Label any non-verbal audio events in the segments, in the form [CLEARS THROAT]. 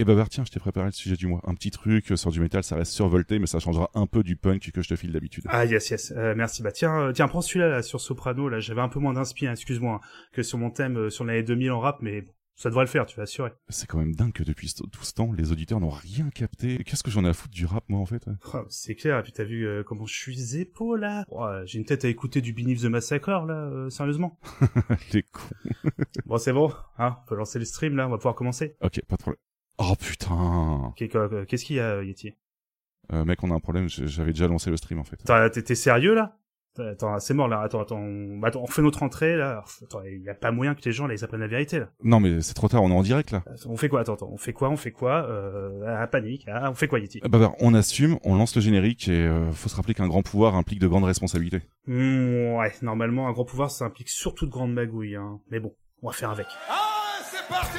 Et bah, bah tiens, je t'ai préparé le sujet du mois. Un petit truc sur du métal, ça reste survolté, mais ça changera un peu du punk que je te file d'habitude. Ah yes yes, euh, merci. Bah tiens, euh, tiens, prends celui-là là, sur Soprano. Là, j'avais un peu moins d'inspiration, excuse-moi, hein, que sur mon thème euh, sur l'année 2000 en rap, mais ça devrait le faire, tu vas assurer. C'est quand même dingue que depuis tout ce temps, les auditeurs n'ont rien capté. Qu'est-ce que j'en ai à foutre du rap, moi, en fait oh, C'est clair, et puis t'as vu comment je suis zépo, là? Oh, J'ai une tête à écouter du Beneath the Massacre, là, sérieusement. [LAUGHS] Les cons. bon, c'est bon, hein, on peut lancer le stream, là, on va pouvoir commencer. Ok, pas de problème. Oh putain Qu'est-ce qu'il y a, Yeti? Euh, Mec, on a un problème, j'avais déjà lancé le stream en fait. T'es sérieux là? Attends, c'est mort là. Attends, attends, on... attends, on fait notre entrée là. Attends, il y a pas moyen que les gens les apprennent la vérité là. Non, mais c'est trop tard, on est en direct là. On fait quoi? Attends, attends, on fait quoi? On fait quoi? Euh, ah, panique. Ah, on fait quoi, Yeti? Bah, bah, on assume, on lance le générique et euh, faut se rappeler qu'un grand pouvoir implique de grandes responsabilités. Mmh, ouais, normalement, un grand pouvoir ça implique surtout de grandes magouilles. Hein. Mais bon, on va faire avec. Ah, c'est parti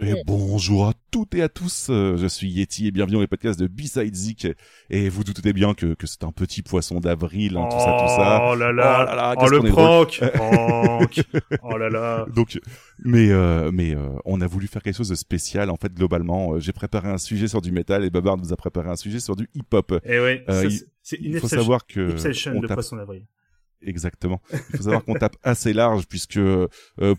Et bonjour à toutes et à tous, euh, je suis Yeti et bienvenue dans les podcasts de B-Side Zik. Et vous doutez bien que, que c'est un petit poisson d'avril, hein, tout ça, tout ça. Oh là là, oh, là, là, oh le [LAUGHS] prank, Oh là là Donc, mais euh, mais euh, on a voulu faire quelque chose de spécial en fait globalement. J'ai préparé un sujet sur du métal et Babar nous a préparé un sujet sur du hip-hop. Et eh oui, c'est une il faut savoir que de poisson d'avril. Exactement. Il faut savoir qu'on tape assez large puisque euh,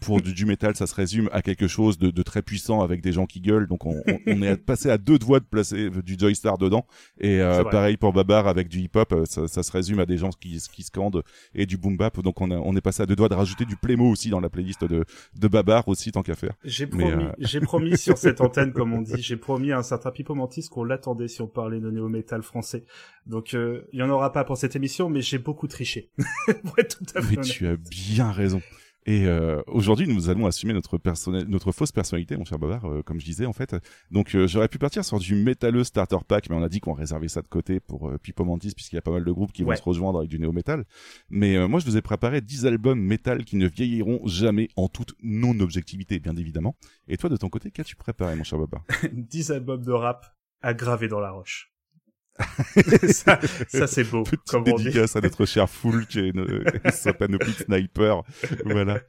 pour du, du métal, ça se résume à quelque chose de, de, très puissant avec des gens qui gueulent. Donc on, on, on est passé à deux doigts de placer du Joystar dedans. Et euh, pareil pour Babar avec du hip-hop, euh, ça, ça, se résume à des gens qui, qui scandent et du boom bap. Donc on, a, on est passé à deux doigts de rajouter du plémo aussi dans la playlist de, de Babar aussi tant qu'à faire. J'ai promis, j'ai promis sur cette [LAUGHS] antenne comme on dit, j'ai promis à un certain Pipo Mantis qu'on l'attendait si on parlait de néo-métal français. Donc il y en aura pas pour cette émission, mais j'ai beaucoup triché. [LAUGHS] [LAUGHS] Mais tu as bien raison. Et euh, aujourd'hui, nous allons assumer notre fausse personnalité, mon cher Bavard, euh, comme je disais en fait. Donc, euh, j'aurais pu partir sur du métalleux starter pack, mais on a dit qu'on réservait ça de côté pour Pipo Mantis, puisqu'il y a pas mal de groupes qui vont se rejoindre avec du néo métal. Mais moi, je vous ai préparé 10 albums métal qui ne vieilliront jamais en toute non-objectivité, bien évidemment. Et toi, de ton côté, qu'as-tu préparé, mon cher Bavard? [LAUGHS] 10 albums de rap à graver dans la roche. [LAUGHS] ça, ça c'est beau. Petite comme dédicace à notre cher et, et sa panoplie de sniper. Voilà.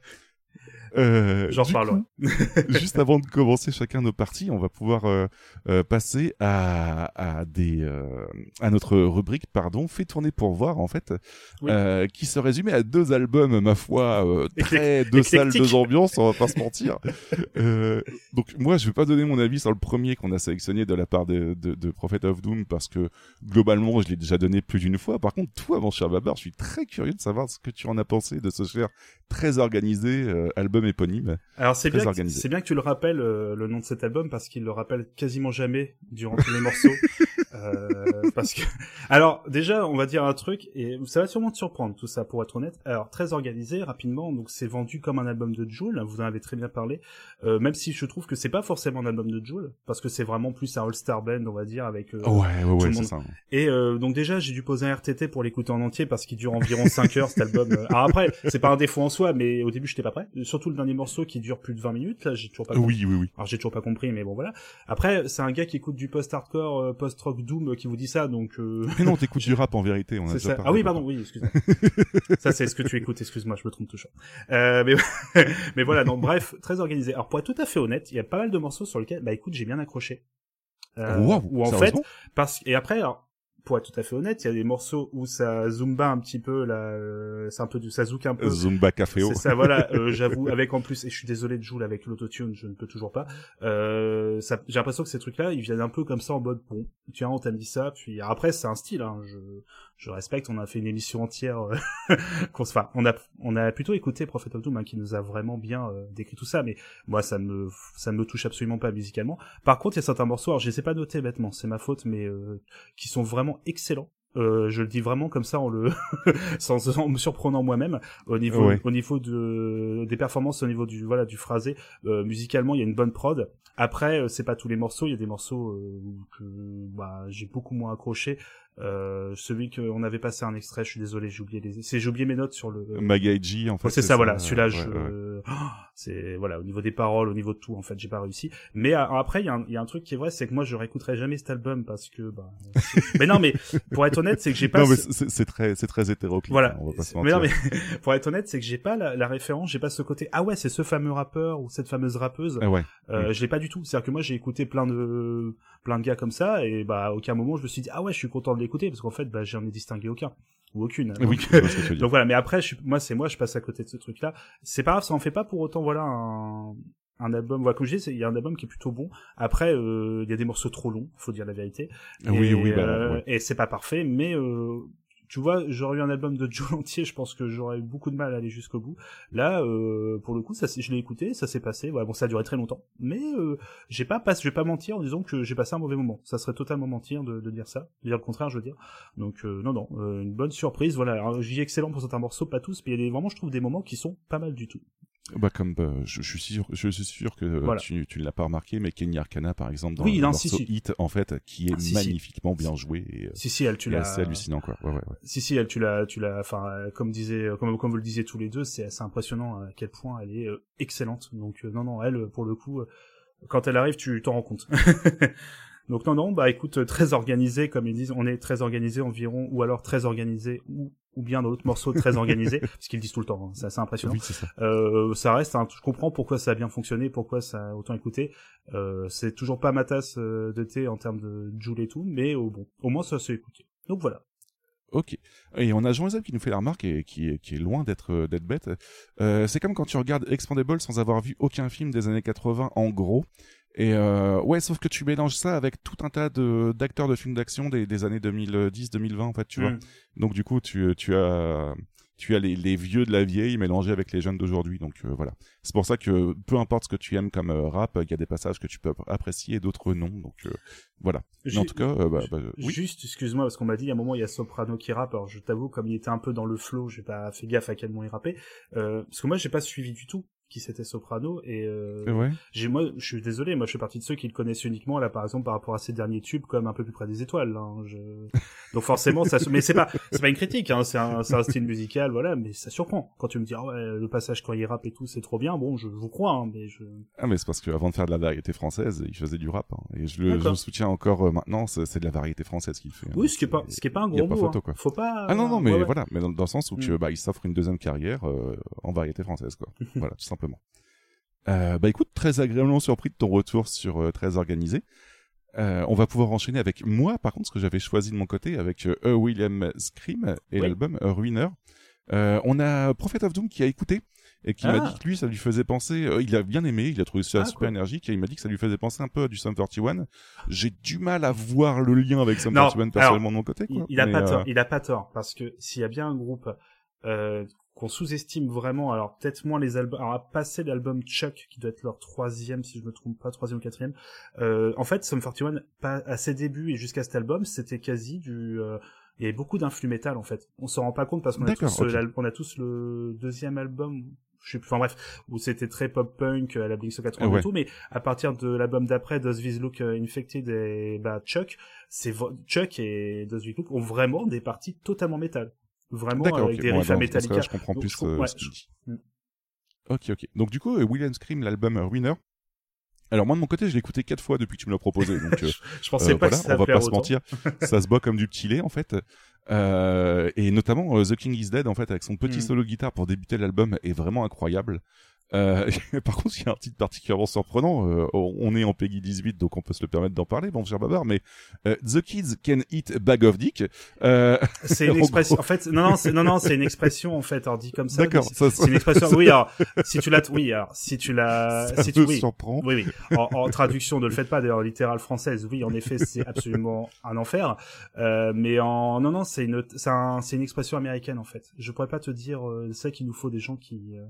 Euh, J'en parle. [LAUGHS] juste avant de commencer chacun nos parties, on va pouvoir euh, euh, passer à, à des à notre rubrique, pardon, fait tourner pour voir en fait, qui se résumait à deux albums, ma foi, très deux salles, deux ambiances, on va pas se mentir. donc moi, je vais pas donner mon avis sur le premier qu'on a sélectionné de la part de, de, de Prophet of Doom parce que globalement, je l'ai déjà donné plus d'une fois. Par contre, toi, mon cher Babar, je suis très curieux de savoir ce que tu en as pensé de ce cher très organisé album éponyme. Alors c'est bien, c'est bien que tu le rappelles euh, le nom de cet album parce qu'il le rappelle quasiment jamais durant tous les morceaux. [LAUGHS] Euh, parce que, [LAUGHS] alors déjà, on va dire un truc et ça va sûrement te surprendre tout ça pour être honnête. Alors très organisé, rapidement, donc c'est vendu comme un album de Joule. Vous en avez très bien parlé, euh, même si je trouve que c'est pas forcément un album de Joule parce que c'est vraiment plus un all-star band, on va dire, avec euh, ouais, ouais, ouais, Ça. Et euh, donc déjà, j'ai dû poser un RTT pour l'écouter en entier parce qu'il dure environ [LAUGHS] 5 heures cet album. Alors après, c'est pas un défaut en soi, mais au début, j'étais pas prêt. Surtout le dernier morceau qui dure plus de 20 minutes. Là, j'ai toujours pas. Compris. Oui, oui, oui. Alors j'ai toujours pas compris, mais bon voilà. Après, c'est un gars qui écoute du post-hardcore, post-rock doom qui vous dit ça, donc. Euh... Mais non, t'écoutes [LAUGHS] du rap en vérité. On a ça. Ah oui, pardon, oui, excuse-moi. [LAUGHS] ça, c'est ce que tu écoutes. Excuse-moi, je me trompe toujours. Euh, mais [LAUGHS] mais voilà, donc bref, très organisé. Alors pour être tout à fait honnête, il y a pas mal de morceaux sur lesquels, bah écoute, j'ai bien accroché. Euh, wow, ou en fait, parce et après, alors, pour être tout à fait honnête, il y a des morceaux où ça zumba un petit peu là, euh, c'est un peu du ça zouk un peu. Zumba café. C'est ça, voilà. [LAUGHS] Euh, J'avoue, avec en plus, et je suis désolé de jouer avec l'autotune, je ne peux toujours pas. Euh, j'ai l'impression que ces trucs-là, ils viennent un peu comme ça en mode bon, tiens, on t'a dit ça, puis après c'est un style. Hein, je je respecte. On a fait une émission entière euh, [LAUGHS] qu'on enfin, on a on a plutôt écouté Prophet of Doom hein, qui nous a vraiment bien euh, décrit tout ça, mais moi ça me ça me touche absolument pas musicalement. Par contre, il y a certains morceaux, alors je les ai pas notés bêtement, c'est ma faute, mais euh, qui sont vraiment excellents. Euh, je le dis vraiment comme ça en le [LAUGHS] sans, me surprenant moi-même au niveau au niveau de des performances au niveau du voilà du phrasé euh, musicalement il y a une bonne prod après c'est pas tous les morceaux il y a des morceaux que bah, j'ai beaucoup moins accroché Euh, celui qu'on avait passé un extrait, je suis désolé, j'ai oublié les, c'est j'ai oublié mes notes sur le. Magaiji en fait. C'est ça, voilà. Celui-là, je, ouais. Oh, c'est voilà, au niveau des paroles, au niveau de tout, en fait, j'ai pas réussi. Mais euh, après, il y, a un- il y a un truc qui est vrai, c'est que moi, je réécouterai jamais cet album parce que, bah, mais non, mais pour être honnête, c'est que j'ai pas. Non mais ce- c'est très c'est très hétéroclite. Voilà. hein, on va pas se Mais non, mais [LAUGHS] pour être honnête, c'est que j'ai pas la, la référence, j'ai pas ce côté. Ah ouais, c'est ce fameux rappeur ou cette fameuse rappeuse. Ah ouais. Euh, Je l'ai pas du tout. C'est-à-dire que moi, j'ai écouté plein de plein de gars comme ça et bah à aucun moment je me suis dit ah ouais, je suis content de l'écouter parce qu'en fait, bah j'en ai distingué aucun ou aucune. Oui. Donc, [LAUGHS] donc voilà, mais après, je suis, moi, c'est moi, je passe à côté de ce truc-là. C'est pas grave, ça en fait pas pour autant, voilà, un, un album. Voilà, comme je dis, il y a un album qui est plutôt bon. Après, euh, il y a des morceaux trop longs, faut dire la vérité. Oui et, oui bah, euh, ouais. et c'est pas parfait, mais euh, tu vois, j'aurais eu un album de Joe entier, je pense que j'aurais eu beaucoup de mal à aller jusqu'au bout. Là, euh, pour le coup, ça, je l'ai écouté, ça s'est passé. Voilà, bon, ça a duré très longtemps, mais euh, j'ai pas, je vais pas mentir en disant que j'ai passé un mauvais moment. Ça serait totalement mentir de, dire ça, de dire le contraire, je veux dire. Donc euh, non, non, euh, une bonne surprise. Voilà, dis excellent pour certains morceaux, pas tous, mais il y a des, vraiment, je trouve des moments qui sont pas mal du tout. Bah comme bah, je, je suis sûr, je suis sûr que euh, Voilà. tu, tu ne l'as pas remarqué, mais Kenny Arcana par exemple dans Oui, le non, morceau si, si. Hit en fait, qui est Ah, si, magnifiquement bien joué et, euh, Si, si, elle, tu l'as. assez hallucinant quoi. Ouais ouais ouais. Si si elle tu l'as tu l'as enfin euh, comme disait comme comme vous le disiez tous les deux c'est assez impressionnant à quel point elle est excellente donc non non elle pour le coup quand elle arrive tu t'en rends compte [LAUGHS] donc non non bah écoute très organisé comme ils disent on est très organisé environ ou alors très organisé ou ou bien dans l'autre morceau très organisé [LAUGHS] parce qu'ils disent tout le temps hein, c'est assez impressionnant Oui ça. euh, ça reste je comprends pourquoi ça a bien fonctionné pourquoi ça a autant écouté euh, c'est toujours pas ma tasse euh, de thé en termes de joule et tout mais au bon au moins ça s'est écouté donc voilà Ok. Et on a Jean-Zeb qui nous fait la remarque et qui est, qui est loin d'être euh, d'être bête. Euh, c'est comme quand tu regardes Expandable sans avoir vu aucun film des années 80 en gros. Et euh, ouais, sauf que tu mélanges ça avec tout un tas de d'acteurs de films d'action des, des années 2010-2020 en fait, tu vois. Mm. Donc du coup, tu tu as tu as les, les vieux de la vieille mélangés avec les jeunes d'aujourd'hui. Donc euh, voilà. C'est pour ça que peu importe ce que tu aimes comme euh, rap, il y a des passages que tu peux apprécier et d'autres non. Donc euh, voilà. Mais en tout cas, euh, bah, bah, oui. Juste, excuse-moi, parce qu'on m'a dit, a un moment, il y a Soprano qui rappe. Alors, je t'avoue, comme il était un peu dans le flow, j'ai pas fait gaffe à quel moment il rappait. Euh, parce que moi, j'ai pas suivi du tout qui c'était Soprano. Et euh, Ouais. j'ai, moi, je suis désolé, moi, je fais partie de ceux qui le connaissent uniquement, là, par exemple, par rapport à ses derniers tubes, comme un peu plus près des étoiles. hein, je... [LAUGHS] Donc forcément, ça. Mais c'est pas, c'est pas une critique. Hein, c'est un, style musical, voilà. Mais ça surprend quand tu me dis, ah ouais, le passage quand il rappe et tout, c'est trop bien. Bon, je, vous crois, hein, mais je. Ah mais c'est parce qu'avant de faire de la variété française, il faisait du rap. Et je le, je D'accord. le soutiens encore euh, maintenant, c'est de la variété française qu'il fait. Oui, ce qui est pas, ce qui est pas un gros pas mot. photo, hein. quoi. Faut pas. Ah non, non, mais Ouais, voilà, mais dans, dans le sens où que, Mm. bah, il s'offre une deuxième carrière euh, en variété française, quoi. [LAUGHS] voilà, tout simplement. Euh, bah écoute, très agréablement surpris de ton retour sur euh, Très Organisé. Euh, on va pouvoir enchaîner avec moi, par contre, ce que j'avais choisi de mon côté, avec euh. William Scream et Oui. l'album Ruiner. On a Prophet of Doom qui a écouté et qui m'a Ah. dit que lui, ça lui faisait penser, il a bien aimé, il a trouvé ça Ah, super cool. énergique et il m'a dit que ça lui faisait penser un peu à du Sum 41. J'ai du mal à voir le lien avec Sum Non, 41 personnellement de mon côté, Il, quoi. il a Mais, pas tort, il a pas tort, parce que s'il y a bien un groupe euh, qu'on sous-estime vraiment, alors peut-être moins les albums, alors à passer l'album Chuck, qui doit être leur troisième, si je me trompe pas, troisième ou quatrième, euh, en fait, Sum 41, pas, à ses débuts et jusqu'à cet album, c'était quasi du... euh, il y avait beaucoup d'influx métal, en fait. On s'en rend pas compte parce qu'on a, tous, euh, on a tous le deuxième album, je sais plus, enfin bref, où c'était très pop-punk à la Blink-182 Ouais. et tout, mais à partir de l'album d'après, Does This Look euh, Infected et bah, Chuck, c'est Chuck et Does This Look ont vraiment des parties totalement métal. Vraiment avec ok. des Bon, riffs à Metallica. cas-là, je comprends Donc, plus je com- euh, ouais, ce je-. Mm. Ok, ok. Donc du coup, euh, William Scream, l'album euh, Winner. Alors moi de mon côté, je l'ai écouté quatre fois depuis que tu me l'as proposé. [LAUGHS] Donc euh, Je pensais euh, pas voilà, que ça on va pas se mentir, [LAUGHS] ça se boit comme du petit lait en fait. Euh, et notamment euh, The King is Dead en fait avec son petit Mm. solo guitare pour débuter l'album est vraiment incroyable. Euh, [LAUGHS] par contre, il y a un titre particulièrement surprenant. Euh, on est en Peggy 18, donc on peut se le permettre d'en parler, bon cher Babar. Mais euh, The Kids Can Eat a Bag of Dick. Euh, C'est une [LAUGHS] expression. En fait, non, non, c'est, non, non, c'est une expression en fait. Alors dit comme ça. D'accord, c'est- ça, une expression. Oui, alors si tu l'as, oui, alors si tu [LAUGHS] ça si tu, oui, surprend. Oui, oui. En, en traduction, ne le faites pas, d'ailleurs, littérale française. Oui, en effet, c'est absolument un enfer. Euh, mais en, non, non, c'est une, c'est un, c'est une expression américaine, en fait. Je pourrais pas te dire, euh, c'est qu'il nous faut des gens qui, euh,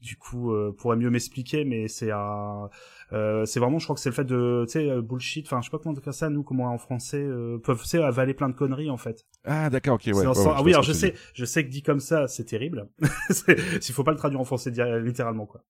du coup, euh, pourraient mieux m'expliquer, mais c'est un, euh, c'est vraiment, je crois que c'est le fait de, tu sais, euh, bullshit, enfin, je sais pas comment dire ça, nous, comment en français, euh, peuvent, tu avaler plein de conneries, en fait. Ah d'accord, ok, ouais. Ah oui, alors je sais, je sais que dit comme ça, c'est terrible. [LAUGHS] S'il faut pas le traduire en français littéralement, quoi.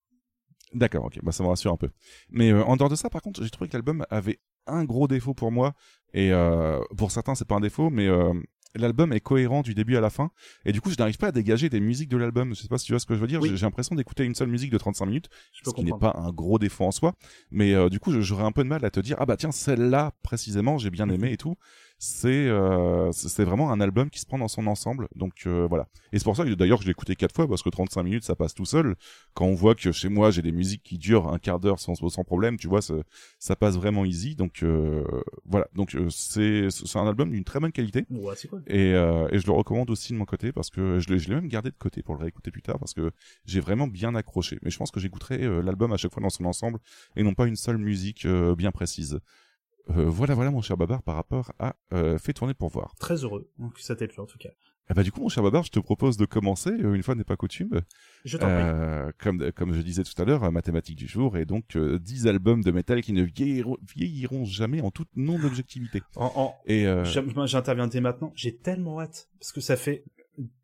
D'accord, ok, bah ça me rassure un peu. Mais euh, en dehors de ça, par contre, j'ai trouvé que l'album avait un gros défaut pour moi. Et euh, pour certains, c'est pas un défaut, mais euh, l'album est cohérent du début à la fin. Et du coup, je n'arrive pas à dégager des musiques de l'album. Je sais pas si tu vois ce que je veux dire. Oui. J'ai l'impression d'écouter une seule musique de 35 minutes, Je ce qui n'est pas un gros défaut en soi. Mais euh, du coup, j'aurais un peu de mal à te dire, ah bah tiens, celle-là précisément, j'ai bien aimé et tout. C'est euh, c'est vraiment un album qui se prend dans son ensemble. Donc euh, voilà. Et c'est pour ça que d'ailleurs je l'ai écouté quatre fois parce que 35 minutes ça passe tout seul. Quand on voit que chez moi j'ai des musiques qui durent un quart d'heure sans sans problème, tu vois, ça, ça passe vraiment easy. Donc euh, voilà. Donc euh, c'est c'est un album d'une très bonne qualité. Ouais, cool. Et, euh, et je le recommande aussi de mon côté parce que je l'ai je l'ai même gardé de côté pour le réécouter plus tard parce que j'ai vraiment bien accroché. Mais je pense que j'écouterai euh, l'album à chaque fois dans son ensemble et non pas une seule musique euh, bien précise. Euh, voilà, voilà, mon cher Babar, par rapport à euh, Fait tourner pour voir. Très heureux donc, que ça t'ait plu en tout cas. Eh bah, du coup, mon cher Babar, je te propose de commencer, euh, une fois n'est pas coutume, Je t'en prie. comme, comme je disais tout à l'heure, mathématiques du jour, et donc euh, 10 albums de métal qui ne vieilliront, vieilliront jamais en toute non-objectivité. En, Et euh, J'interviens dès maintenant. J'ai tellement hâte parce que ça fait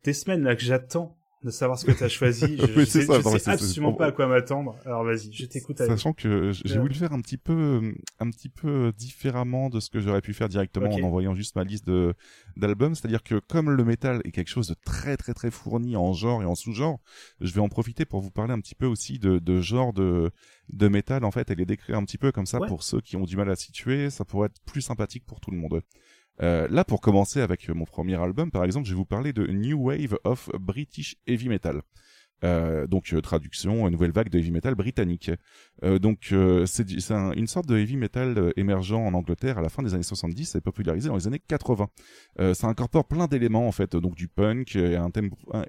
des semaines là que j'attends de savoir ce que t'as choisi. [LAUGHS] Je, Oui, je c'est sais, ça, je non, sais mais c'est- absolument pas à quoi m'attendre. Alors vas-y, je t'écoute. avec- Sachant que j'ai Ouais. voulu faire un petit peu, euh, un petit peu différemment de ce que j'aurais pu faire directement en envoyant juste ma liste de d'albums, c'est-à-dire que comme le métal est quelque chose de très très très fourni en genre et en sous-genre, je vais en profiter pour vous parler un petit peu aussi de, de genre de de métal en fait et les décrire un petit peu comme ça Ouais. pour ceux qui ont du mal à situer, ça pourrait être plus sympathique pour tout le monde. Euh, là, pour commencer avec mon premier album, par exemple, je vais vous parler de New Wave of British Heavy Metal. Euh, donc euh, traduction, nouvelle vague de heavy metal britannique. Euh, donc euh, c'est un- une sorte de heavy metal euh, émergent en Angleterre à la fin des années 70 et popularisé dans les années 80. Euh, ça incorpore plein d'éléments en fait, donc du punk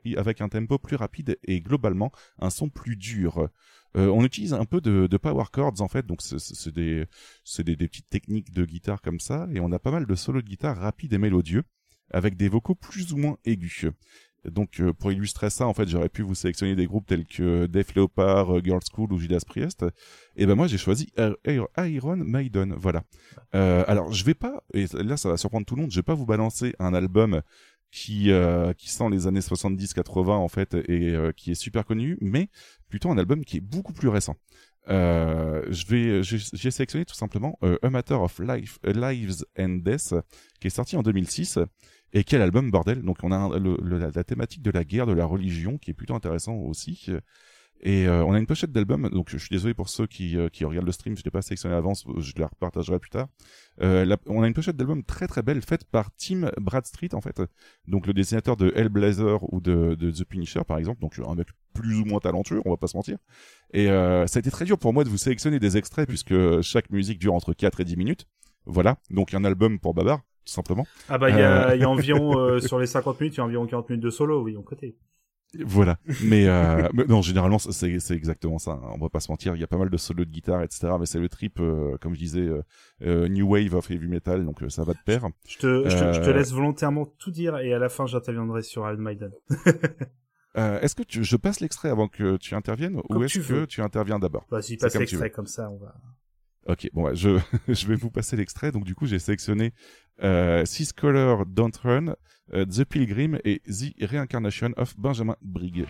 et avec un tempo plus rapide et globalement un son plus dur. Euh, on utilise un peu de, de power chords en fait, donc c'est- des, des, des petites techniques de guitare comme ça et on a pas mal de solos de guitare rapides et mélodieux avec des vocaux plus ou moins aigus. Donc euh, pour illustrer ça, en fait, j'aurais pu vous sélectionner des groupes tels que Def Leppard, euh, Girls School ou Judas Priest. Et ben moi j'ai choisi Iron Maiden, voilà. Euh, alors je vais pas, et là ça va surprendre tout le monde, je vais pas vous balancer un album qui euh, qui sent les années 70-80 en fait et euh, qui est super connu, mais plutôt un album qui est beaucoup plus récent. Euh, je vais, j'ai sélectionné tout simplement euh, A Matter of Life, euh, Lives and Death, qui est sorti en 2006. Et quel album bordel? Donc on a le- le- la thématique de la guerre, de la religion, qui est plutôt intéressant aussi. Et euh, on a une pochette d'album. Donc je suis désolé pour ceux qui, euh, qui regardent le stream, je l'ai pas sélectionné à l'avance, je la repartagerai plus tard. Euh, la- on a une pochette d'album très très belle faite par Tim Bradstreet en fait, donc le dessinateur de Hellblazer ou de, de The Punisher par exemple, donc un mec plus ou moins talentueux, on va pas se mentir. Et euh, ça a été très dur pour moi de vous sélectionner des extraits puisque chaque musique dure entre 4 et 10 minutes. Voilà, donc un album pour Babar, tout simplement. Ah bah il y a, Euh. y a environ euh, [LAUGHS] sur les 50 minutes, il y a environ 40 minutes de solo, oui, en côté. Voilà. Mais, euh, mais non, généralement, c'est c'est exactement ça. hein. On va pas se mentir. Il y a pas mal de solos de guitare, etc. Mais c'est le trip, euh, comme je disais, euh, euh, New Wave of Heavy Metal. Donc euh, ça va de pair. Je te, je, te, je te laisse volontairement tout dire et à la fin j'interviendrai sur Iron Maiden. [LAUGHS] Euh, est-ce que tu, je passe l'extrait avant que tu interviennes Comme ou est-ce que tu interviens d'abord? Vas-y, passe l'extrait comme ça, on va. Ok, bon, ouais, je, [LAUGHS] je vais vous passer l'extrait. Donc, du coup, j'ai sélectionné euh, Six Don't Run, euh, The Pilgrim et The Reincarnation of Benjamin Brigg.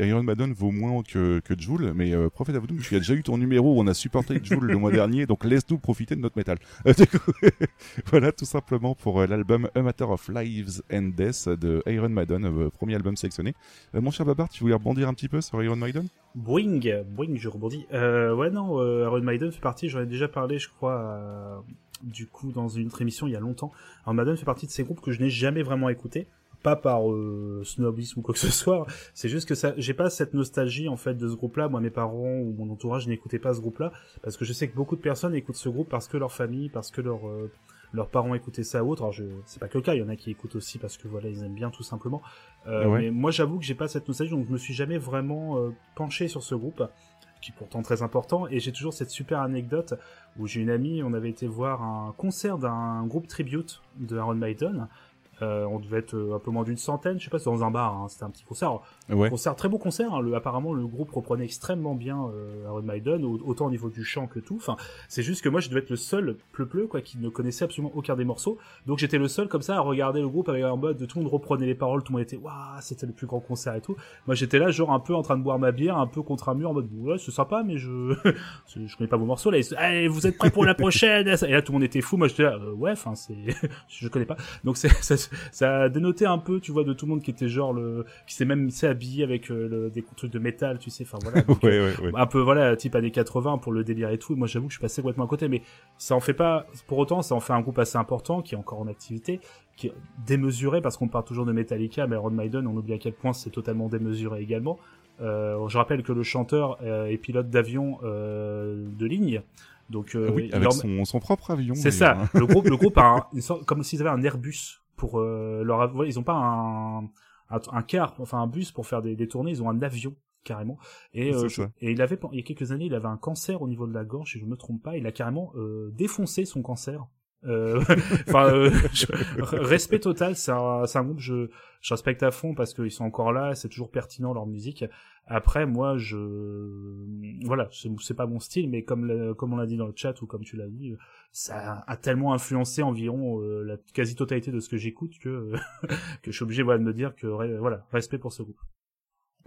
Iron Maiden vaut moins que, que Joule, mais euh, Prophet of tu as déjà eu ton numéro où on a supporté [LAUGHS] Joule le mois dernier, donc laisse-nous profiter de notre métal. Euh, [LAUGHS] voilà tout simplement pour euh, l'album A Matter of Lives and Death de Iron Maiden, euh, premier album sélectionné. Mon cher Babar, tu voulais rebondir un petit peu sur Iron Maiden? Boing, boing, je rebondis. Ouais, non, Iron Maiden fait partie, j'en ai déjà parlé, je crois, du coup, dans une autre émission il y a longtemps. Iron Maiden fait partie de ces groupes que je n'ai jamais vraiment écoutés. Pas par euh, snobisme ou quoi que ce soit. C'est juste que ça, j'ai pas cette nostalgie en fait de ce groupe-là. Moi, mes parents ou mon entourage n'écoutaient pas ce groupe-là parce que je sais que beaucoup de personnes écoutent ce groupe parce que leur famille, parce que leur euh, leurs parents écoutaient ça ou autre. Alors, je, c'est pas que le cas. Il y en a qui écoutent aussi parce que voilà, ils aiment bien tout simplement. Euh, Ouais. Mais moi, j'avoue que j'ai pas cette nostalgie, donc je me suis jamais vraiment euh, penché sur ce groupe qui est pourtant très important. Et j'ai toujours cette super anecdote où j'ai une amie, on avait été voir un concert d'un groupe tribute de Iron Maiden. Euh, on devait être euh, un peu moins d'une centaine, je sais pas, c'était dans un bar, hein, c'était un petit concert. Ouais. Concert, très beau concert. hein, le, apparemment, le groupe reprenait extrêmement bien euh, Iron Maiden, au- autant au niveau du chant que tout. Enfin, c'est juste que moi, je devais être le seul pleu-pleu quoi, qui ne connaissait absolument aucun des morceaux. Donc j'étais le seul comme ça à regarder le groupe avec un mode de tout le monde reprenait les paroles, tout le monde était waouh, c'était le plus grand concert et tout. Moi, j'étais là, genre un peu en train de boire ma bière, un peu contre un mur, en mode ouais, c'est sympa, mais je [LAUGHS] je connais pas vos morceaux là. Allez, vous êtes prêts pour la prochaine? Et là, tout le monde était fou. Moi, j'étais là, euh, ouais, enfin, c'est [LAUGHS] je connais pas. Donc c'est [LAUGHS] ça, dénoté un peu, tu vois, de tout le monde qui était genre le qui s'est même s'est habillé avec euh, le- des trucs de métal, tu sais. Enfin voilà. [LAUGHS] Donc, ouais, ouais, ouais. un peu voilà type années 80 pour le délire et tout et moi j'avoue que je suis passé complètement à côté mais ça en fait pas pour autant ça en fait un groupe assez important qui est encore en activité qui est démesuré parce qu'on parle toujours de Metallica mais Iron Maiden on oublie à quel point c'est totalement démesuré également euh, je rappelle que le chanteur euh, est pilote d'avion euh, de ligne donc euh, oui, il avec leur- son, son propre avion. c'est ça. hein. Le groupe, le groupe a [LAUGHS] un, une sorte- comme s'ils avaient un Airbus pour euh, leur. ouais, Ils ont pas un, un un car, enfin un bus pour faire des, des tournées. Ils ont un avion carrément. Et euh, et il avait il y a quelques années, il avait un cancer au niveau de la gorge, si je me trompe pas. Il a carrément euh, défoncé son cancer. Euh, [LAUGHS] euh, respect total. C'est un, un groupe que je, je respecte à fond parce qu'ils sont encore là. C'est toujours pertinent leur musique. Après, moi, je, voilà, c'est pas mon style, mais comme comme on l'a dit dans le chat ou comme tu l'as dit, ça a tellement influencé environ euh, la quasi-totalité de ce que j'écoute que [LAUGHS] que je suis obligé voilà, de me dire que voilà, respect pour ce groupe.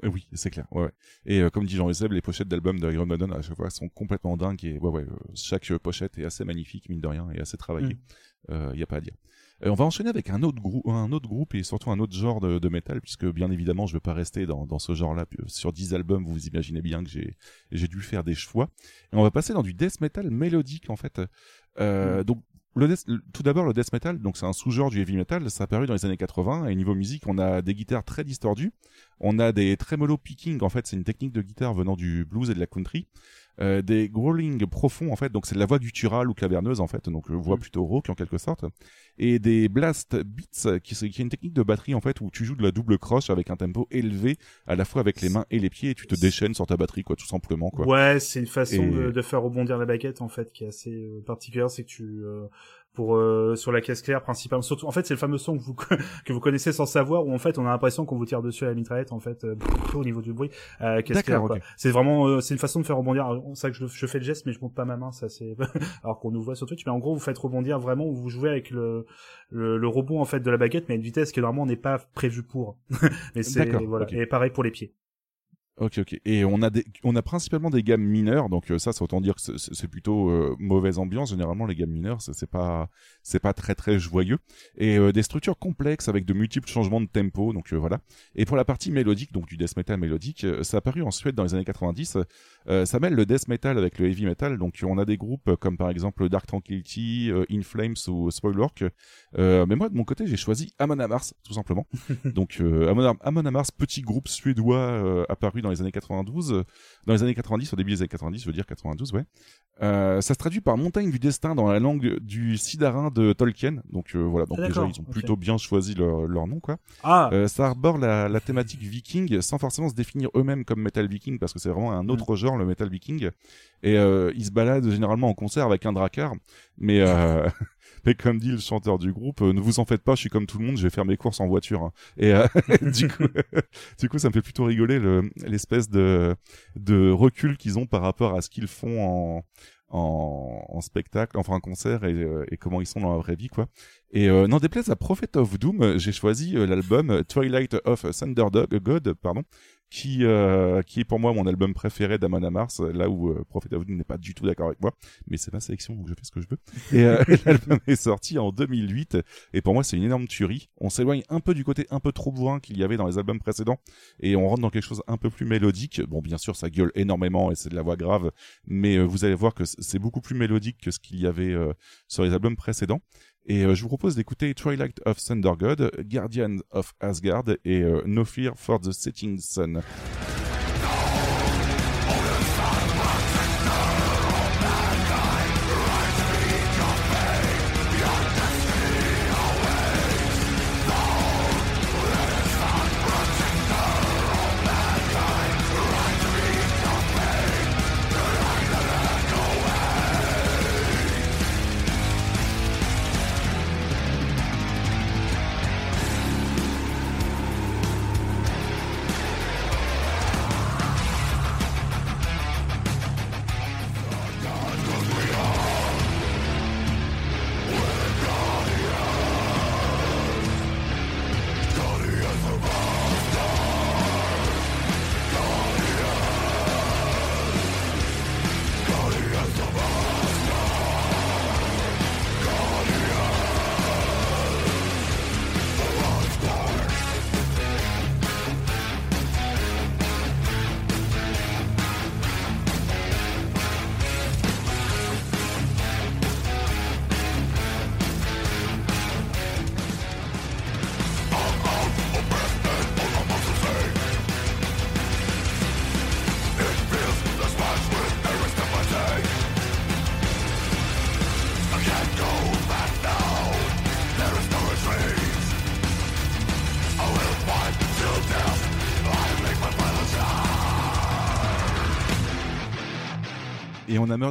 Euh, Oui, c'est clair. Ouais, ouais. Et euh, comme dit Jean Seb, les pochettes d'albums de Iron Maiden à chaque fois sont complètement dingues et ouais, ouais, euh, chaque pochette est assez magnifique mine de rien et assez travaillée. Il y a pas à dire. On va enchaîner avec un autre groupe, un autre groupe et surtout un autre genre de, de métal puisque bien évidemment je vais pas rester dans, dans ce genre-là sur 10 albums. Vous imaginez bien que j'ai j'ai dû faire des choix. Et on va passer dans du death metal mélodique en fait. Euh, Donc le death- le- tout d'abord le death metal, donc c'est un sous-genre du heavy metal. Ça a apparu dans les années 80 et niveau musique, on a des guitares très distordues. On a des tremolo picking, en fait, c'est une technique de guitare venant du blues et de la country. Euh, des growling profonds, en fait, donc c'est de la voix gutturale ou caverneuse, en fait, donc euh, voix Mm. plutôt rauque en quelque sorte. Et des blast beats, qui, qui est une technique de batterie, en fait, où tu joues de la double croche avec un tempo élevé, à la fois avec les mains et les pieds, et tu te déchaînes sur ta batterie, quoi, tout simplement, quoi. Ouais, c'est une façon Et- de, de faire rebondir la baguette en fait qui est assez euh, particulière, c'est que tu euh, pour euh, sur la caisse claire principalement surtout en fait c'est le fameux son que vous [LAUGHS] que vous connaissez sans savoir où en fait on a l'impression qu'on vous tire dessus à la mitraillette en fait euh, [LAUGHS] au niveau du bruit euh, caisse claire D'accord, quoi. ok. c'est vraiment c'est une façon de faire rebondir Ça que je, je fais le geste mais je monte pas ma main ça c'est [LAUGHS] alors qu'on nous voit sur Twitch mais en gros vous faites rebondir vraiment vous jouez avec le le, le rebond en fait de la baguette mais à une vitesse qui normalement n'est pas prévue pour [LAUGHS] mais c'est voilà et pareil pour les pieds Ok, ok. Et on a des, on a principalement des gammes mineures, donc euh, ça, c'est autant dire que c'est- plutôt euh, mauvaise ambiance. Généralement, les gammes mineures, c'est pas, c'est pas très très joyeux. Et euh, des structures complexes avec de multiples changements de tempo, donc euh, voilà. Et pour la partie mélodique, donc du death metal mélodique, ça a apparu en Suède dans les années 90. Euh, ça mêle le death metal avec le heavy metal, donc on a des groupes comme par exemple Dark Tranquility, euh, In Flames ou Spoilwork. Euh, mais moi, de mon côté, j'ai choisi Amon Amarth, tout simplement. [LAUGHS] donc euh, Amon, Am- Amon Amarth, petit groupe suédois apparu dans les années 92, euh, dans les années 90, au début des années 90, je veux dire 92, ouais. Ça se traduit par montagne du destin dans la langue du Sidarin de Tolkien. Donc voilà, donc Ah, déjà ils ont plutôt bien choisi leur, leur nom quoi. ah ça arbore la, la thématique viking sans forcément se définir eux-mêmes comme metal viking parce que c'est vraiment un autre genre le metal viking. Et euh, ils se baladent généralement en concert avec un dracar, mais euh, [LAUGHS] mais comme dit le chanteur du groupe, euh, ne vous en faites pas, je suis comme tout le monde, je vais faire mes courses en voiture. hein. Et euh, [LAUGHS] [LAUGHS] du coup, ça me fait plutôt rigoler le- l'espèce de recul qu'ils ont par rapport à ce qu'ils font en en, en spectacle, enfin en concert et, euh, et, comment ils sont dans la vraie vie quoi. Et n'en déplaise à Prophet of Doom, j'ai choisi l'album Twilight of Thunder God, pardon, qui euh, qui est pour moi mon album préféré d'Amon Mars, là où euh, Prophet of n'est pas du tout d'accord avec moi, mais c'est ma sélection donc je fais ce que je veux. Et euh, [LAUGHS] l'album est sorti en 2008 et pour moi c'est une énorme tuerie. On s'éloigne un peu du côté un peu trop bourrin qu'il y avait dans les albums précédents et on rentre dans quelque chose un peu plus mélodique. Bon bien sûr ça gueule énormément et c'est de la voix grave, mais euh, vous allez voir que c'est beaucoup plus mélodique que ce qu'il y avait euh, sur les albums précédents. Et euh, je vous propose d'écouter Twilight of Thunder God, Guardian of Asgard et euh, No Fear for the Setting Sun.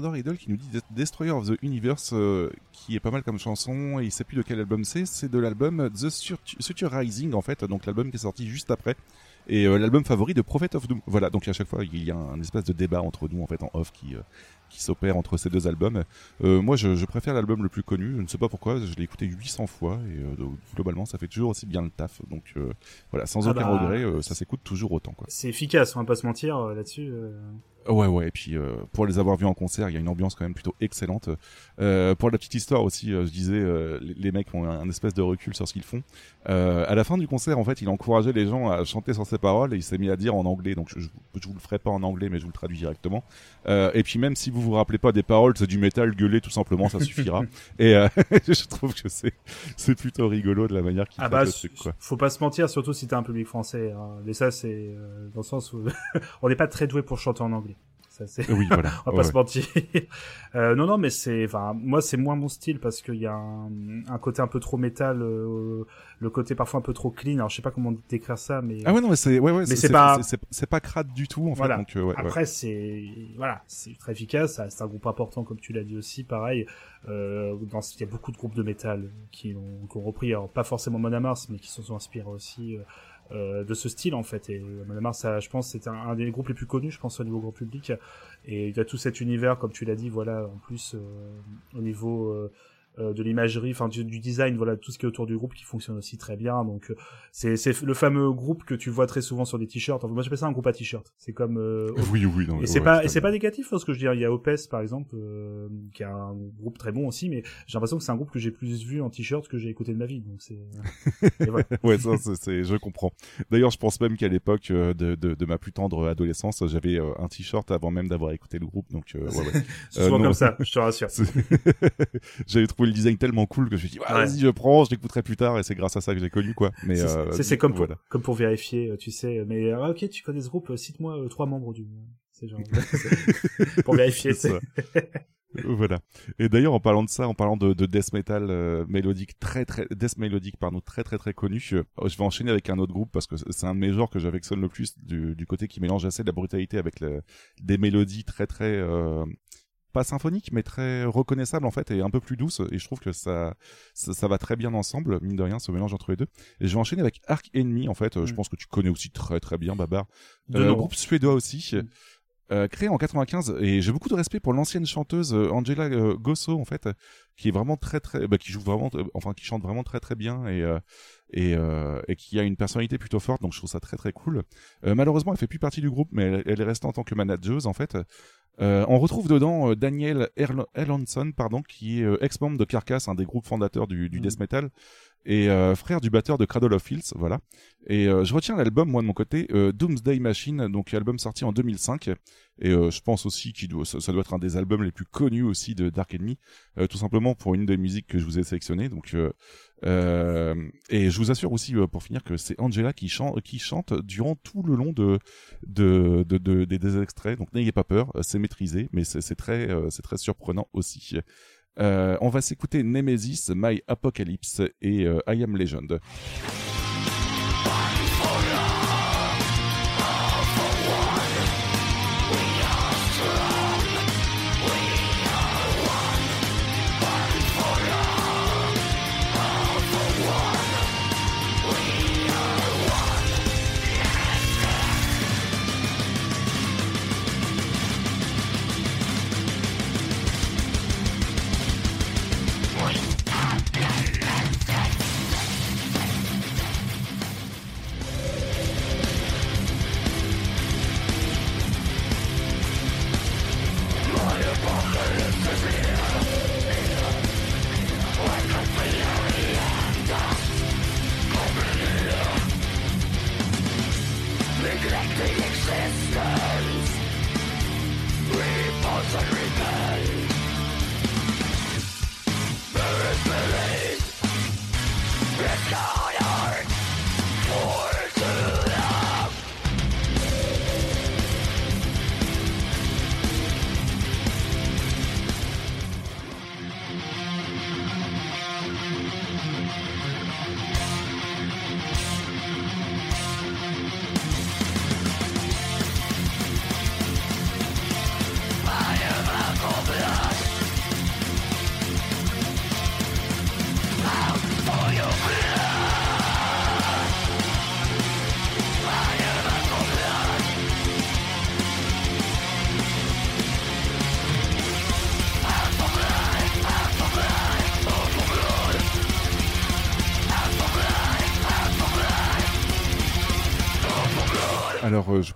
Murder Idol qui nous dit Destroyer of the Universe, euh, qui est pas mal comme chanson, et il sait plus de quel album c'est. C'est de l'album The Suture Rising, en fait, donc l'album qui est sorti juste après. Et euh, l'album favori de Prophet of Doom. Voilà, donc à chaque fois, il y a un espèce de débat entre nous, en fait, en off, qui, euh, qui s'opère entre ces deux albums. Moi, je, je préfère l'album le plus connu. Je ne sais pas pourquoi. Je l'ai écouté 800 fois et euh, globalement, ça fait toujours aussi bien le taf. Donc voilà, sans Ah aucun bah, regret, ça s'écoute toujours autant. Quoi. C'est efficace, on va pas se mentir là-dessus. Ouais, ouais. Et puis euh, pour les avoir vus en concert, il y a une ambiance quand même plutôt excellente. Euh, pour la petite histoire aussi, euh, je disais, euh, les, les mecs ont un, un espèce de recul sur ce qu'ils font. Euh, à la fin du concert, en fait, il encourageait les gens à chanter sur ses paroles et il s'est mis à dire en anglais. Donc je, je, je vous le ferai pas en anglais, mais je vous le traduis directement. Euh, et puis même si vous vous rappelez pas des paroles, c'est du métal gueulé tout simplement, ça suffira. [LAUGHS] et euh, [LAUGHS] je trouve que c'est c'est plutôt rigolo de la manière qu'il Ah bah, le truc, quoi. faut pas se mentir, surtout si t'es un public français. Hein. Mais ça, c'est euh, dans le sens où [LAUGHS] on n'est pas très doué pour chanter en anglais. Ça, c'est... Oui, voilà. [LAUGHS] On va Ouais, pas ouais. se mentir. euh, non, non, mais c'est, enfin, moi, c'est moins mon style parce qu'il y a un, un côté un peu trop métal, euh, le côté parfois un peu trop clean. Alors, je sais pas comment décrire ça, mais Ah ouais non mais c'est ouais ouais Mais c'est pas- c'est pas crade du tout en fait Voilà. donc euh, ouais. Après, c'est voilà, c'est très efficace. C'est un groupe important, comme tu l'as dit aussi. Pareil, euh, dans, il y a beaucoup de groupes de métal qui ont, qui ont repris, alors pas forcément Mon Mars, mais qui se sont inspirés aussi euh, euh, de ce style en fait. Et Mon Mars, ça, je pense, c'est un, des groupes les plus connus, je pense, au niveau grand public. Et il y a tout cet univers, comme tu l'as dit, voilà, en plus euh, au niveau euh, de l'imagerie, enfin du, du design, voilà, tout ce qui est autour du groupe qui fonctionne aussi très bien. Donc euh, c'est c'est le fameux groupe que tu vois très souvent sur des t-shirts. Enfin, moi j'appelle ça un groupe à t-shirt. C'est comme euh, oui oui non et c'est ouais, pas et c'est pas négatif parce que je veux dire il y a Opes par exemple euh, qui est un groupe très bon aussi mais j'ai l'impression que c'est un groupe que j'ai plus vu en t-shirt que j'ai écouté de ma vie donc c'est [LAUGHS] voilà. ouais, ça, c'est, c'est- je comprends. D'ailleurs, je pense même qu'à l'époque de, de, de ma plus tendre adolescence, j'avais un t-shirt avant même d'avoir écouté le groupe, donc ouais, ouais. c'est [LAUGHS] souvent non. comme ça je te [LAUGHS] rassure j'avais trouvé le design tellement cool que je me suis dit, ah, vas-y, je prends, je l'écouterai plus tard, et c'est grâce à ça que j'ai connu, quoi. Mais c'est euh, comme pour voilà. comme pour vérifier euh, tu sais mais ah, ok tu connais ce groupe euh, cite-moi euh, trois membres du c'est genre [LAUGHS] pour vérifier C'est. Euh, voilà. Et d'ailleurs, en parlant de ça, en parlant de, de death metal euh, mélodique très très death mélodique pardon très très très connu, euh, je vais enchaîner avec un autre groupe parce que c'est un de mes genres que j'affectionne le plus du, du côté qui mélange assez de la brutalité avec le- des mélodies très très euh, pas symphoniques mais très reconnaissables en fait et un peu plus douces et je trouve que ça ça, ça va très bien ensemble mine de rien ce mélange entre les deux et je vais enchaîner avec Arc Enemy en fait euh, je Mm. pense que tu connais aussi très très bien Babar de euh, nom. groupe suédois aussi Mm. euh, créé en 95 et j'ai beaucoup de respect pour l'ancienne chanteuse euh, Angela Gosso en fait qui est vraiment très très bah, qui joue vraiment enfin qui chante vraiment très très bien et et, euh, et qui a une personnalité plutôt forte donc je trouve ça très très cool. Euh, malheureusement elle fait plus partie du groupe mais elle, elle est restée en tant que manageuse en fait. Euh, on retrouve dedans Daniel Erl- Erlandson pardon qui est ex-membre de Carcass un des groupes fondateurs du, du Mhm. death metal et euh, frère du batteur de Cradle of Filth voilà. Et euh, je retiens l'album moi de mon côté euh, Doomsday Machine. Donc album sorti en 2005 et je pense aussi qu'il doit ça, doit être un des albums les plus connus aussi de Dark Enemy tout simplement pour une des musiques que je vous ai sélectionnées. Donc euh, et je vous assure aussi euh, pour finir que c'est Angela qui chante qui chante durant tout le long de de, de, de- des, extraits. Donc n'ayez pas peur c'est maîtrisé mais c'est très euh, c'est très surprenant aussi on va s'écouter Nemesis, My Apocalypse et euh, I Am Legend.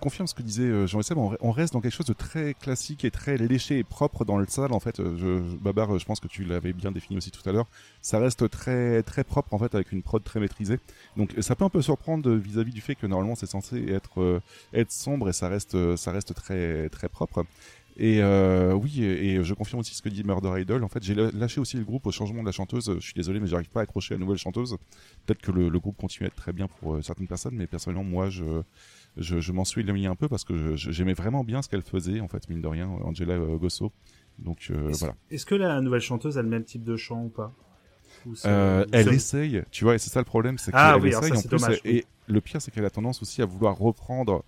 Confirme ce que disait euh, Jean-Seb, on, on reste dans quelque chose de très classique et très léché et propre dans le salle. En fait, euh, Babar, je pense que tu l'avais bien défini aussi tout à l'heure. Ça reste très très propre en fait, avec une prod très maîtrisée. Donc, ça peut un peu surprendre vis-à-vis du fait que normalement c'est censé être euh, être sombre et ça reste ça reste très très propre. Et euh, oui, et, je confirme aussi ce que dit Murder Idol. En fait, j'ai lâché aussi le groupe au changement de la chanteuse. Je suis désolé, mais j'arrive pas à accrocher la nouvelle chanteuse. Peut-être que le, groupe continue à être très bien pour certaines personnes, mais personnellement, moi, je je, je m'en suis éloigné un peu parce que j'aimais vraiment bien ce qu'elle faisait, en fait, mine de rien, Angela euh, Gosso. Donc euh, Est-ce voilà. est-ce que la nouvelle chanteuse a le même type de chant ou pas Ou Euh, elle essaye, tu vois, et c'est ça le problème, c'est Ah qu'elle oui, essaye ça, en plus. dommage, et le pire, c'est qu'elle a tendance aussi à vouloir reprendre.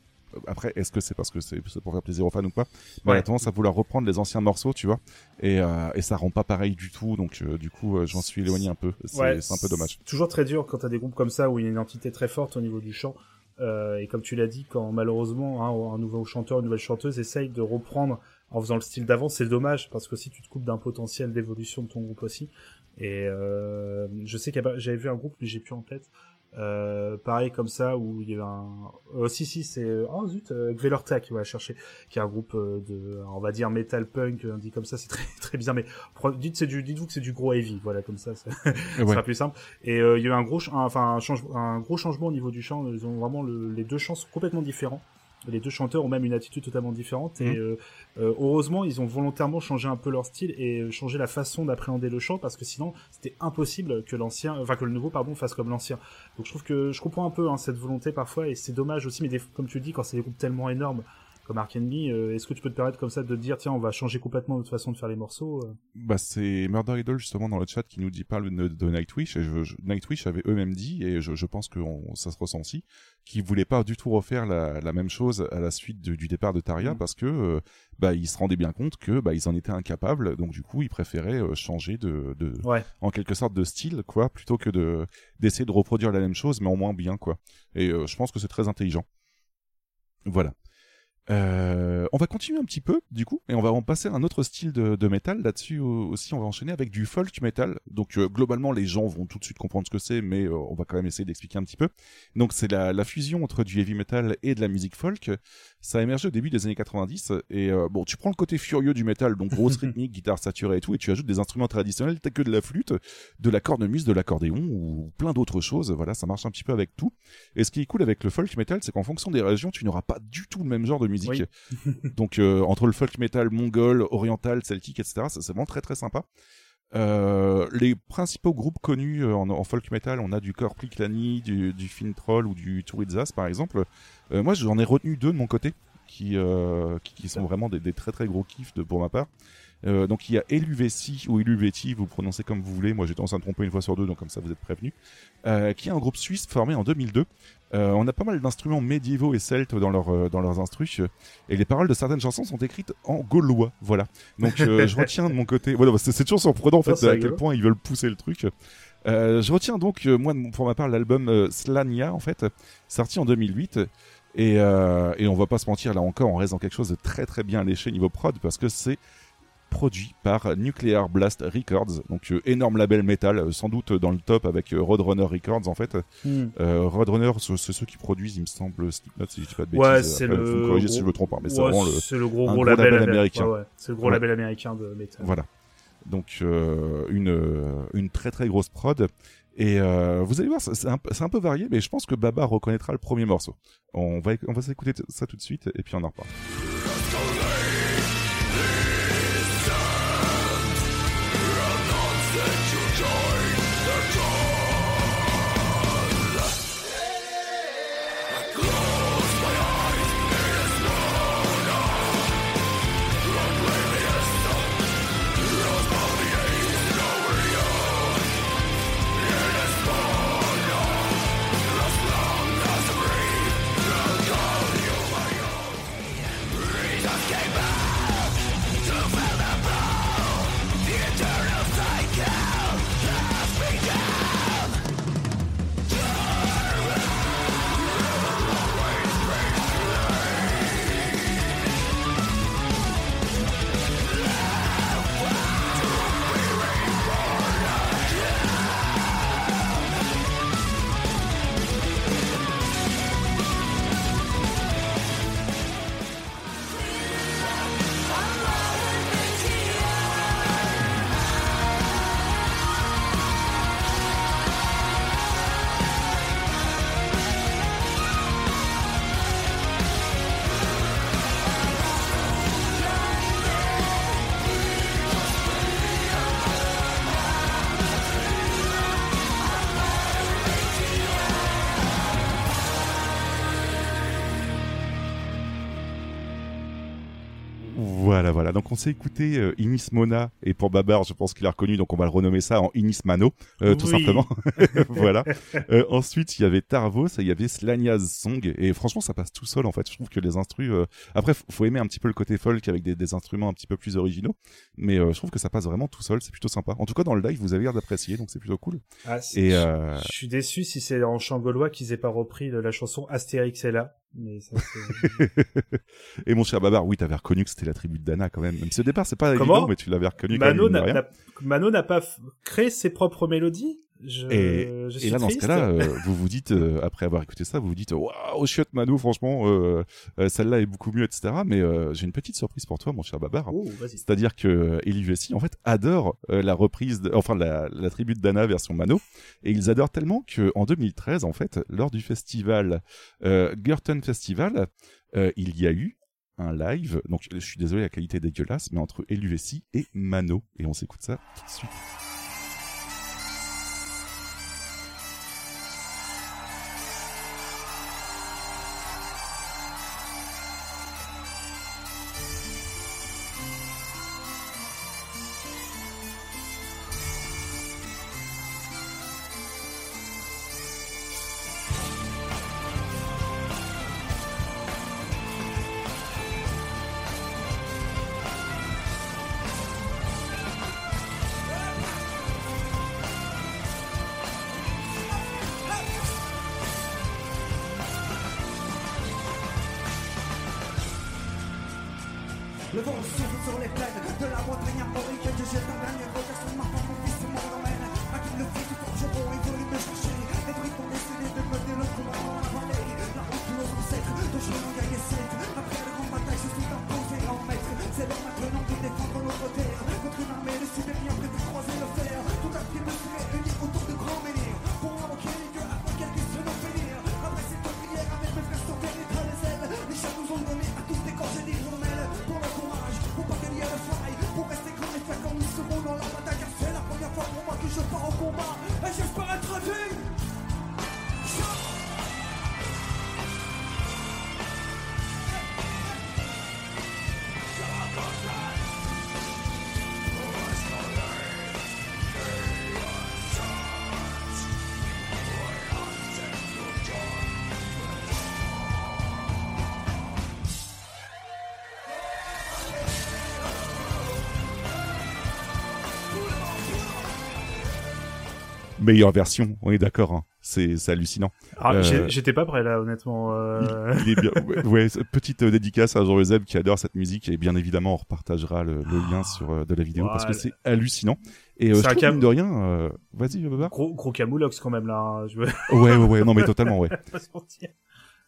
Après, est-ce que c'est parce que c'est pour faire plaisir aux fans ou pas Mais Ouais. elle a tendance à vouloir reprendre les anciens morceaux, tu vois, et, euh, et ça rend pas pareil du tout. Donc, du coup, j'en suis éloigné un peu. C'est Ouais, un peu dommage. Toujours très dur quand t'as des groupes comme ça où il y a une identité très forte au niveau du chant. Euh, et comme tu l'as dit, quand malheureusement hein, un nouveau chanteur, une nouvelle chanteuse essaye de reprendre en faisant le style d'avant, c'est dommage parce que si tu te coupes d'un potentiel d'évolution de ton groupe aussi. Et euh, je sais que j'avais vu un groupe, mais j'ai plus en tête. Euh, pareil comme ça où il y avait un euh, si si c'est oh zut euh, Gvelortak ouais chercher qui est un groupe euh, de on va dire metal punk on dit comme ça c'est très [LAUGHS] très bizarre mais dites c'est du dites-vous que c'est du gros heavy voilà comme ça c'est [LAUGHS] ce Ouais. sera plus simple. Et euh, il y a eu un gros, un- enfin un, change- un gros changement au niveau du chant. Ils ont vraiment le- les deux chants sont complètement différents. Les deux chanteurs ont même une attitude totalement différente. Et Mhm. euh, euh, heureusement, ils ont volontairement changé un peu leur style et euh, changé la façon d'appréhender le chant parce que sinon, c'était impossible que l'ancien, enfin que le nouveau, pardon, fasse comme l'ancien. Donc je trouve que je comprends un peu hein, cette volonté parfois et c'est dommage aussi. Mais des- comme tu le dis, quand c'est des groupes tellement énormes comme Ark Enemy, euh, est-ce que tu peux te permettre comme ça de dire tiens, on va changer complètement notre façon de faire les morceaux euh Bah, c'est Murder Idol justement dans le chat qui nous dit parle de, de Nightwish et je, je- Nightwish avait eux-mêmes dit et je, je pense que on- ça se ressent aussi qu'ils voulaient pas du tout refaire la, la même chose à la suite de- du départ de Taria Mm. parce que euh, bah ils se rendaient bien compte que bah ils en étaient incapables donc du coup ils préféraient changer de, de Ouais. en quelque sorte de style quoi plutôt que de d'essayer de reproduire la même chose mais en moins bien quoi et euh, je pense que c'est très intelligent voilà Euh, on va continuer un petit peu, du coup, et on va en passer à un autre style de, de métal. Là-dessus aussi, on va enchaîner avec du folk metal. Donc, euh, globalement, les gens vont tout de suite comprendre ce que c'est, mais euh, on va quand même essayer d'expliquer un petit peu. Donc, c'est la, la, fusion entre du heavy metal et de la musique folk. Ça a émergé au début des années 90, et euh, bon, tu prends le côté furieux du métal, donc grosse [LAUGHS] rythmique, guitare saturée et tout, et tu ajoutes des instruments traditionnels tels que de la flûte, de la cornemuse, de l'accordéon ou plein d'autres choses. Voilà, ça marche un petit peu avec tout. Et ce qui est cool avec le folk metal, c'est qu'en fonction des régions, tu n'auras pas du tout le même genre de musique. Oui. [LAUGHS] Donc euh, entre le folk metal mongol, oriental, celtique, etc., c'est vraiment très très sympa. Euh, les principaux groupes connus en, en, folk metal, on a du Corpli Clani, du, du Fintroll ou du Turizas par exemple. Euh, moi j'en ai retenu deux de mon côté qui, euh, qui, qui, sont vraiment des, des, très très gros kiffs de, pour ma part. Euh, donc il y a Eluveci ou Eluveti, vous prononcez comme vous voulez. Moi j'ai tendance à me tromper une fois sur deux, donc comme ça vous êtes prévenus. Euh, qui est un groupe suisse formé en 2002. Euh, on a pas mal d'instruments médiévaux et celtes dans, leur, dans leurs instrus. Et les paroles de certaines chansons sont écrites en gaulois. Voilà. Donc je [LAUGHS] retiens de mon côté. Voilà, c'est toujours surprenant en fait à quel point ils veulent pousser le truc. Euh, je retiens donc, euh, moi, pour ma part, l'album euh, Slania, en fait, sorti en 2008. Et, euh, et on va pas se mentir, là encore, on reste dans quelque chose de très très bien léché niveau prod, parce que c'est produit par Nuclear Blast Records, donc euh, énorme label métal, euh, sans doute dans le top avec euh, Roadrunner Records en fait. Hmm. Roadrunner, c'est ceux qui produisent, il me semble, Slipknot si je dis pas de bêtises. Ouais, c'est le faut me corriger gros- si je me trompe, hein, mais c'est vraiment le. gros, un gros gros label, label américain. américain. Ouais, ouais. C'est le gros label américain de métal. Voilà. Donc euh, une une très très grosse prod. Et euh, vous allez voir, c'est un, peu varié, mais je pense que Baba reconnaîtra le premier morceau. On va on va s'écouter ça tout de suite et puis on en reparle. On s'est écouté euh, Inis Mona et pour Babar, je pense qu'il a reconnu, donc on va le renommer ça en Inis Mano, euh, tout simplement. [LAUGHS] [LAUGHS] voilà. Euh, ensuite, il y avait Tarvos, et il y avait Slania's Song, et franchement, ça passe tout seul en fait. Je trouve que les instrus. euh, Après, faut aimer un petit peu le côté folk avec des, des instruments un petit peu plus originaux, mais euh, je trouve que ça passe vraiment tout seul. C'est plutôt sympa. En tout cas, dans le live, vous avez l'air d'apprécier, donc c'est plutôt cool. Ah, Et je- euh, Je suis déçu si c'est en chant gaulois qu'ils aient pas repris de la chanson Astérix est là. Mais ça, c'est- [LAUGHS] et mon cher Babar, oui, t'avais reconnu que c'était la tribu de Dana quand même. Même si au départ, c'est pas Comment évident, mais tu l'avais reconnu quand Mano même. n'a Mano pas créé ses propres mélodies? Je, Et, je et suis là, dans ce cas-là, euh, [LAUGHS] vous vous dites, euh, après avoir écouté ça, vous vous dites, waouh, chiotte Mano, franchement, euh, celle-là est beaucoup mieux, etc. Mais j'ai une petite surprise pour toi, mon cher Babar. Oh. C'est-à-dire que euh, Eli Vessi, en fait, adore la reprise, de, enfin la, la tribu de Dana version Mano, et ils adorent tellement que en 2013, en fait, lors du festival euh, Gurton Festival, il y a eu un live. Donc, je suis désolé, la qualité est dégueulasse, mais entre Eli Vessi et Mano, et on s'écoute ça tout de suite. De la montagne armorique. Je jette un dernier Meilleure version, on est d'accord. Hein. C'est hallucinant. Ah, Euh, J'étais pas prêt là, honnêtement. euh. Il est bien. Ouais, [LAUGHS] petite euh, dédicace à Jean Zeb qui adore cette musique et bien évidemment on repartagera le, le lien sur euh, de la vidéo parce que c'est hallucinant. Et C'est un cam- de rien, vas-y Baba. Gros, gros camoulox quand même là. hein, Je veux Ouais ouais ouais non mais totalement ouais. [LAUGHS] pas.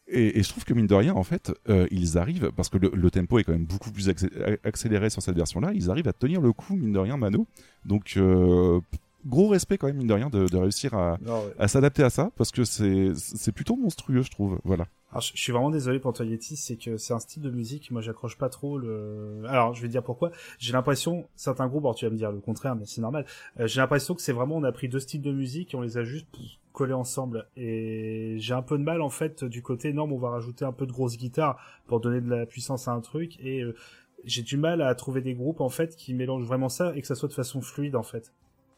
Et, et je trouve que mine de rien, en fait, euh, ils arrivent, parce que le, le tempo est quand même beaucoup plus accé- accéléré sur cette version-là, ils arrivent à tenir le coup, mine de rien, Mano. Donc, euh, gros respect quand même, mine de rien, de, de réussir à, Non, ouais. à s'adapter à ça, parce que c'est c'est plutôt monstrueux, je trouve. Voilà. Alors, je suis vraiment désolé pour toi Yeti, c'est que c'est un style de musique, moi j'accroche pas trop le... Alors, je vais te dire pourquoi. J'ai l'impression, certains groupes, alors tu vas me dire le contraire, mais c'est normal, euh, j'ai l'impression que c'est vraiment, on a pris deux styles de musique et on les a juste collés ensemble. Et j'ai un peu de mal, en fait, du côté, mais on va rajouter un peu de grosse guitare pour donner de la puissance à un truc, et euh, j'ai du mal à trouver des groupes, en fait, qui mélangent vraiment ça et que ça soit de façon fluide, en fait.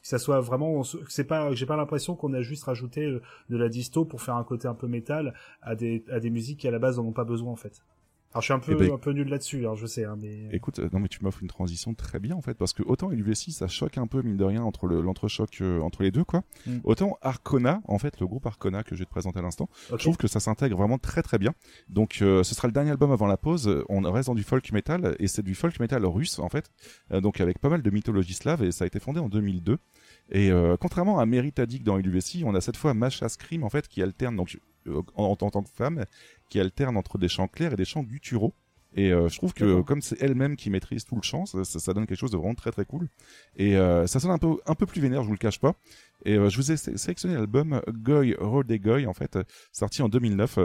Que ça soit vraiment, c'est pas, j'ai pas l'impression qu'on a juste rajouté euh, de la disto pour faire un côté un peu métal à des, à des musiques qui à la base n'en ont pas besoin en fait. Alors je suis un peu, Eh ben, un peu nul là-dessus, hein, je sais, hein, mais Écoute, euh, non mais tu m'offres une transition très bien en fait, parce que autant LUV6 ça choque un peu mine de rien entre le- l'entrechoc euh, entre les deux quoi, Mm. autant Arcona, en fait le groupe Arcona que je vais te présenter à l'instant. Je trouve que ça s'intègre vraiment très très bien. Donc euh, ce sera le dernier album avant la pause. On reste dans du folk metal et c'est du folk metal russe en fait. Euh, donc avec pas mal de mythologie slave et ça a été fondé en 2002. Et euh, contrairement à Meritadik dans LUVC, on a cette fois Masha Scream en fait qui alterne donc euh, en, en tant que femme qui alterne entre des chants clairs et des chants gutturaux. Et euh, je trouve que comme c'est elle-même qui maîtrise tout le chant, ça, donne quelque chose de vraiment très très cool. Et euh, ça sonne un peu un peu plus vénère, je vous le cache pas. Et euh, je vous ai sé- sélectionné l'album Goy Rodé Goy en fait, sorti en 2009.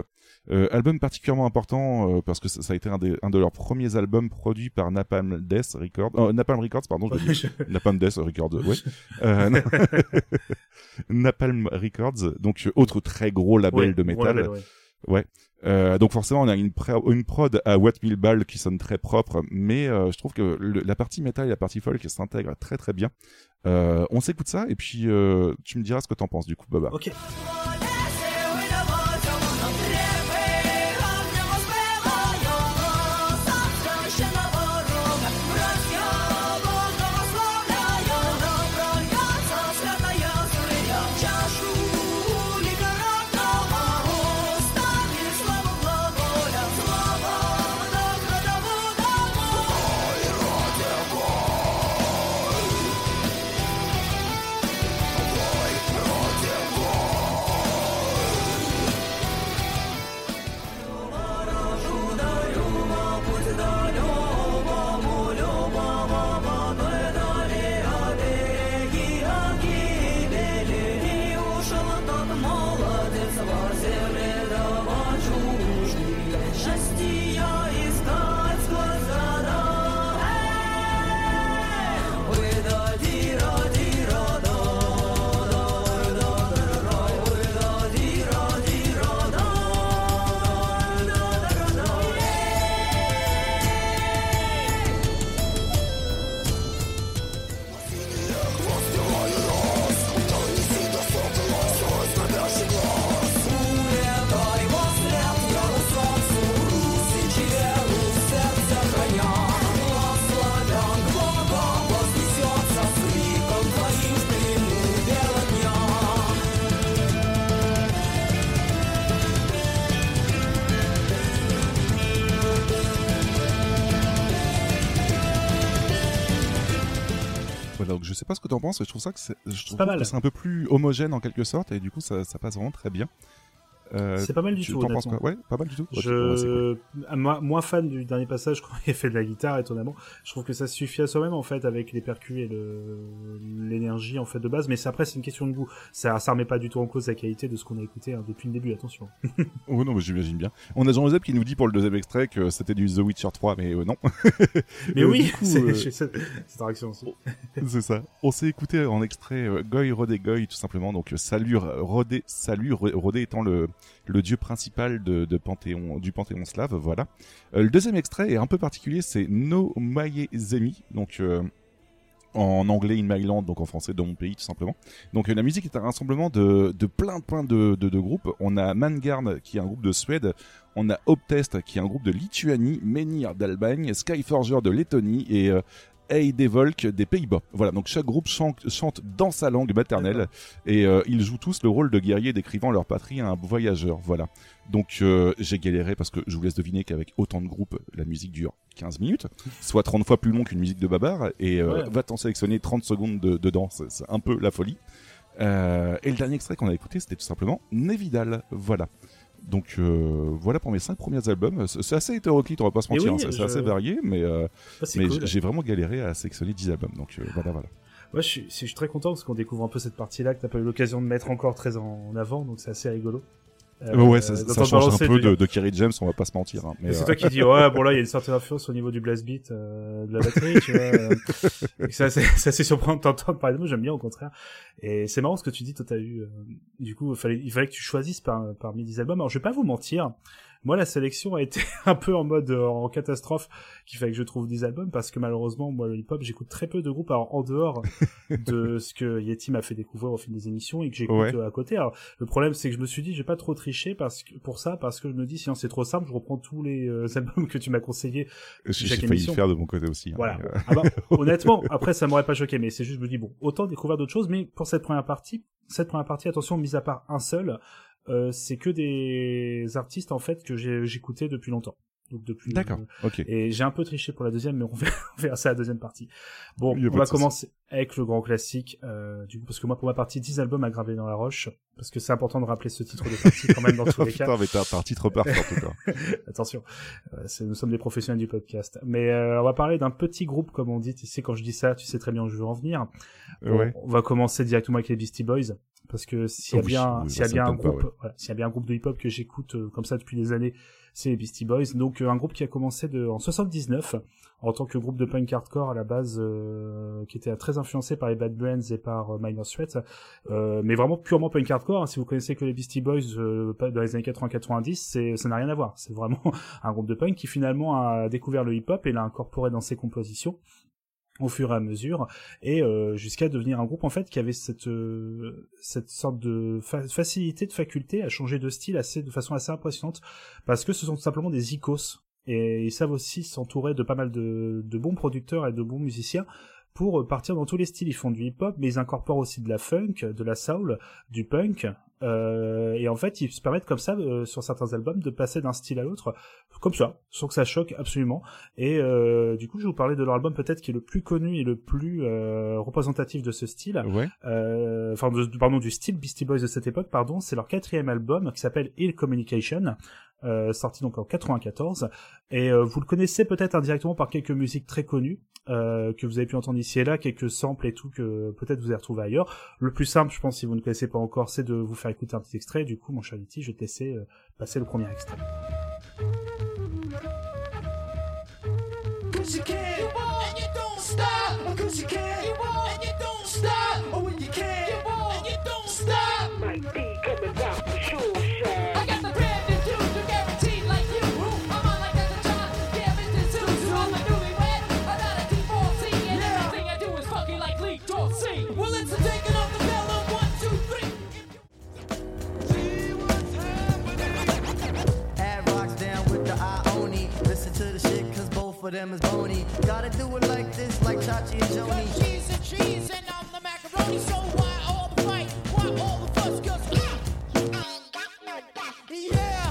Euh, album particulièrement important parce que ça, ça a été un, des, un de leurs premiers albums produits par Napalm Death Records. Napalm Records, pardon, je dit. [LAUGHS] Napalm Death Records, ouais. [LAUGHS] Napalm Records, donc autre très gros label Ouais, de métal. label, ouais. Euh, donc forcément, on a une, prod à What Mille Balles qui sonne très propre, mais euh, je trouve que la partie métal et la partie folk s'intègrent très très bien. Euh, on s'écoute ça et puis tu me diras ce que t'en penses du coup, Baba. Ok. Pas ce que t'en penses, je trouve ça que c'est, je trouve pas mal. que c'est un peu plus homogène en quelque sorte, et du coup, ça, ça passe vraiment très bien. Euh, C'est pas mal du tu tout, t'en penses quoi? Ouais, pas mal du tout. C'est cool. Je, ah, moi, moins fan du dernier passage [LAUGHS] quand il fait de la guitare, étonnamment. Je trouve que ça suffit à soi-même, en fait, avec les percus et le, l'énergie, en fait, de base. Mais après, c'est une question de goût. Ça, ça remet pas du tout en cause la qualité de ce qu'on a écouté hein, depuis le début, attention. [LAUGHS] Oh non, mais j'imagine bien. On a Jean-Joseph qui nous dit pour le deuxième extrait que c'était du The Witcher 3, mais euh, non. [LAUGHS] Mais Euh, oui, c'est, cette, réaction aussi. C'est ça. On s'est écouté en extrait Goy Rodé Goy tout simplement. Donc Salut Rodé, Salut Ro- Rodé étant le le dieu principal de, de du Panthéon slave. Voilà. Euh, le deuxième extrait est un peu particulier. C'est No Zemi. Donc euh, en anglais In My Land, donc en français dans mon pays tout simplement. Donc euh, la musique est un rassemblement de, de plein de, de, de groupes. On a Mangarn qui est un groupe de Suède, on a Optest qui est un groupe de Lituanie, Menhir d'Albanie, Skyforger de Lettonie et Heidevolk des Pays-Bas. Voilà, donc chaque groupe chante, chante dans sa langue maternelle et euh, ils jouent tous le rôle de guerrier décrivant leur patrie à un voyageur. Voilà. Donc euh, j'ai galéré parce que je vous laisse deviner qu'avec autant de groupes, la musique dure 15 minutes, soit 30 fois plus long qu'une musique de babar et euh, Ouais. va t'en sélectionner 30 secondes de, dedans, c'est c'est un peu la folie. Et le dernier extrait qu'on a écouté, c'était tout simplement Nevidal. Voilà. Donc euh, voilà pour mes cinq premiers albums. C'est assez hétéroclite, on va pas se mentir, oui, hein, c'est je- assez varié, mais, euh, mais cool. j'ai vraiment galéré à sélectionner 10 albums. Donc euh, voilà, voilà. Moi, je suis, je suis très content parce qu'on découvre un peu cette partie-là que t'as pas eu l'occasion de mettre encore très en avant, donc c'est assez rigolo. Euh, ouais, ça, ça change un peu de, de Kerry James, on va pas se mentir. hein, mais, c'est euh, toi qui dis ouais bon là il y a une certaine influence au niveau du blast beat euh, de la batterie tu vois euh, [LAUGHS] ça c'est [LAUGHS] assez surprenant de t'entendre parler de moi j'aime bien au contraire. Et c'est marrant ce que tu dis toi t'as eu euh, du coup il fallait il fallait que tu choisisses par, parmi 10 albums. Alors je vais pas vous mentir moi la sélection a été [LAUGHS] un peu en mode euh, en catastrophe qu'il fallait que je trouve 10 albums parce que malheureusement moi le hip hop j'écoute très peu de groupes alors en dehors [LAUGHS] de ce que Yeti m'a fait découvrir au fil des émissions et que j'écoute Ouais. euh, à côté alors le problème c'est que je me suis dit j'ai pas trop triché parce que pour ça parce que je me dis sinon c'est trop simple je reprends tous les euh, [LAUGHS] albums que tu m'as conseillé j'ai failli le faire de mon côté aussi. hein, voilà euh, Ah bah, honnêtement après ça m'aurait pas choqué mais c'est juste je me dis bon autant découvrir d'autres choses mais pour cette première partie cette première partie attention mis à part un seul euh, c'est que des artistes en fait que j'ai j'écoutais depuis longtemps donc depuis D'accord, euh, ok. et j'ai un peu triché pour la deuxième, mais on [LAUGHS] verra, on verra ça à la deuxième partie. Bon, on va commencer avec le grand classique, euh, du coup, parce que moi, pour ma partie, 10 albums à graver dans la roche, parce que c'est important de rappeler ce titre de partie quand même dans [LAUGHS] tous les cas. Putain, mais t'as un titre parfait en tout cas. [LAUGHS] Attention, euh, nous sommes des professionnels du podcast. Mais euh, on va parler d'un petit groupe, comme on dit. Tu sais, quand je dis ça, tu sais très bien où je veux en venir. Bon, Ouais. On va commencer directement avec les Beastie Boys. Parce que s'il y a bien, oui, s'il y a bien un pas, groupe, voilà, s'il y a bien un groupe de hip-hop que j'écoute euh, comme ça depuis des années, c'est les Beastie Boys. Donc euh, un groupe qui a commencé de, en 79 en tant que groupe de punk hardcore à la base, euh, qui était très influencé par les Bad Brains et par euh, Minor Threat, euh, mais vraiment purement punk hardcore. hein. Si vous connaissez que les Beastie Boys euh, dans les années 80-90, c'est ça n'a rien à voir. C'est vraiment [LAUGHS] un groupe de punk qui finalement a découvert le hip-hop et l'a incorporé dans ses compositions au fur et à mesure et euh, jusqu'à devenir un groupe en fait qui avait cette euh, cette sorte de fa- facilité de faculté à changer de style assez de façon assez impressionnante parce que ce sont simplement des icos et ils savent aussi s'entourer de pas mal de, de bons producteurs et de bons musiciens pour euh, partir dans tous les styles. Ils font du hip-hop, mais ils incorporent aussi de la funk, de la soul, du punk, euh, et en fait, ils se permettent comme ça, euh, sur certains albums, de passer d'un style à l'autre, comme ça, sans que ça choque absolument. Et euh, du coup, je vais vous parler de leur album peut-être qui est le plus connu et le plus représentatif de ce style. Ouais. Enfin, de- pardon, du style Beastie Boys de cette époque, pardon. C'est leur quatrième album qui s'appelle Ill Communication. Sorti donc en 94 et vous le connaissez peut-être indirectement par quelques musiques très connues euh, que vous avez pu entendre ici et là, quelques samples et tout que peut-être vous avez retrouvé ailleurs. Le plus simple, je pense, si vous ne connaissez pas encore, c'est de vous faire écouter un petit extrait. Du coup, mon cher je vais te euh, passer le premier extrait. Both of them is bony. Gotta do it like this, like Chachi and Joni. Cause cheese and cheese, and I'm the macaroni, so why all the fight? Why all the fuss? Cause ah, I, yeah,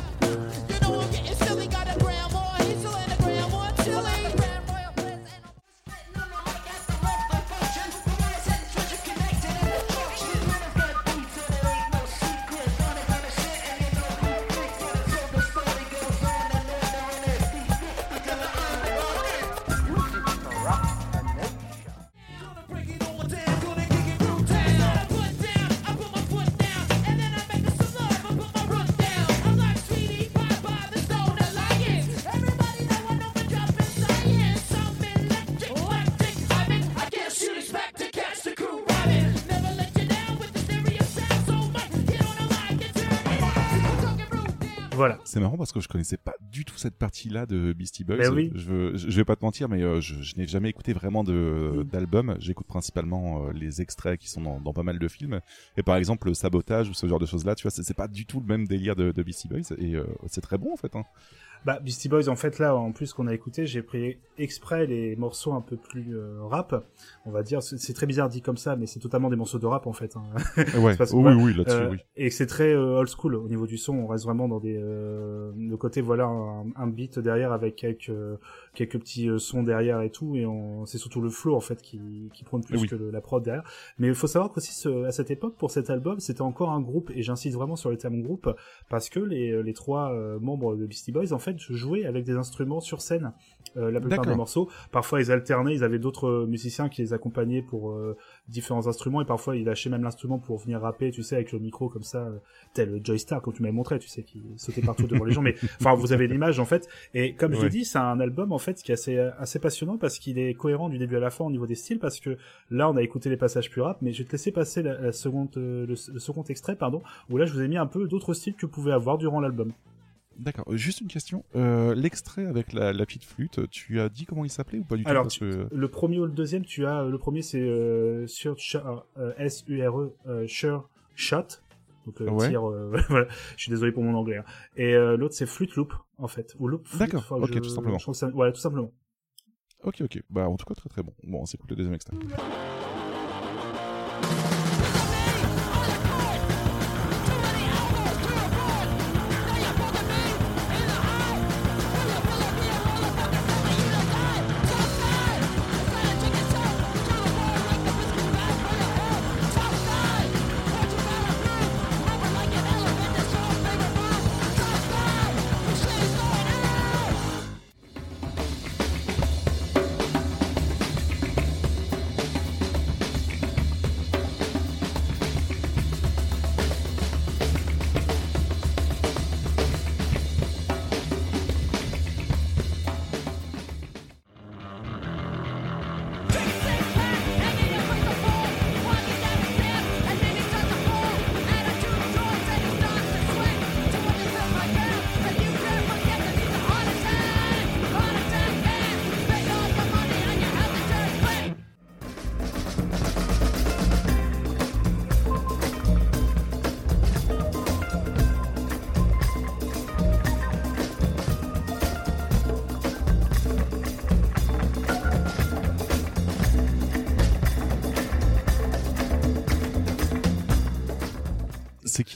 C'est marrant parce que je connaissais pas du tout cette partie-là de Beastie Boys. Ben oui. Je, je, je vais pas te mentir, mais euh, je, je n'ai jamais écouté vraiment de d'album. J'écoute principalement euh, les extraits qui sont dans, dans pas mal de films. Et par exemple, le sabotage ou ce genre de choses-là, tu vois, c'est c'est pas du tout le même délire de, de Beastie Boys. Et euh, c'est très bon en fait. Hein. Bah, Beastie Boys, en fait, là, en plus qu'on a écouté, j'ai pris exprès les morceaux un peu plus euh, rap. On va dire, c'est très bizarre dit comme ça, mais c'est totalement des morceaux de rap, en fait. hein. Ouais. [LAUGHS] Oui, oui, là-dessus, Euh, oui. Et c'est très euh, old school au niveau du son. On reste vraiment dans des le côté voilà un, un beat derrière avec quelques quelques petits euh, sons derrière et tout. Et on c'est surtout le flow en fait qui qui prône plus Oui. que le- la prod derrière. Mais il faut savoir qu'aussi ce- à cette époque pour cet album c'était encore un groupe et j'insiste vraiment sur le terme groupe parce que les les trois euh, membres de Beastie Boys en fait jouaient avec des instruments sur scène la plupart des morceaux. Parfois ils alternaient, ils avaient d'autres euh, musiciens qui les accompagnaient pour euh, différents instruments et parfois ils lâchaient même l'instrument pour venir rapper, tu sais, avec le micro comme ça, euh, tel Joystar comme tu m'avais montré, tu sais, qui sautait partout devant les gens. Mais [LAUGHS] enfin, vous avez l'image en fait. Et comme je Ouais. l'ai dit, c'est un album en fait qui est assez assez passionnant parce qu'il est cohérent du début à la fin au niveau des styles. Parce que là, on a écouté les passages plus rap, mais je vais te laisser passer la, la seconde, euh, le, le second extrait, pardon, où là, je vous ai mis un peu d'autres styles que vous pouvez avoir durant l'album. D'accord. Euh, Juste une question. Euh, L'extrait avec la, la petite flûte, tu as dit comment il s'appelait ou pas du tout Alors, parce que... Le premier ou le deuxième, tu as le premier c'est euh, sur S U R E euh, Sure Shot. Donc euh, Ouais. tir, euh, [LAUGHS] voilà. Je suis désolé pour mon anglais. hein. Et euh, l'autre c'est Flute Loop en fait ou Loop. D'accord, ok, je- tout simplement. je ça- tout simplement. Ok, ok. Bah, en tout cas, très très bon. Bon, on s'écoute le deuxième extrait.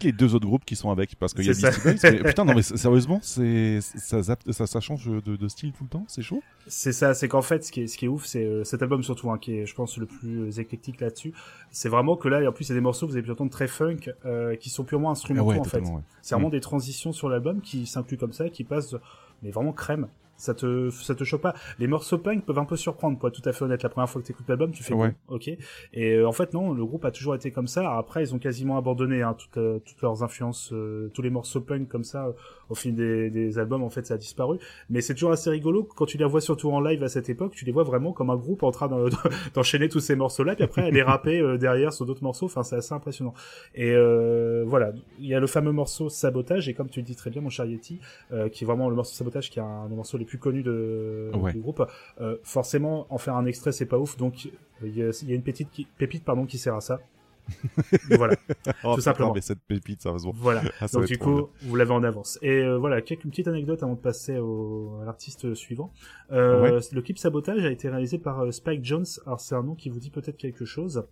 Les deux autres groupes qui sont avec Parce qu'il y a Beastie ça. Boys. mais- [LAUGHS] putain, non, mais sérieusement, c'est ça, zappe- ça, ça change de, de style tout le temps C'est chaud C'est ça, c'est qu'en fait, ce qui est, ce qui est ouf, c'est euh, cet album surtout, hein, qui est, je pense, le plus euh, éclectique là-dessus. C'est vraiment que là, et en plus, il y a des morceaux, vous avez pu entendre très funk, euh, qui sont purement instrumentaux, en fait. Ah totalement, ouais. C'est vraiment des transitions sur l'album qui s'incluent comme ça, qui passent, mais vraiment crème. Ça te, ça te choque pas. Les morceaux punk peuvent un peu surprendre, pour être tout à fait honnête. La première fois que t'écoutes l'album, tu fais Ouais. bon, ok. Et euh, en fait, non, le groupe a toujours été comme ça. Après, ils ont quasiment abandonné hein, toutes, euh, toutes leurs influences, euh, tous les morceaux punk comme ça. Au fil des, des albums, en fait, ça a disparu. Mais c'est toujours assez rigolo quand tu les vois surtout en live à cette époque. Tu les vois vraiment comme un groupe en train d'en- [LAUGHS] d'enchaîner tous ces morceaux-là, puis après les rapper euh, derrière sur d'autres morceaux. Enfin, c'est assez impressionnant. Et euh, voilà, il y a le fameux morceau Sabotage, et comme tu le dis très bien, mon cher Yeti, euh, qui est vraiment le morceau Sabotage, qui est un des morceaux les plus connus de, Ouais. du groupe. Euh, forcément, en faire un extrait, c'est pas ouf, donc il y a, il y a une petite qui- pépite pardon qui sert à ça. [LAUGHS] voilà, Oh, putain, simplement. mais cette pépite, sérieusement. voilà. [LAUGHS] Ah, ça Donc du coup, vous l'avez en avance. Et euh, voilà, quelques une petite anecdote avant de passer au, à l'artiste suivant. Euh, Le clip Sabotage a été réalisé par euh, Spike Jones. Alors c'est un nom qui vous dit peut-être quelque chose.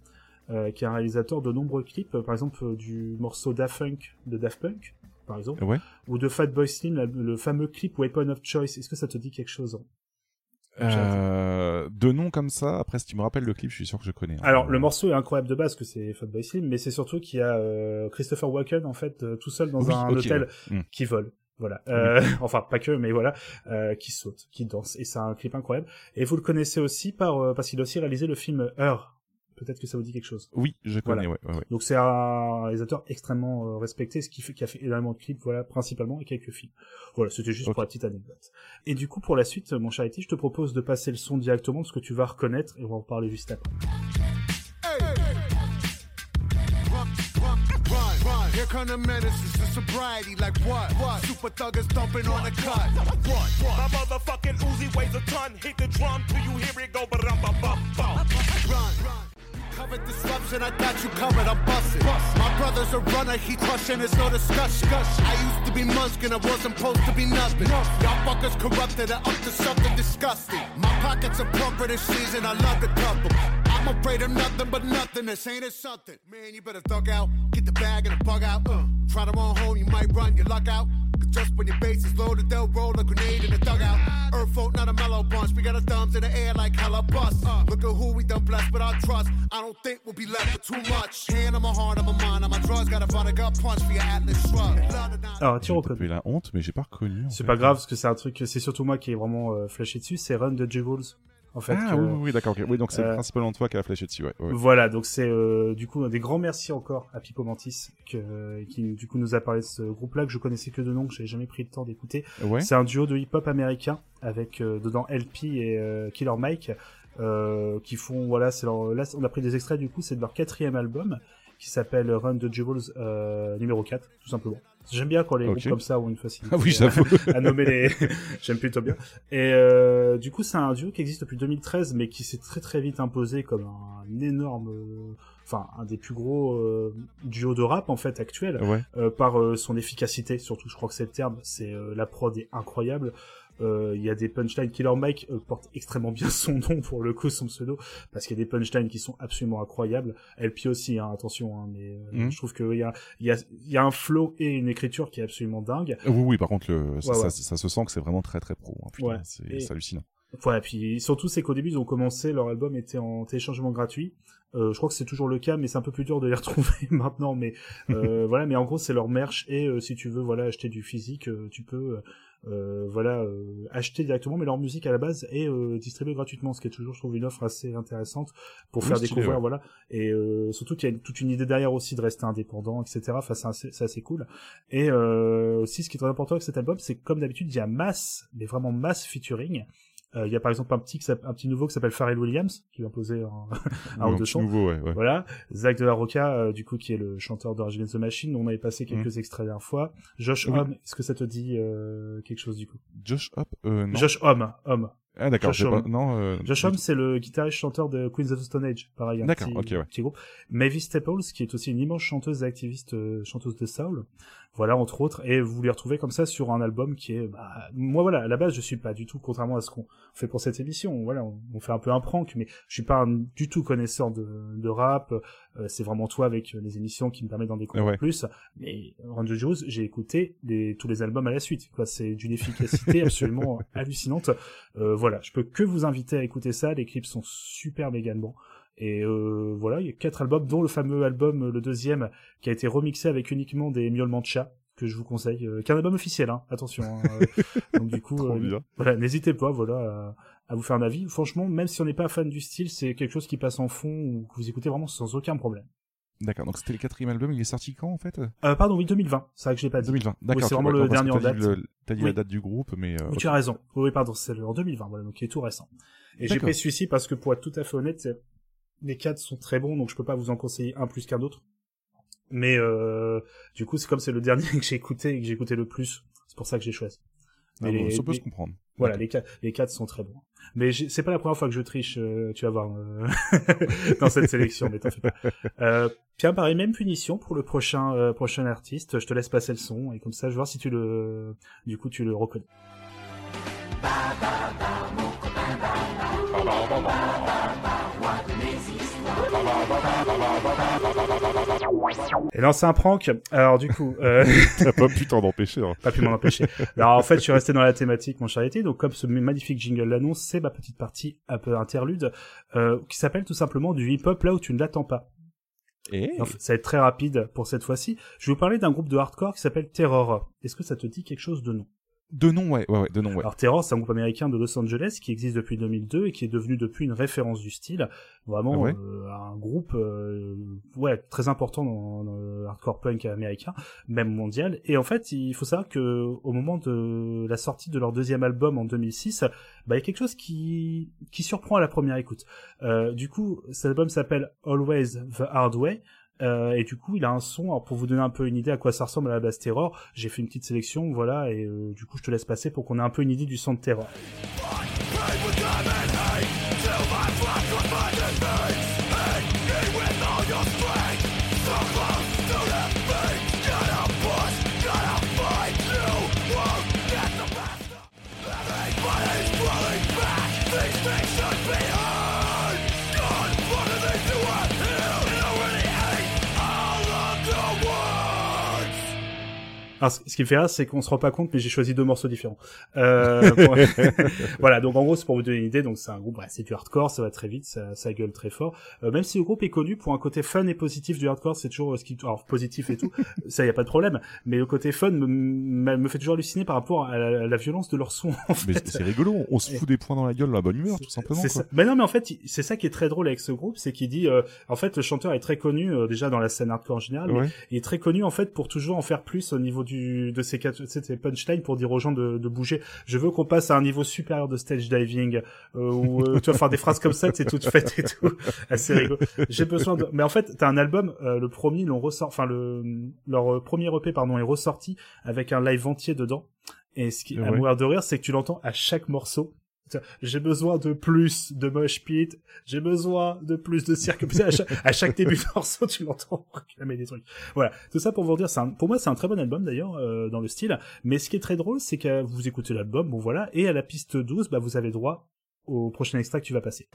Qui est un réalisateur de nombreux clips, par exemple du morceau Daft Punk de Daft Punk, par exemple, Ouais. ou de Fatboy Slim, le fameux clip Weapon of Choice. Est-ce que ça te dit quelque chose Euh, de noms comme ça, après, si tu me rappelles le clip, je suis sûr que je connais. hein. Alors le morceau est incroyable de base que c'est Fatboy Slim, mais c'est surtout qu'il y a euh, Christopher Walken en fait euh, tout seul dans Oui, un hôtel ouais. Mm. qui vole. Voilà, Euh, [LAUGHS] enfin pas que, mais voilà, euh, qui saute, qui danse, et c'est un clip incroyable. Et vous le connaissez aussi par euh, parce qu'il a aussi réalisé le film Heure. Peut-être que ça vous dit quelque chose. Oui, je connais, ouais, ouais, ouais. Donc c'est un réalisateur extrêmement euh, respecté, ce qui fait qui a fait énormément de clips, voilà, principalement et quelques films. Voilà, c'était juste pour la petite anecdote. Et du coup, pour la suite, mon cher je te propose de passer le son directement parce que tu vas reconnaître et on va en parler juste après. Run, run, here kind of menaces to sobriety. Like what? What? Super thuggers dumping on the cut. What? My motherfucking Uzi weighs a ton. Hit the drum till you hear it go ba dum bum bum bum. Run. Covered disruption, I got you covered, I'm busted. My brother's a runner, he crushing, there's no discussion. I used to be Muskin, I wasn't supposed to be nothing. Y'all fuckers corrupted and up to something disgusting. My pockets are plumper this season, I love the couple. I'm afraid of nothing but nothing, this ain't it something. Man, you better thug out, get the bag and the bug out. Uh, try to run home, you might run your luck out. Just when your base is loaded, they'll roll a grenade in the dugout. Earth folk, not a mellow bunch. We got our thumbs in the air like hella bust. Uh, look at who we done blessed with our trust. I don't think we'll be left with too much. Hand on my heart, on my mind, on my drugs. Got a vodka punch for your Atlas shrug. Alors, tu J'ai reconnais. la honte, mais j'ai pas reconnu. C'est pas grave parce que c'est un truc, c'est surtout moi qui est vraiment euh, flashé dessus. C'est Run de Jewels. En fait, Ah que- oui, oui, d'accord. ok. Oui, donc c'est euh, principalement toi qui a flashé dessus, ouais. ouais. Voilà, donc c'est euh, du coup un des grands merci encore à Pipo Mantis que, qui du coup nous a parlé de ce groupe-là que je connaissais que de nom, que j'avais jamais pris le temps d'écouter. Ouais. C'est un duo de hip-hop américain avec euh, dedans LP et euh, Killer Mike euh, qui font voilà, c'est leur là on a pris des extraits du coup, c'est de leur quatrième album qui s'appelle Run the Jewels euh, numéro 4 tout simplement. J'aime bien quand les Ok. groupes comme ça ont une facilité Ah oui, j'avoue. [LAUGHS] à nommer les [LAUGHS] j'aime plutôt bien et euh, du coup c'est un duo qui existe depuis 2013 mais qui s'est très très vite imposé comme un énorme euh, enfin un des plus gros euh, duos de rap en fait actuel Ouais. euh, par son efficacité surtout je crois que c'est le terme c'est euh, la prod est incroyable il y a des punchlines Killer Mike euh, porte extrêmement bien [LAUGHS] son nom pour le coup son pseudo parce qu'il y a des punchlines qui sont absolument incroyables LP aussi hein, attention hein, mais euh, Mhm. je trouve que il y a il y a il y a un flow et une écriture qui est absolument dingue Oui, oui, par contre, le, ça, Ouais, ouais. Ça, ça se sent que c'est vraiment très très pro. hein. Putain, Ouais. c'est Et- c'est hallucinant. Ouais, puis surtout c'est qu'au début ils ont commencé, leur album était en téléchargement gratuit. Euh, je crois que c'est toujours le cas, mais c'est un peu plus dur de les [LAUGHS] retrouver maintenant. Mais euh, [LAUGHS] voilà, mais en gros c'est leur merch et euh, si tu veux voilà acheter du physique, euh, tu peux euh, voilà euh, acheter directement. Mais leur musique à la base est euh, distribuée gratuitement, ce qui est toujours je trouve une offre assez intéressante pour Oui, faire découvrir ouais. voilà. Et euh, surtout qu'il y a toute une idée derrière aussi de rester indépendant, etc. Enfin c'est assez, cool. Et euh, aussi ce qui est très important avec cet album, c'est que comme d'habitude il y a masse, mais vraiment masse featuring. Euh, Il y a par exemple un petit, un petit nouveau qui s'appelle Pharrell Williams, qui vient poser [LAUGHS] un, un ou deux sons. nouveau, ouais, ouais. Voilà. Zach de la Roca, euh, du coup, qui est le chanteur de Rage Against the Machine. On avait passé quelques extraits la dernière fois. Josh Mhm. Oui. Homme, est-ce que ça te dit euh, quelque chose du coup? Josh euh, non. Josh Homme, Homme. Ah, d'accord. Josh pas- Homme. Non, euh, Josh Homme, c'est le guitariste chanteur de Queens of the Stone Age. Pareil, un D'accord, petit, ok, ouais. petit groupe. Mavis Staples, qui est aussi une immense chanteuse et activiste, euh, chanteuse de soul. Voilà, entre autres. Et vous les retrouvez comme ça sur un album qui est, bah, moi voilà, à la base, je suis pas du tout, contrairement à ce qu'on fait pour cette émission. Voilà, on, on fait un peu un prank, mais je suis pas un- du tout connaisseur de, de rap. Euh, c'est vraiment toi avec les émissions qui me permettent d'en découvrir Ouais. plus. Mais the Jewels, j'ai écouté les, tous les albums à la suite. Quoi, c'est d'une efficacité [LAUGHS] absolument hallucinante. Euh, voilà, je peux que vous inviter à écouter ça. Les clips sont superbes également. Et euh, voilà, il y a quatre albums, dont le fameux album, euh, le deuxième, qui a été remixé avec uniquement des miaulements de chat que je vous conseille, euh, qui est un album officiel, hein, attention. hein, euh, [LAUGHS] donc du coup, voilà, n'hésitez pas, voilà, à, à vous faire un avis. Franchement, même si on n'est pas fan du style, c'est quelque chose qui passe en fond ou que vous écoutez vraiment sans aucun problème. D'accord. Donc c'était le quatrième album. Il est sorti quand en fait? Euh, pardon, oui, 2020, c'est vrai que je l'ai pas dit. 2020. D'accord. c'est ok, vraiment le dernier en date. T'as dit Oui. la date du groupe, mais. euh, Oui, tu as raison. Oui, oui, pardon, c'est en 2020, voilà, donc il est tout récent. Et j'ai pris celui-ci parce que pour être tout à fait honnête, c'est- les quatre sont très bons, donc je peux pas vous en conseiller un plus qu'un autre. Mais euh, du coup, c'est comme c'est le dernier [LAUGHS] que j'ai écouté et que j'ai écouté le plus, c'est pour ça que j'ai choisi. Ah, Mais bon, les- ça peut les- se comprendre. Voilà, les quatre, les quatre sont très bons. Mais j'ai- c'est pas la première fois que je triche, euh, tu vas voir, euh, [LAUGHS] dans cette sélection, mais t'en fais pas. Euh, Pierre, pareil, même punition pour le prochain, euh, prochain artiste. Je te laisse passer le son, et comme ça, je vais voir si tu le, du coup, tu le reconnais. Et là, c'est un prank. Alors, du coup, euh, [LAUGHS] T'as pas pu t'en empêcher. hein. pas pu m'en empêcher. Alors en fait, je suis resté dans la thématique, mon cher été. Donc comme ce magnifique jingle l'annonce, c'est ma petite partie un peu interlude euh, qui s'appelle tout simplement du hip-hop là où tu ne l'attends pas. Et En fait, ça va être très rapide pour cette fois-ci. Je vais vous parler d'un groupe de hardcore qui s'appelle Terror. Est-ce que ça te dit quelque chose de nom? De nom, ouais, ouais, ouais, de nom, ouais. Alors Terror, c'est un groupe américain de Los Angeles qui existe depuis 2002 et qui est devenu depuis une référence du style. Vraiment ouais euh, un groupe euh, ouais très important dans, dans le hardcore punk américain, même mondial. Et en fait, il faut savoir que au moment de la sortie de leur deuxième album en 2006, bah il y a quelque chose qui qui surprend à la première écoute. Euh, du coup, cet album s'appelle Always the Hard Way. Euh, et du coup, il a un son. Alors pour vous donner un peu une idée à quoi ça ressemble à la base Terror, j'ai fait une petite sélection, voilà, et euh, du coup, je te laisse passer pour qu'on ait un peu une idée du son de Terror. Alors, ce qui me fait rire, c'est qu'on se rend pas compte, mais j'ai choisi deux morceaux différents. Euh, [LAUGHS] pour- [LAUGHS] voilà, donc en gros, c'est pour vous donner une idée. Donc c'est un groupe, ouais, c'est du hardcore, ça va très vite, ça, ça gueule très fort. Euh, même si le groupe est connu pour un côté fun et positif du hardcore, c'est toujours ce qui, alors positif et tout, [LAUGHS] ça y a pas de problème. Mais le côté fun me, me fait toujours halluciner par rapport à la, à la violence de leur son. En Mais fait. c'est rigolo, on se fout des points dans la gueule, la bonne humeur, tout simplement. Quoi. ça. Mais non, mais en fait, c'est ça qui est très drôle avec ce groupe, c'est qu'il dit, euh, en fait, le chanteur est très connu euh, déjà dans la scène hardcore en général, mais il est très connu en fait pour toujours en faire plus au niveau du de tu sais, ses punchlines pour dire aux gens de, de bouger. Je veux qu'on passe à un niveau supérieur de stage diving, euh, où euh, tu vas faire des phrases comme ça, c'est toutes faites et tout, [LAUGHS] assez rigolo. J'ai besoin de. Mais en fait, t'as un album, euh, le premier, ils l'ont ressort, enfin le leur euh, premier EP pardon est ressorti avec un live entier dedans. Et ce qui à Ouais. mourir de rire, c'est que tu l'entends à chaque morceau. J'ai besoin de plus de mosh pit. J'ai besoin de plus de cirque. À chaque, début de tu l'entends réclamer des trucs. Voilà. Tout ça pour vous dire, pour moi, c'est un très bon album d'ailleurs, euh, dans le style. Mais ce qui est très drôle, c'est que vous écoutez l'album, bon voilà, et à la piste 12, bah, vous avez droit au prochain extrait que tu vas passer.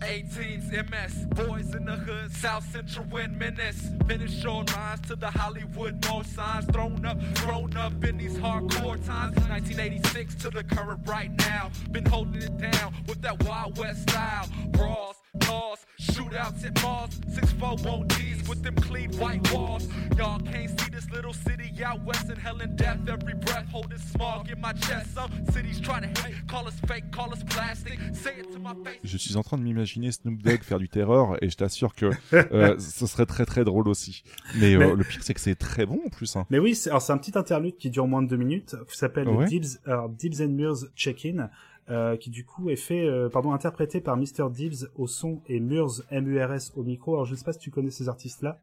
18s, MS, boys in the hood, South Central and Menace. Finish shorelines to the Hollywood mall signs. Thrown up, grown up in these hardcore times. 1986 to the current right now. Been holding it down with that Wild West style. Brawls, calls, shootouts at malls. 6'4 won't tease with them clean white walls. Y'all can't see this little city out west in hell and death. Every breath holding smog in my chest. Some cities trying to hate, call us fake, call us plastic. Say it to my face. Je suis en train de m'imaginer Snoop Dogg faire du terror et je t'assure que euh, [LAUGHS] ce serait très très drôle aussi. Mais, euh, Mais- le pire c'est que c'est très bon en plus. Hein. Mais oui, c'est, alors c'est un petit interlude qui dure moins de deux minutes, qui s'appelle Ouais. Dibs, and Murs Check-in, euh, qui du coup est fait, euh, pardon, interprété par Mr. Dibs au son et Murs, M-U-R-S au micro. Alors je sais pas si tu connais ces artistes-là.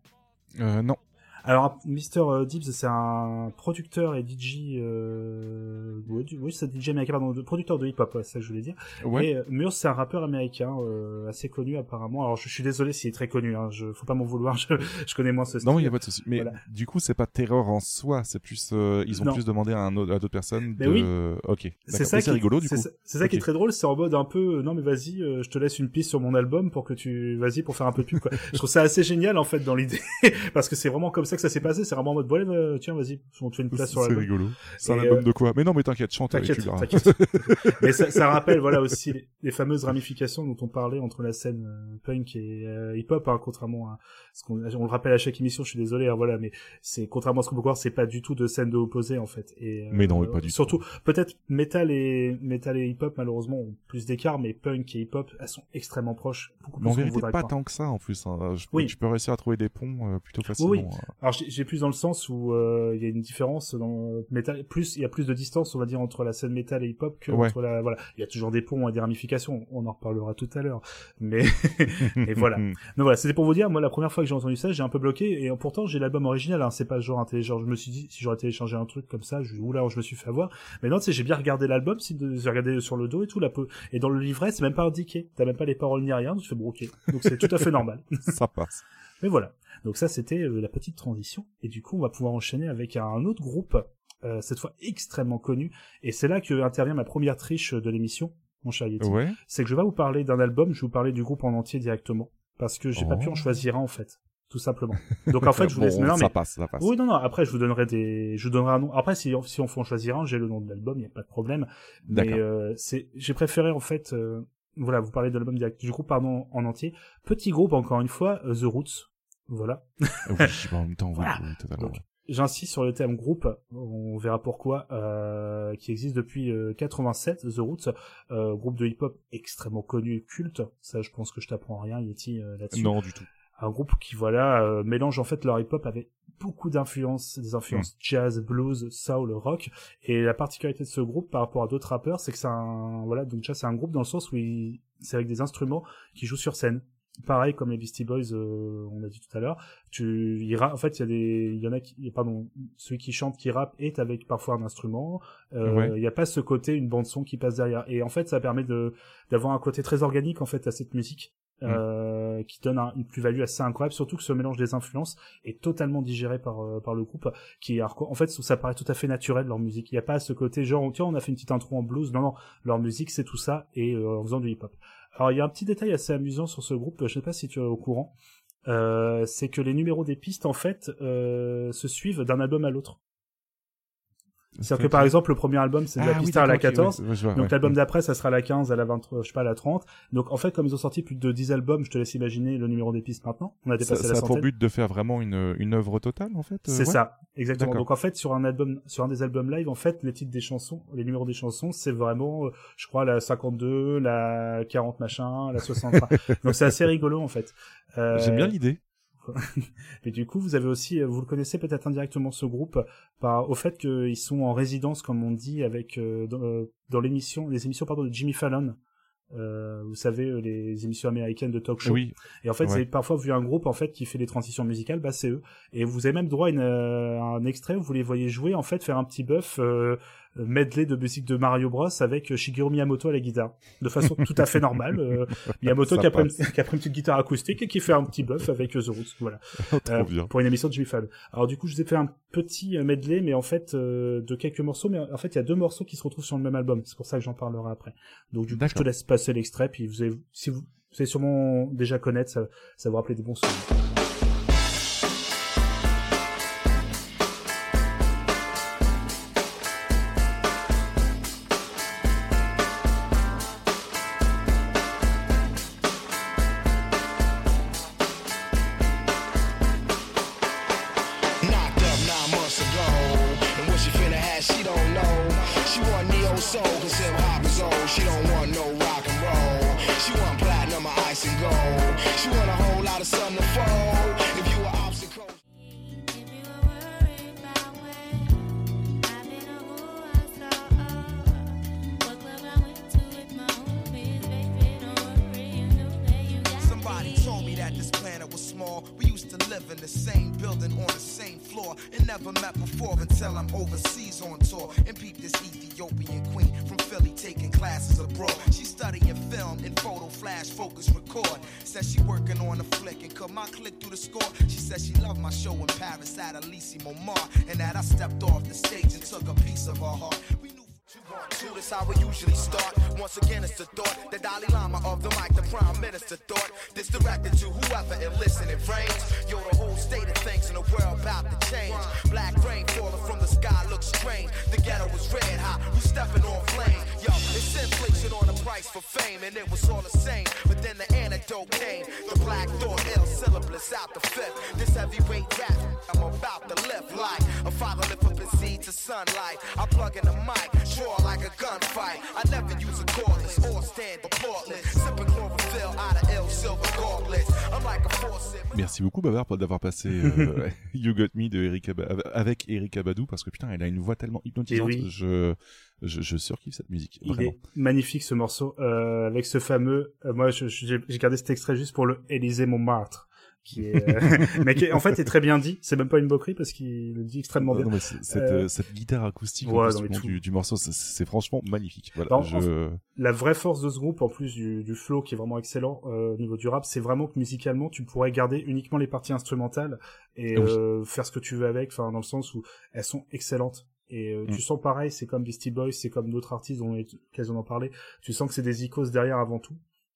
Euh, non. Alors, Mr. Dibs, c'est un producteur et DJ, euh, oui, c'est DJ américain, pardon, producteur de hip-hop, ouais, c'est ça que je voulais dire. Ouais. Et euh, Murs, c'est un rappeur américain, euh, assez connu apparemment. Alors, je suis désolé s'il est très connu, hein, je, faut pas m'en vouloir, je, je connais moins ce style. Non, il y a pas de souci. Mais Voilà. du coup, c'est pas terreur en soi, c'est plus euh, ils ont Non. plus demandé à, un autre- à d'autres personnes Mais de. oui. Ok. C'est ça qui C'est rigolo du c'est coup. ça- C'est ça qui est très drôle, c'est en mode un peu, euh, non mais vas-y, euh, je te laisse une piste sur mon album pour que tu, vas-y pour faire un peu de pub quoi. je trouve ça assez génial en fait dans l'idée, [LAUGHS] parce que c'est vraiment comme ça que ça s'est passé, c'est vraiment en mode, allez, euh, tiens vas-y, on te fait une place sur C'est l'album. rigolo. C'est un album euh, de quoi? Mais non, mais t'inquiète, chante T'inquiète. [LAUGHS] Mais ça, ça rappelle voilà aussi les, les fameuses ramifications dont on parlait entre la scène euh, punk et hip-hop, hein, contrairement à ce qu'on on le rappelle à chaque émission. Je suis désolé, hein, voilà, mais c'est contrairement à ce qu'on peut voir, c'est pas du tout de scène de opposé en fait. Et Mais non, mais pas du tout. surtout, peut-être metal et metal et hip-hop malheureusement ont plus d'écart, mais punk et hip-hop elles sont extrêmement proches, beaucoup Mais en plus vérité, pas croire. tant que ça en plus. Hein. Je- Oui. Tu peux réussir à trouver des ponts plutôt facilement. Oui. Alors j'ai plus dans le sens où euh, il y a une différence dans métal, plus il y a plus de distance, on va dire, entre la scène métal et hip-hop que Ouais. entre la voilà. Il y a toujours des ponts et des ramifications, on en reparlera tout à l'heure. Mais [LAUGHS] et voilà. [LAUGHS] Donc voilà, c'était pour vous dire, moi la première fois que j'ai entendu ça, j'ai un peu bloqué et pourtant j'ai l'album original. Hein, c'est pas genre un télécharge. Je me suis dit si j'aurais téléchargé un truc comme ça, je oula, je me suis fait avoir. Mais non, tu sais, j'ai bien regardé l'album, si j'ai regardé sur le dos et tout la peu. Et dans le livret, c'est même pas indiqué. T'as même pas les paroles ni rien. Donc je fais bon ok. Donc c'est tout à fait normal. [LAUGHS] ça passe. Mais voilà. Donc ça, c'était euh, la petite transition. Et du coup, on va pouvoir enchaîner avec un autre groupe, euh, cette fois extrêmement connu. Et c'est là que intervient ma première triche de l'émission, mon cher Yeti. Ouais. C'est que je vais pas vous parler d'un album, je vais vous parler du groupe en entier directement. Parce que j'ai pas Oh. pu en choisir un, en fait. Tout simplement. [LAUGHS] Donc en fait, je vous laisse... Bon, mais non, ça mais... passe, ça passe. Oui, non, non, après, je vous donnerai des, je vous donnerai un nom. Après, si, si on faut en choisir un, j'ai le nom de l'album, il y a pas de problème. Mais, euh, c'est, j'ai préféré, en fait, euh, voilà, vous parler de l'album direct, du groupe, pardon, en entier. Petit groupe, encore une fois, euh, The Roots. Voilà. oui, bah, en même temps, oui, Voilà. oui, totalement. Donc, J'insiste sur le thème groupe, on verra pourquoi, euh, qui existe depuis euh, 87, The Roots, euh, groupe de hip-hop extrêmement connu et culte. Ça, je pense que je t'apprends rien, Yeti, euh, là-dessus. Non, du tout. Un groupe qui, voilà, euh, mélange en fait leur hip-hop avec beaucoup d'influences, des influences Hmm. jazz, blues, soul, rock. Et la particularité de ce groupe par rapport à d'autres rappeurs, c'est que c'est un, voilà, donc déjà c'est un groupe dans le sens où il- c'est avec des instruments qui jouent sur scène. pareil comme les Beastie Boys, euh, on a dit tout à l'heure. Tu, il en fait, il y a des, il y en a qui, pardon, celui qui chante, qui rappe est avec parfois un instrument. Euh, Ouais. Il n'y a pas ce côté une bande son qui passe derrière. Et en fait, ça permet de d'avoir un côté très organique en fait à cette musique. Euh, qui donne un- une plus-value assez incroyable, surtout que ce mélange des influences est totalement digéré par euh, le groupe, qui en fait ça paraît tout à fait naturel leur musique. Il n'y a pas ce côté genre tiens on a fait une petite intro en blues, non non, leur musique c'est tout ça et euh, en faisant du hip-hop. Alors il y a un petit détail assez amusant sur ce groupe, je sais pas si tu es au courant, c'est que les numéros des pistes en fait se suivent d'un album à l'autre. C'est-à-dire que par exemple le premier album c'est de la Ah oui, piste à la d'accord, ok, 14, ouais, ouais, je vois, donc ouais. l'album d'après ça sera à la 15, à la 23, je sais pas à la 30. Donc en fait comme ils ont sorti plus de 10 albums, je te laisse imaginer le numéro des pistes maintenant. On a Ça, dépassé ça la a pour but de faire vraiment une, une œuvre totale, en fait. euh, C'est ouais ça, exactement. Donc en fait sur un album, sur un des albums live, en fait les titres des chansons, les numéros des chansons, c'est vraiment, euh, je crois la 52, la 40 machin, la 60. enfin, [LAUGHS] donc c'est assez rigolo en fait. Euh, J'aime bien l'idée. [LAUGHS] et du coup, vous avez aussi, vous le connaissez peut-être indirectement ce groupe par au fait qu'ils sont en résidence, comme on dit, avec euh, dans, euh, dans l'émission, les émissions pardon de Jimmy Fallon. Euh, vous savez euh, les émissions américaines de talk show. Oui. Et en fait, Ouais. vous avez parfois vu un groupe en fait qui fait des transitions musicales, bah c'est eux. Et vous avez même droit à une, euh, un extrait où vous les voyez jouer, en fait, faire un petit buff euh, medley de musique de Mario Bros avec Shigeru Miyamoto à la guitare, de façon [LAUGHS] tout à fait normale. Euh, Miyamoto qui a, pris une, qui a pris une petite guitare acoustique et qui fait un petit buff avec euh, The Roots, voilà. [LAUGHS] Trop Euh, pour une émission de Jimmy Fallon. Alors du coup, je vous ai fait un petit euh, medley, mais en fait euh, de quelques morceaux, mais en fait il y a deux morceaux qui se retrouvent sur le même album. C'est pour ça que j'en parlerai après. Donc du coup, je te laisse passer l'extrait, puis vous avez, si vous, vous allez sûrement déjà connaître, ça, ça vous rappeler des bons souvenirs. Never met before until I'm overseas on tour and peep this Ethiopian queen from Philly taking classes abroad. She studying film and photo flash focus record. Says she working on a flick and cut my click through the score. She says she loved my show in Paris at Elysee Montmartre and that I stepped off the stage and took a piece of her heart. We knew Two, that's how we usually start. Once again, it's the thought. The Dalai Lama of the mic, the Prime Minister thought. This directed to whoever in listening frames. Yo, the whole state of things in the world about to change. Black rain falling from the sky looks strange. The ghetto was red hot, we stepping on flame. Yo, it's inflation on the price for fame, and it was all the same. But then the antidote came. The black thought, ill syllabus out the fifth. This heavyweight rap, I'm about to lift like a father lift up his seed to sunlight. I plug in the mic, draw like a gunfight. I never use a cordless or stand for portless. Sipping chlorophyll out of ill silver gauntlets. I'm like a faucet. Merci beaucoup Bavard pour d'avoir passé euh, [LAUGHS] You Got Me de Eric Ab- avec Eric Abadou parce que putain elle a une voix tellement hypnotisante. Oui. Je, je je surkiffe cette musique. Il Vraiment. est magnifique ce morceau euh, avec ce fameux. euh, moi, j'ai gardé cet extrait juste pour le Élysée Montmartre, qui est, euh, [LAUGHS] mais qui est- en fait est très bien dit. C'est même pas une moquerie parce qu'il le dit extrêmement Non, bien. non, mais cette, Euh, euh, cette guitare acoustique ouais, non, du, mais fond tout. du, du morceau, c'est- franchement magnifique. Voilà, je... La vraie force de ce groupe, en plus du, du flow qui est vraiment excellent euh, au niveau du rap, c'est vraiment que musicalement, tu pourrais garder uniquement les parties instrumentales et Ah oui. euh, faire ce que tu veux avec, enfin dans le sens où elles sont excellentes. Et euh, Mm. tu sens pareil, c'est comme Beastie Boys, c'est comme d'autres artistes dont on l'occasion d'en parler. Tu sens que c'est des icônes derrière avant tout,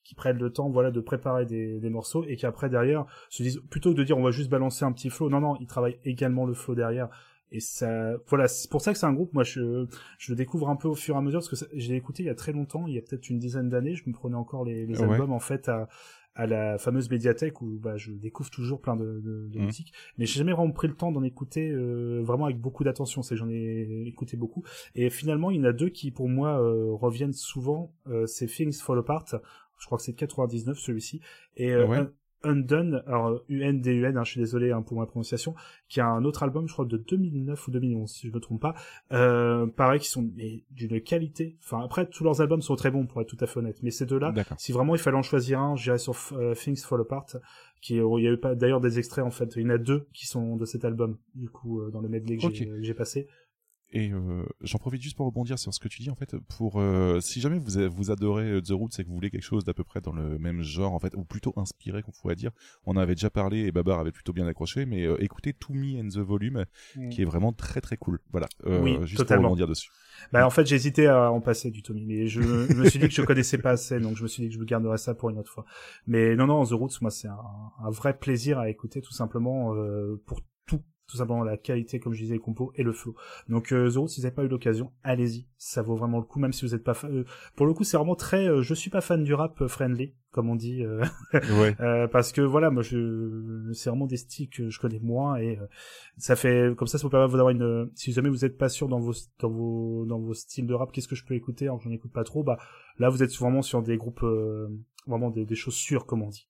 qui prennent le temps, voilà, de préparer des, des morceaux et qui après derrière se disent plutôt que de dire on va juste balancer un petit flow. Non, non, ils travaillent également le flow derrière. Et ça, voilà, c'est pour ça que c'est un groupe. Moi, je, je le découvre un peu au fur et à mesure parce que l'ai écouté il y a très longtemps, il y a peut-être une dizaine d'années. Je me prenais encore les, les Ouais. albums en fait à, à la fameuse médiathèque où bah, je découvre toujours plein de, de, de Mhm. musique. Mais j'ai jamais vraiment pris le temps d'en écouter euh, vraiment avec beaucoup d'attention. C'est que j'en ai écouté beaucoup. Et finalement, il y en a deux qui pour moi euh, reviennent souvent. Euh, c'est Things Fall Apart. Je crois que c'est de 99 celui-ci. Et euh, Ouais. Undone, alors U-N-D-U-N, hein, je suis désolé hein, pour ma prononciation, qui a un autre album, je crois de 2009 ou 2011, si je me trompe pas. Euh, pareil, qui sont d'une qualité. Enfin, après, tous leurs albums sont très bons, pour être tout à fait honnête. Mais ces deux-là, si vraiment il fallait en choisir un, j'irais sur euh, Things Fall Apart, qui est- il y a eu pas d'ailleurs des extraits en fait. Il y en a deux qui sont de cet album, du coup, euh, dans le medley que j'ai passé. Et euh, j'en profite juste pour rebondir sur ce que tu dis en fait. Pour euh, si jamais vous vous adorez euh, The Roots et que vous voulez quelque chose d'à peu près dans le même genre en fait, ou plutôt inspiré qu'on pourrait dire. On en avait déjà parlé et Babar avait plutôt bien accroché, mais euh, écoutez To Me and the Volume, Mm. qui est vraiment très très cool. Voilà. Euh, Oui, juste totalement. pour rebondir dessus. Bah en fait j'hésitais à en passer du Tommy, mais je, je me suis dit que je connaissais pas assez, donc je me suis dit que je garderais ça pour une autre fois. Mais non non, The Roots, moi c'est un, un vrai plaisir à écouter tout simplement euh, pour tout, tout simplement la qualité comme je disais les compos et le flow. Donc euh, Roots, si vous n'avez pas eu l'occasion, allez-y, ça vaut vraiment le coup, même si vous n'êtes pas fan. euh, pour le coup c'est vraiment très, euh, je suis pas fan du rap euh, friendly comme on dit. euh, [LAUGHS] Ouais. euh, parce que voilà, moi je c'est vraiment des styles que je connais moins et euh, ça fait comme ça ça vous permet d'avoir une si jamais vous êtes pas sûr dans vos dans vos dans vos styles de rap, qu'est-ce que je peux écouter alors que j'en écoute pas trop, bah là vous êtes vraiment sur des groupes euh, vraiment des, des choses sûres comme on dit.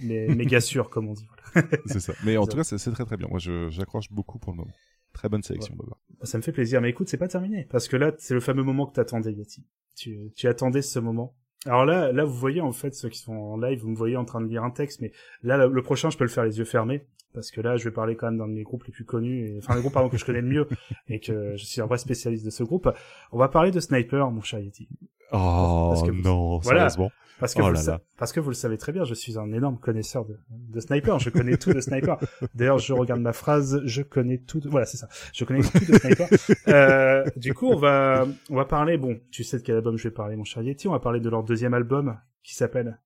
Mais méga sûres comme on dit. [LAUGHS] c'est ça. Mais en tout cas, c'est très très bien. Moi, j'accroche beaucoup pour le moment. Très bonne sélection, Babar. Ça me fait plaisir, mais écoute, c'est pas terminé parce que là c'est le fameux moment que t'attendais Yati. Tu tu attendais ce moment. Alors là, là, vous voyez en fait ceux qui sont en live, vous me voyez en train de lire un texte, mais là, le prochain, je peux le faire les yeux fermés parce que là, je vais parler quand même d'un de mes groupes les plus connus, et, enfin le groupe pardon que je connais le mieux [LAUGHS] et que je suis un vrai spécialiste de ce groupe. On va parler de Sniper, mon cher Yeti. Oh Parce que non, Voilà. sérieusement. Parce que, Oh là là. parce que vous le savez très bien, je suis un énorme connaisseur de, de Sniper. Je connais tout de Sniper. [LAUGHS] D'ailleurs, je regarde ma phrase, je connais tout. De... Voilà, c'est ça. Je connais tout de Sniper. [LAUGHS] Euh, du coup, on va, on va parler. Bon, tu sais de quel album je vais parler, mon cher Yeti. On va parler de leur deuxième album qui s'appelle.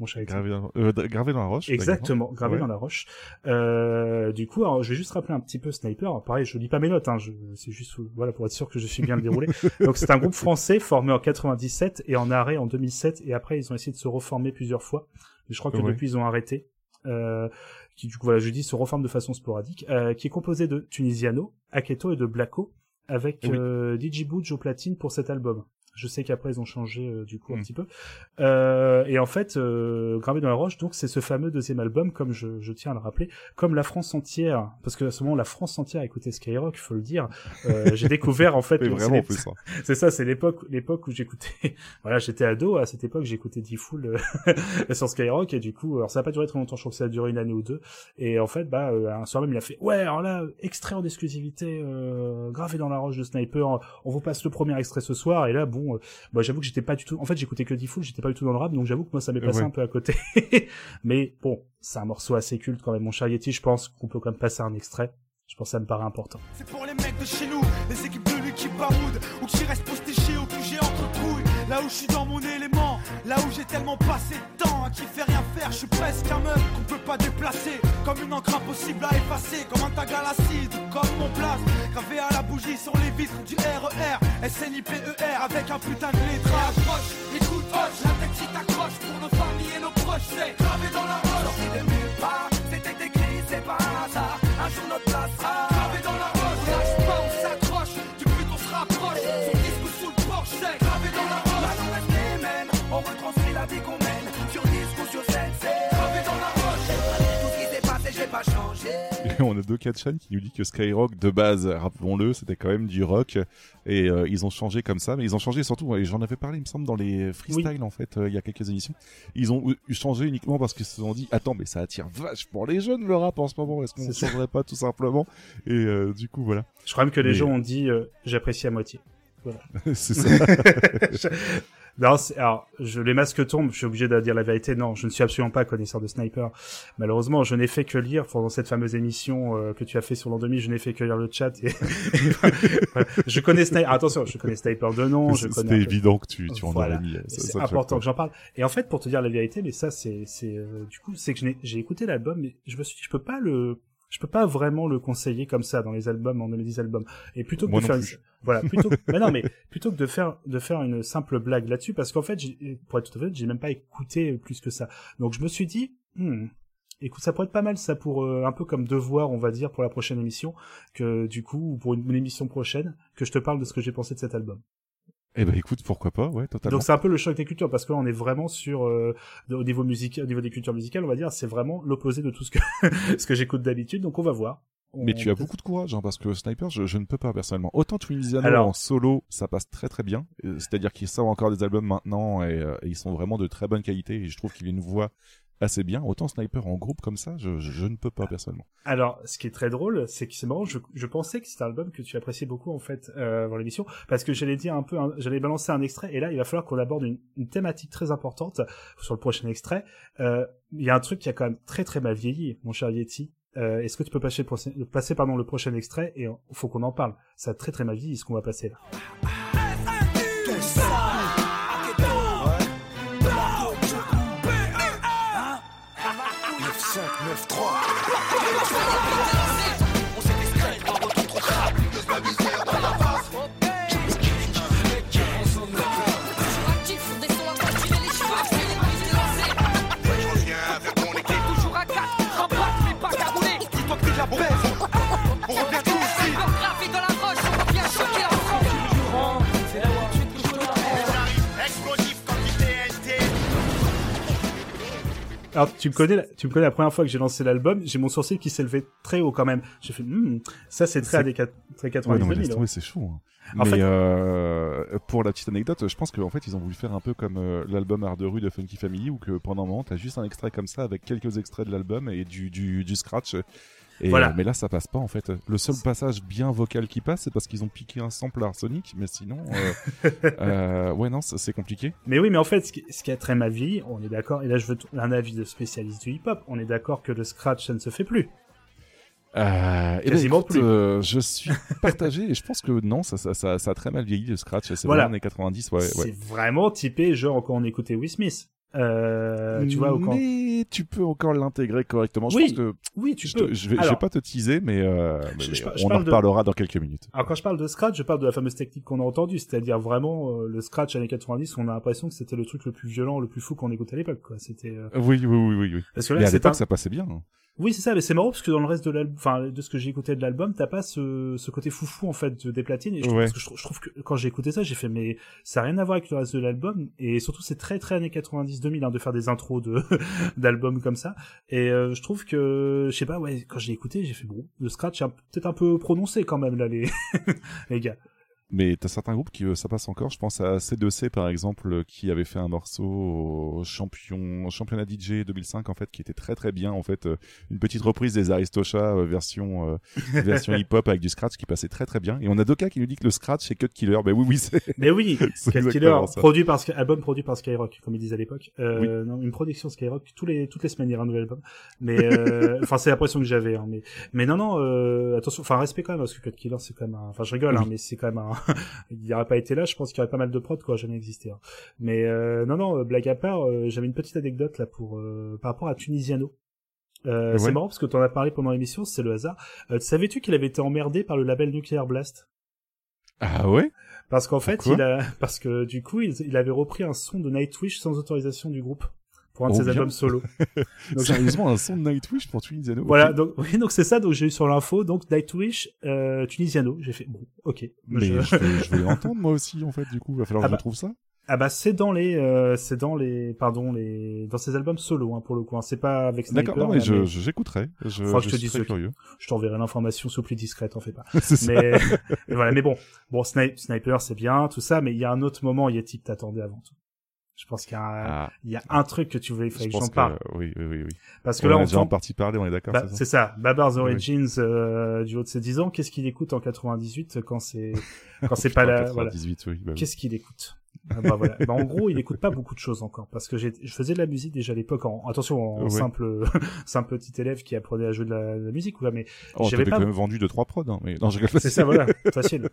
Mon. Gravé dans, euh, gravé dans la roche. d'ailleurs. Exactement, gravé Ouais. dans la roche. Euh, du coup, alors, je vais juste rappeler un petit peu Sniper. Alors, pareil, je lis pas mes notes, hein, c'est juste voilà pour être sûr que je suis bien le déroulé. [LAUGHS] Donc, c'est un groupe français formé en 97 et en arrêt en 2007. Et après, ils ont essayé de se reformer plusieurs fois. Mais je crois que Ouais. depuis, ils ont arrêté. Euh, qui du coup, voilà, je dis, se reforme de façon sporadique. Euh, qui est composé de Tunisiano, Aketo et de Blacko, avec Oui. euh, Butch au platine pour cet album. Je sais qu'après ils ont changé euh, du coup un Mm. petit peu. Euh, et en fait, euh, gravé dans la roche, donc c'est ce fameux deuxième album, comme je, je tiens à le rappeler, comme la France entière, parce que à ce moment la France entière écoutait Skyrock, faut le dire. Euh, [LAUGHS] j'ai découvert en fait, donc, vraiment, plus. hein. [LAUGHS] c'est ça, c'est l'époque, l'époque où j'écoutais. [LAUGHS] voilà, j'étais ado à cette époque, j'écoutais D-Fool euh, sur Skyrock et du coup, alors ça a pas duré très longtemps, je crois que ça a duré une année ou deux. Et en fait, bah, euh, un soir même, il a fait, ouais, alors là, extrait en exclusivité, euh, gravé dans la roche de Sniper. On vous passe le premier extrait ce soir. Et là, bon, euh, bah, j'avoue que j'étais pas du tout. En fait, j'écoutais que D-Fool, j'étais pas du tout dans le rap, donc j'avoue que moi, ça m'est passé Ouais. un peu à côté. [LAUGHS] Mais bon, c'est un morceau assez culte quand même, mon cher Yeti. Je pense qu'on peut quand même passer un extrait. Je pense que ça me paraît important. C'est pour les mecs de chez nous, les équipes de l'équipe Baroud, ou qui restent postés chez au QG entre couilles. Là où je suis dans mon élément, là où j'ai tellement passé de temps à qui fait rien faire, je suis presque un meuble qu'on peut pas déplacer. Comme une encre impossible à effacer, comme un tag à l'acide, comme mon place. Gravé à la bougie sur les vitres du RER, SNIPER avec un putain de lettrage. Approche, écoute, hoche, la tête si t'accroches pour nos familles et nos proches, c'est gravé dans la roche. Sorti de nulle part, c'était écrit, c'est pas un hasard. Un jour notre place sera on a deux Katchan qui nous dit que Skyrock de base, rappelons-le, c'était quand même du rock et euh, ils ont changé comme ça, mais ils ont changé surtout. Et j'en avais parlé, il me semble, dans les freestyles en fait, euh, il y a quelques émissions. Ils ont changé uniquement parce qu'ils se sont dit, attends, mais ça attire vachement les jeunes le rap en ce moment. Est-ce qu'on ne changerait pas tout simplement? Et euh, du coup, voilà, Je crois même que les Mais- gens ont dit j'apprécie à moitié. [LAUGHS] c'est ça. [LAUGHS] [LAUGHS] non, alors, je, les masques tombent, je suis obligé de dire la vérité. Non, je ne suis absolument pas connaisseur de sniper. Malheureusement, je n'ai fait que lire pendant cette fameuse émission euh, que tu as fait sur l'an 2000, je n'ai fait que lire le chat. Et... [LAUGHS] voilà. Je connais sniper. Attention, je connais sniper de nom. Connais C'était évident que tu, tu en Voilà. ça- C'est important que j'en parle. Et en fait, pour te dire la vérité, mais ça, c'est, c'est, euh, du coup, c'est que j'ai écouté l'album, mais je me suis dit, je peux pas le, je peux pas vraiment le conseiller comme ça dans les albums, en 2010 albums. Et plutôt que Moi de faire, plus. [LAUGHS] voilà, plutôt, que- [LAUGHS] mais non, mais plutôt que de faire, de faire une simple blague là-dessus, parce qu'en fait, pour être tout à fait, honnête, j'ai même pas écouté plus que ça. Donc, je me suis dit, hmm, Écoute, ça pourrait être pas mal ça pour euh, un peu comme devoir, on va dire, pour la prochaine émission, que du coup, ou pour une, une émission prochaine, que je te parle de ce que j'ai pensé de cet album. Eh ben écoute, pourquoi pas, ouais, totalement. Donc c'est un peu le choc des cultures parce que là on est vraiment sur euh, au niveau musical, au niveau des cultures musicales, on va dire, c'est vraiment l'opposé de tout ce que [LAUGHS] ce que j'écoute d'habitude. Donc on va voir. On- Mais tu as beaucoup de courage, hein, parce que Sniper, je, je ne peux pas personnellement. Autant Twinsiano Alors- en solo, ça passe très très bien. Euh, C'est-à-dire qu'il sort encore des albums maintenant et, euh, et ils sont vraiment de très bonne qualité et je trouve qu'il a une voix assez bien. Autant Sniper en groupe comme ça, je, ne peux pas personnellement. Alors, ce qui est très drôle, c'est que c'est marrant. Je, pensais que c'était un album que tu appréciais beaucoup en fait euh, avant l'émission, parce que j'allais dire un peu, j'allais balancer un extrait, et là, il va falloir qu'on aborde une, thématique très importante sur le prochain extrait. Euh, Il y a un truc qui a quand même très très mal vieilli, mon cher Yeti. Euh, Est-ce que tu peux passer, le prochain- extrait et faut qu'on en parle. Ça a très très mal vieilli ce qu'on va passer là. On revient tout ici. Gravé dans la roche, on revient choquer la France. C'est là où tu te couches Explosif quantité LT. Alors tu me connais, la- tu me connais la première fois que j'ai lancé l'album, j'ai mon sourcil qui s'est levé très haut quand même. J'ai fait, Hmm, ça c'est très C'est- années quat- très Ouais, 90 non, mais laisse 2000, tomber, c'est chaud. hein. En mais fait- euh, pour la petite anecdote, je pense qu'en fait ils ont voulu faire un peu comme euh, l'album Art de rue de Funky Family où que pendant un moment t'as juste un extrait comme ça avec quelques extraits de l'album et du, du, du scratch. Et, Voilà. euh, mais là ça passe pas en fait. Le seul passage bien vocal qui passe c'est parce qu'ils ont piqué un sample arsenic, mais sinon, euh, [LAUGHS] euh, ouais non c'est compliqué. Mais oui, mais en fait, ce qui, ce qui a très mal vieilli, on est d'accord, et là je veux un avis de spécialiste du hip-hop, on est d'accord que le scratch, ça ne se fait plus. Euh, eh ben, Quasiment écoute, plus. euh, je suis [LAUGHS] partagé et je pense que non, ça, ça, ça, ça a très mal vieilli le scratch. C'est Voilà. vraiment années 90, ouais. c'est ouais. vraiment typé, genre quand on écoutait Will Smith. Euh, tu vois. Mais tu peux encore l'intégrer correctement. Je Oui, pense que Oui, tu je, peux. te- je vais, je Alors, vais pas te teaser, mais, euh, mais je on en de- reparlera dans quelques minutes. Alors quand je parle de scratch, je parle de la fameuse technique qu'on a entendue, c'est-à-dire vraiment euh, le scratch années 90, on a l'impression que c'était le truc le plus violent, le plus fou qu'on écoutait à l'époque. C'était euh, Oui, oui, oui, oui, oui. parce que Mais à l'époque, un... ça passait bien. hein. Oui, c'est ça, mais c'est marrant parce que dans le reste de l'album, enfin de ce que j'ai écouté de l'album, t'as pas ce, ce côté foufou en fait de- des platines. Et je trouve, Ouais. parce que je, trouve- je trouve que quand j'ai écouté ça, j'ai fait mais ça a rien à voir avec le reste de l'album et surtout c'est très très années 90-2000 hein, de faire des intros de [LAUGHS] d'albums comme ça. Et euh, je trouve que je sais pas, ouais, quand j'ai écouté, j'ai fait bon, le scratch est peut-être un peu prononcé quand même là les [LAUGHS] les gars. Mais t'as certains groupes qui euh, ça passe encore. Je pense à C2C par exemple, euh, qui avait fait un morceau au champion, championnat DJ 2005 en fait, qui était très très bien en fait. euh, une petite reprise des Aristocha euh, version [LAUGHS] version hip hop avec du scratch qui passait très très bien. Et on a Doka qui nous dit que le scratch c'est Cut Killer. Ben oui oui c'est. Mais [LAUGHS] oui, [LAUGHS] C'est Cat Killer, produit par album produit par Skyrock, comme ils disaient à l'époque. Euh, non, une production Skyrock tous les toutes les semaines il y a un nouvel album. Mais euh, enfin c'est l'impression que j'avais. Hein, mais mais non non euh, attention, enfin respect quand même parce que Cut Killer c'est quand même. Un... Enfin je rigole, hein, Oui. mais c'est quand même un. [LAUGHS] il n'y aurait pas été là, je pense qu'il y aurait pas mal de prod quoi, jamais existé. Hein. Mais euh, non non euh, blague à part, euh, j'avais une petite anecdote là pour euh, par rapport à Tunisiano. Ouais. C'est marrant parce que tu en as parlé pendant l'émission, c'est le hasard. Savais-tu qu'il avait été emmerdé par le label Nuclear Blast? Ah ouais? parce qu'en fait, Pourquoi? il a, [LAUGHS] parce que du coup, il, il avait repris un son de Nightwish sans autorisation du groupe pour un de Oh, ses albums solo. [LAUGHS] Donc, Sérieusement un [LAUGHS] son de Nightwish pour Twinsiano. voilà, donc oui, donc c'est ça. Donc j'ai eu sur l'info, donc Nightwish, euh, Tunisiano. J'ai fait bon, ok. Mais Je- je, veux, je veux [LAUGHS] l'entendre moi aussi en fait du coup. Il va falloir Ah que bah, je trouve ça. Ah bah c'est dans les, euh, c'est dans les, pardon, les, dans ses albums solo hein, pour le coup. hein. C'est pas avec Sniper. D'accord, non mais je mais je- j'écouterai. Je, je je suis très curieux. je t'enverrai l'information sous plus discrète, en fais pas. Mais voilà, mais bon, bon, Sni- Sniper c'est bien, tout ça, mais il y a un autre moment, Yeti, t'attendais avant tout. Je pense qu'il y a, un, Ah, il y a un truc que tu voulais, il fallait que j'en pense que parle. oui oui oui oui. Parce que On là, en a on déjà en partie parlé, on est d'accord. bah, c'est ça Babar's Oui. Origins euh, du haut de ses 10 ans, qu'est-ce qu'il écoute en 98 quand c'est quand [LAUGHS] c'est pas là, voilà. 98, oui. bah oui. Qu'est-ce qu'il écoute? Ah bah voilà. Bah, en gros, il écoute pas beaucoup de choses encore parce que j'ai- je faisais de la musique déjà à l'époque en attention en Ouais. simple [LAUGHS] simple petit élève qui apprenait à jouer de la, de la musique mais Oh, j'avais pas quand même vendu deux trois prods. Hein. Mais non, je c'est ça voilà [LAUGHS] facile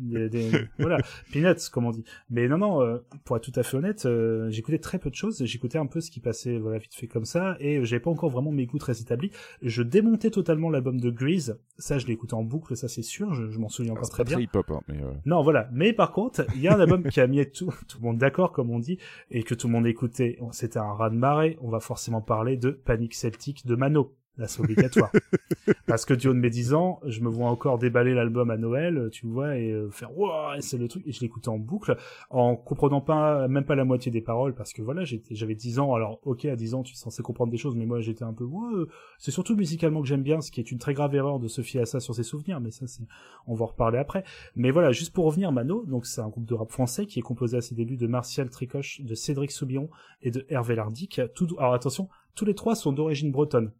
Des- des- voilà peanuts comme on dit mais non non euh, pour être tout à fait honnête euh, j'écoutais très peu de choses j'écoutais un peu ce qui passait voilà vite fait comme ça et j'avais pas encore vraiment mes goûts très établis je démontais totalement l'album de Grease ça je écouté en boucle ça c'est sûr je, je m'en souviens encore C'est très pas bien très hip-hop, hein, mais euh, non, voilà. Mais par contre, il y a un album [LAUGHS] qui a mis [LAUGHS] tout, le monde d'accord, comme on dit, et que tout le monde écoutait. C'était un raz de marée. On va forcément parler de Panic Celtic de Mano. Là, c'est obligatoire. [LAUGHS] Parce que du haut de mes 10 ans, je me vois encore déballer l'album à Noël, tu vois, et euh, faire waouh, c'est le truc. Et je l'écoutais en boucle, en comprenant pas, même pas la moitié des paroles, parce que voilà, j'étais, j'avais 10 ans. Alors, ok, à 10 ans, tu es censé comprendre des choses, mais moi, j'étais un peu, ouais, c'est surtout musicalement que j'aime bien, ce qui est une très grave erreur de se fier à ça sur ses souvenirs, mais ça, c'est, on va en reparler après. Mais voilà, juste pour revenir, Mano, donc c'est un groupe de rap français qui est composé à ses débuts de Martial Tricoche, de Cédric Soubillon et de Hervé Lardic. Tout, alors attention, tous les trois sont d'origine bretonne.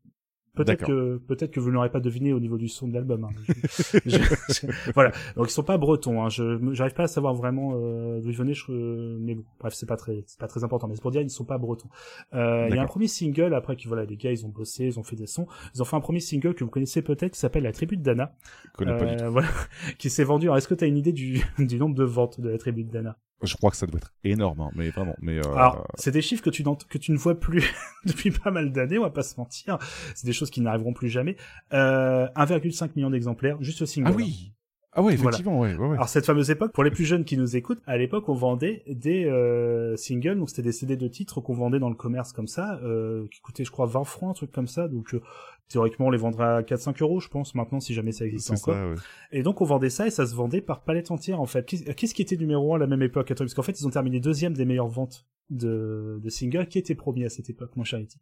Peut-être que peut-être que vous l'aurez pas deviné au niveau du son de l'album. hein. [LAUGHS] Je- je- je- voilà. Donc ils sont pas bretons. Hein. Je j'arrive pas à savoir vraiment euh, d'où ils venaient. Je, mais bon, bref, c'est pas très c'est pas très important. Mais c'est pour dire ils sont pas bretons. Euh, Il y a un premier single après que voilà les gars ils ont bossé, ils ont fait des sons. Ils ont fait un premier single que vous connaissez peut-être qui s'appelle La Tribu de Dana. Pas du tout. Euh, voilà, [LAUGHS] qui s'est vendu. Alors est-ce que tu as une idée du du nombre de ventes de La Tribu de Dana? Je crois que ça doit être énorme, hein, mais vraiment. Mais euh, alors, c'est des chiffres que tu, que tu ne vois plus [LAUGHS] depuis pas mal d'années, on va pas se mentir. C'est des choses qui n'arriveront plus jamais. Euh, 1,5 million d'exemplaires, juste au single. ah oui, ah ouais, effectivement, ouais, ouais, ouais. Alors cette fameuse époque, pour les plus jeunes qui nous écoutent, à l'époque on vendait des euh, singles, donc c'était des CD de titres qu'on vendait dans le commerce comme ça, euh, qui coûtaient je crois 20 francs, un truc comme ça, donc euh, théoriquement on les vendrait à 4-5 euros je pense maintenant si jamais ça existe encore. ça. Ouais. Et donc on vendait ça et ça se vendait par palette entière en fait. Qu'est- Qu'est-ce qui était numéro un à la même époque Attends, Parce qu'en fait ils ont terminé deuxième des meilleures ventes de, de singles. Qui était premier à cette époque, mon Charity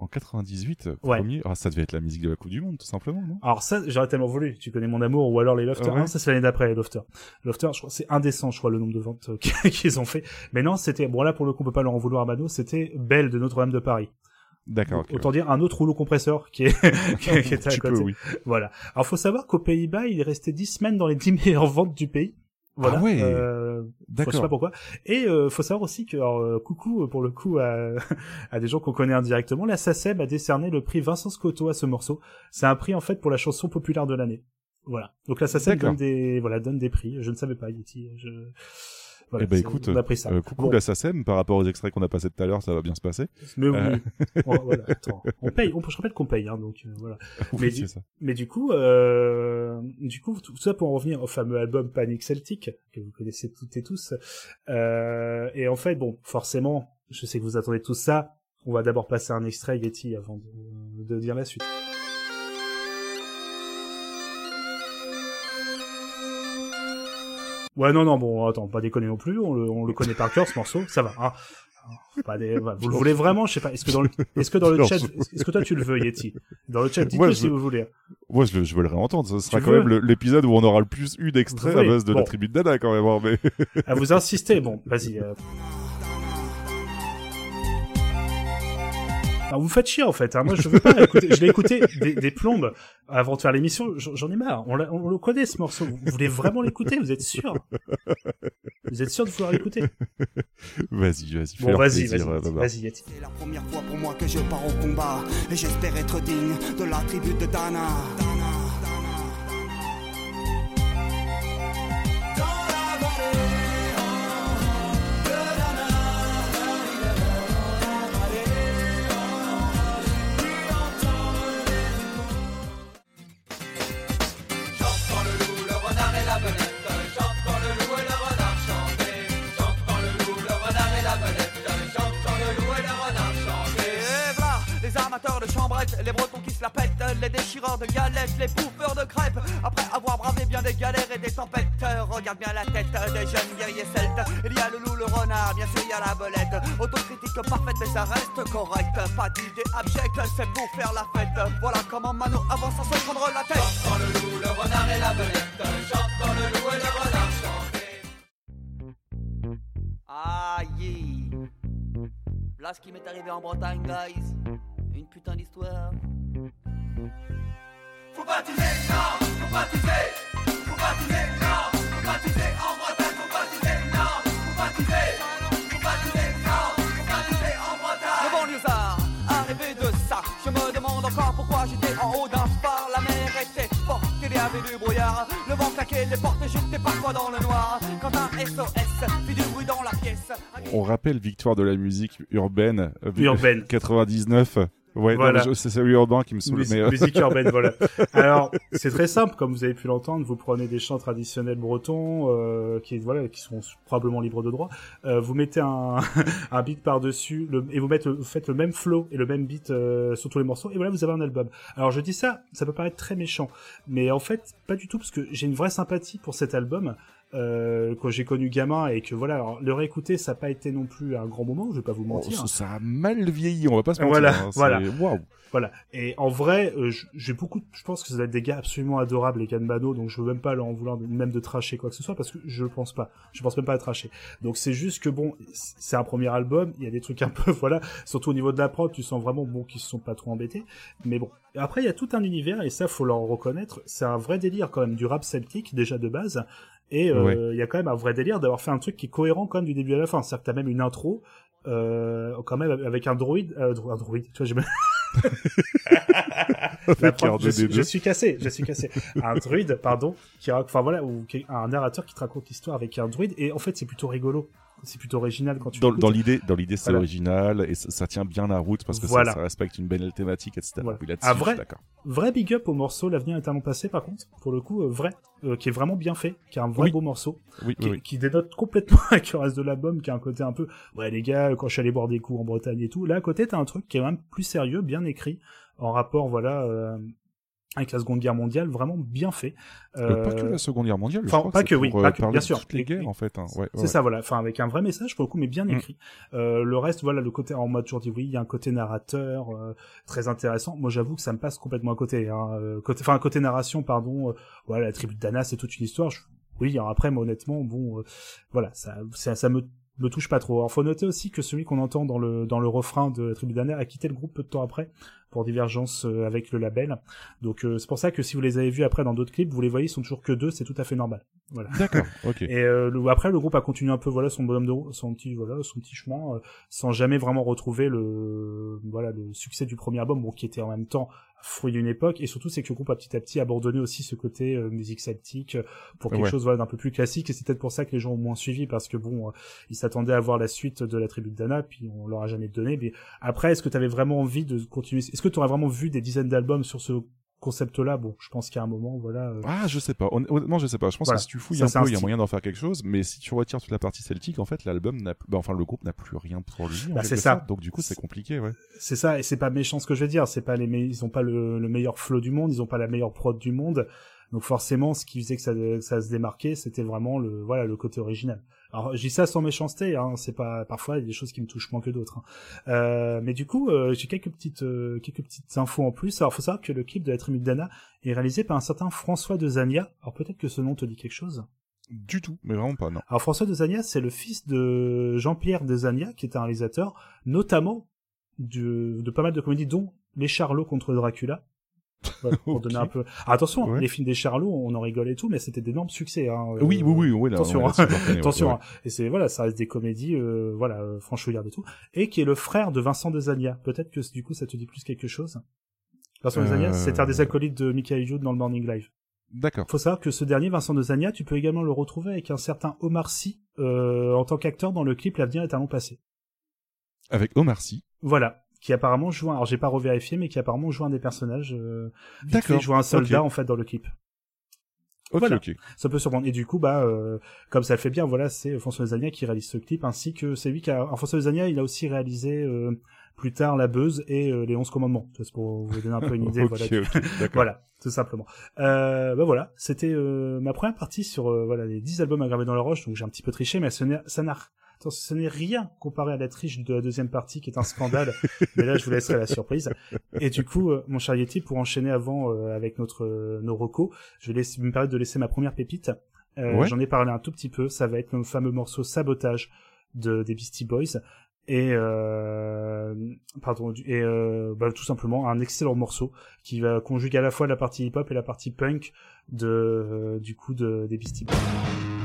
En 98, Ouais. premier, ah, ça devait être la musique de la Coupe du Monde, tout simplement, non? Alors ça, j'aurais tellement voulu. Tu connais mon amour ou alors les Lofters. Ah ouais non, ça c'est l'année d'après les Lofters. Lofters, je crois, c'est indécent, je crois, le nombre de ventes euh, [LAUGHS] qu'ils ont fait. Mais non, c'était bon là pour le coup, on peut pas leur en vouloir à Mano. C'était Belle de Notre-Dame de Paris. D'accord, ok. Autant dire un autre rouleau compresseur qui, est, [LAUGHS] qui, était à [LAUGHS] Tu peux, côté. oui. Voilà. Alors faut savoir qu'aux Pays-Bas, il est resté 10 semaines dans les 10 meilleures ventes du pays. Voilà. Ah ouais. Euh, je sais pas D'accord. pourquoi. Et euh, faut savoir aussi que, alors, euh, coucou euh, pour le coup à, [LAUGHS] à des gens qu'on connaît indirectement, la SACEM a décerné le prix Vincent Scotto à ce morceau. C'est un prix en fait pour la chanson populaire de l'année. Voilà. Donc la SACEM D'accord. donne des, voilà, donne des prix. Je ne savais pas, Yeti. Je... Voilà, eh ben écoute, on a pris ça. euh, coucou Bon. la SACEM, par rapport aux extraits qu'on a passés tout à l'heure, ça va bien se passer. Mais oui, Euh. on, voilà, attends, on paye. On, je rappelle qu'on paye, hein, donc euh, voilà. [LAUGHS] Oui, Mais du- ça. Mais du coup, euh, du coup, tout ça pour en revenir au fameux album Panic Celtic que vous connaissez toutes et tous. Euh, et en fait, bon, forcément, je sais que vous attendez tout ça. On va d'abord passer un extrait Yeti avant de, de dire la suite. Ouais, non, non, bon, attends, pas déconner non plus. On le, on le connaît par cœur ce morceau, ça va. Hein. Pas des, voilà, vous le voulez vraiment, je sais pas. Est-ce que dans le, est-ce que dans le chat, est-ce que toi tu le veux, Yeti? Dans le chat, dites-le si veux- vous voulez. Moi, je, je veux le réentendre. Ce sera Tu quand veux même l'épisode où on aura le plus eu d'extraits à base de Bon. la tribu de Dada, quand même. hein, Mais... À vous insister, bon, vas-y. euh. Alors, vous me faites chier en fait. Hein. Moi, je veux pas écouter. Je l'ai écouté des, des plombes avant de faire l'émission. J'en ai marre. On, l'a- on le connaît ce morceau. Vous voulez vraiment l'écouter? Vous êtes sûr? Vous êtes sûr de vouloir l'écouter? Vas-y, vas-y. Bon, vas-y, vas-y, euh, vas-y. C'est la première fois pour moi que je pars au combat Et j'espère être digne de la tribu de Dana Et amateurs de les bretons qui se la pètent, les déchireurs de galettes, les bouffeurs de crêpes. Après avoir bravé bien des galères et des tempêtes, regarde bien la tête des jeunes guerriers celtes. Il y a le loup, le renard, bien sûr il y a la belette. Autocritique parfaite, mais ça reste correct. Pas d'idée abjecte, c'est pour faire la fête. Voilà comment Mano avance sans se prendre la tête. Chante dans le loup, le renard et la belette. Chante dans le loup et le renard chanter. Aïe. Là, ce qui m'est arrivé en Bretagne, guys. Une putain d'histoire. Faut baptiser, non, faut baptiser. Faut baptiser, non, faut baptiser. En Bretagne, faut baptiser, non, faut baptiser. Faut baptiser, non, faut baptiser en Bretagne. Le banlieusard, arrivé de ça. Je me demande encore pourquoi j'étais en haut d'un phare. La mer était forte, il y avait du brouillard. Le vent claquait les portes et j'étais parfois dans le noir. Quand un SOS fit du bruit dans la pièce. On rappelle victoire de la musique urbaine. euh, Urbaine. 99. Ouais, Voilà. c'est celui urbain qui me saoule. Mus- mais, euh, Musique urbaine, voilà. [LAUGHS] Alors, c'est très simple, comme vous avez pu l'entendre. Vous prenez des chants traditionnels bretons, euh, qui voilà, qui sont probablement libres de droit. Euh, vous mettez un, [LAUGHS] un beat par dessus, le, et vous, mettez, vous faites le même flow et le même beat euh, sur tous les morceaux, et voilà, vous avez un album. Alors, je dis ça, ça peut paraître très méchant, mais en fait, pas du tout, parce que j'ai une vraie sympathie pour cet album. Euh, quand j'ai connu gamin et que voilà, alors, le réécouter, ça n'a pas été non plus un grand moment, je vais pas vous oh, mentir. ça, ça a mal vieilli, on va pas se mentir. Voilà, hein, voilà. Waouh. Voilà. Et en vrai, euh, j'ai beaucoup, je pense que ça doit être des gars absolument adorables, les gars de Mano, donc je veux même pas leur en vouloir de- même de tracher quoi que ce soit, parce que je pense pas. Je pense même pas à tracher. Donc c'est juste que bon, c'est un premier album, il y a des trucs un peu, [LAUGHS] voilà, surtout au niveau de la prod, tu sens vraiment bon qu'ils se sont pas trop embêtés. Mais bon. Après, il y a tout un univers, et ça, faut leur reconnaître, c'est un vrai délire quand même du rap celtique, déjà de base. Et euh, Ouais. il y a quand même un vrai délire d'avoir fait un truc qui est cohérent quand même du début à la fin. C'est-à-dire que t'as même une intro, euh, quand même avec un droïde, euh, un droïde, tu vois, je, suis, [LAUGHS] [LAUGHS] D2. je suis cassé, je suis cassé. Un druide, pardon, qui enfin voilà, ou un narrateur qui te raconte l'histoire avec un druide, et en fait c'est plutôt rigolo, c'est plutôt original quand tu Dans, dans l'idée, dans l'idée, c'est Voilà. original et ça, ça tient bien la route parce que ça- Voilà. ça, respecte une belle thématique, etc. Voilà. Oui, là-dessus, Ah, vrai. Vrai big up au morceau L'avenir est un long passé, par contre, pour le coup, euh, vrai, euh, qui est vraiment bien fait, qui est un vrai Oui. beau morceau, Oui, qui dénote complètement [LAUGHS] avec le reste de l'album, qui a un côté un peu, ouais les gars, quand je suis allé boire des coups en Bretagne et tout, là à côté t'as un truc qui est même plus sérieux, bien écrit, en rapport, voilà, euh, avec la Seconde Guerre mondiale, vraiment bien fait. Euh, pas que Euh, la Seconde Guerre mondiale, je crois pas que que, oui, pas euh, que, bien sûr. toutes les guerres, en fait. hein. Ouais, C'est ouais. ça, voilà. Enfin, avec un vrai message, pour le coup, mais bien Mm. écrit. Euh, le reste, voilà, le côté, en mode toujours dit oui, il y a un côté narrateur euh, très intéressant. Moi, j'avoue que ça me passe complètement à côté. Hein. Euh, côté, enfin, côté narration, pardon. euh, voilà, la tribu de Dana, c'est toute une histoire. Je- Oui, alors après, moi, honnêtement, bon, euh, voilà, ça, ça, ça me me touche pas trop. Alors, faut noter aussi que celui qu'on entend dans le dans le refrain de la tribu de Dana a quitté le groupe peu de temps après pour divergence euh, avec le label. Donc, euh, c'est pour ça que si vous les avez vus après dans d'autres clips, vous les voyez, ils sont toujours que deux, c'est tout à fait normal. Voilà. D'accord, [LAUGHS] ok. Et euh, le- après, le groupe a continué un peu, voilà, son bonhomme de son petit, voilà, son petit chemin, euh, sans jamais vraiment retrouver le, voilà, le succès du premier album, bon, qui était en même temps fruit d'une époque. Et surtout, c'est que le groupe a petit à petit abandonné aussi ce côté euh, musique celtique pour quelque Ouais. chose, voilà, d'un peu plus classique. Et c'est peut-être pour ça que les gens ont moins suivi, parce que bon, euh, ils s'attendaient à voir la suite de la tribu de Dana, puis on leur a jamais donné. Mais après, est-ce que tu avais vraiment envie de continuer Est-ce que tu aurais vraiment vu des dizaines d'albums sur ce concept-là? Bon, je pense qu'à un moment, voilà. euh, Ah, je sais pas. Hon- Honnêtement, je sais pas. Je pense Voilà. que si tu fouilles Ça, un peu, il y a moyen d'en faire quelque chose. Mais si tu retires toute la partie celtique, en fait, l'album n'a, bah, enfin, le groupe n'a plus rien pour lui. Bah, c'est ça. sorte. Donc, du coup, c'est compliqué, ouais. C'est ça, et c'est pas méchant ce que je vais dire. C'est pas les, me- ils ont pas le, le meilleur flow du monde, ils ont pas la meilleure prod du monde. Donc forcément, ce qui faisait que ça, que ça se démarquait, c'était vraiment le, voilà, le côté original. Alors, je dis ça sans méchanceté, hein. C'est pas, parfois, il y a des choses qui me touchent moins que d'autres. hein. Euh, mais du coup, euh, j'ai quelques petites, euh, quelques petites infos en plus. Alors, faut savoir que le clip de la tribu de Dana est réalisé par un certain François de Zania. Alors, peut-être que ce nom te dit quelque chose? Du tout, mais vraiment pas, non. Alors François de Zania, c'est le fils de Jean-Pierre de Zania, qui est un réalisateur, notamment du- de pas mal de comédies, dont Les Charlots contre Dracula. Pour [LAUGHS] donner un peu. Ah, attention, hein, Ouais. les films des Charlots, on en rigole et tout, mais c'était d'énormes succès. Hein, euh, Oui, oui, oui, oui, là, attention, ouais, hein. [LAUGHS] attention. ouais. hein. Et c'est voilà, ça reste des comédies, euh, voilà, euh, franchouillardes et tout, et qui est le frère de Vincent de Zania. Peut-être que du coup, ça te dit plus quelque chose? Vincent Euh, c'est un des acolytes de Michael Youn dans le Morning Live. D'accord. Faut savoir que ce dernier, Vincent de Zania, tu peux également le retrouver avec un certain Omar Sy euh, en tant qu'acteur dans le clip L'avenir est un long passé. Avec Omar Sy. Voilà, qui apparemment joue. Un... Alors j'ai pas revérifié, mais qui apparemment joue un des personnages. Euh, D'accord. joue un soldat en fait dans le clip. Ok, Voilà. ok. Ça peut surprendre. Et du coup, bah, euh, comme ça le fait bien, voilà, c'est François Zania qui réalise ce clip, ainsi que c'est lui qui a. alors, François Zania, il a aussi réalisé euh, plus tard La Beuse et euh, Les Onze Commandements. C'est pour vous donner un peu une idée. [LAUGHS] Voilà. [LAUGHS] Voilà, tout simplement. Euh, bah voilà, c'était euh, ma première partie sur euh, voilà les 10 albums à graver dans la roche, donc j'ai un petit peu triché, mais ça n'a attention, ce n'est rien comparé à la triche de la deuxième partie qui est un scandale. [LAUGHS] mais là, je vous laisserai la surprise. Et du coup, euh, mon cher Yeti, pour enchaîner avant euh, avec notre euh, nos recos, je vais laisser, me permettre de laisser ma première pépite. Ouais. J'en ai parlé un tout petit peu. Ça va être le fameux morceau Sabotage de des Beastie Boys et euh, pardon et euh, bah, tout simplement un excellent morceau qui va conjuguer à la fois la partie hip hop et la partie punk de euh, du coup de des Beastie Boys.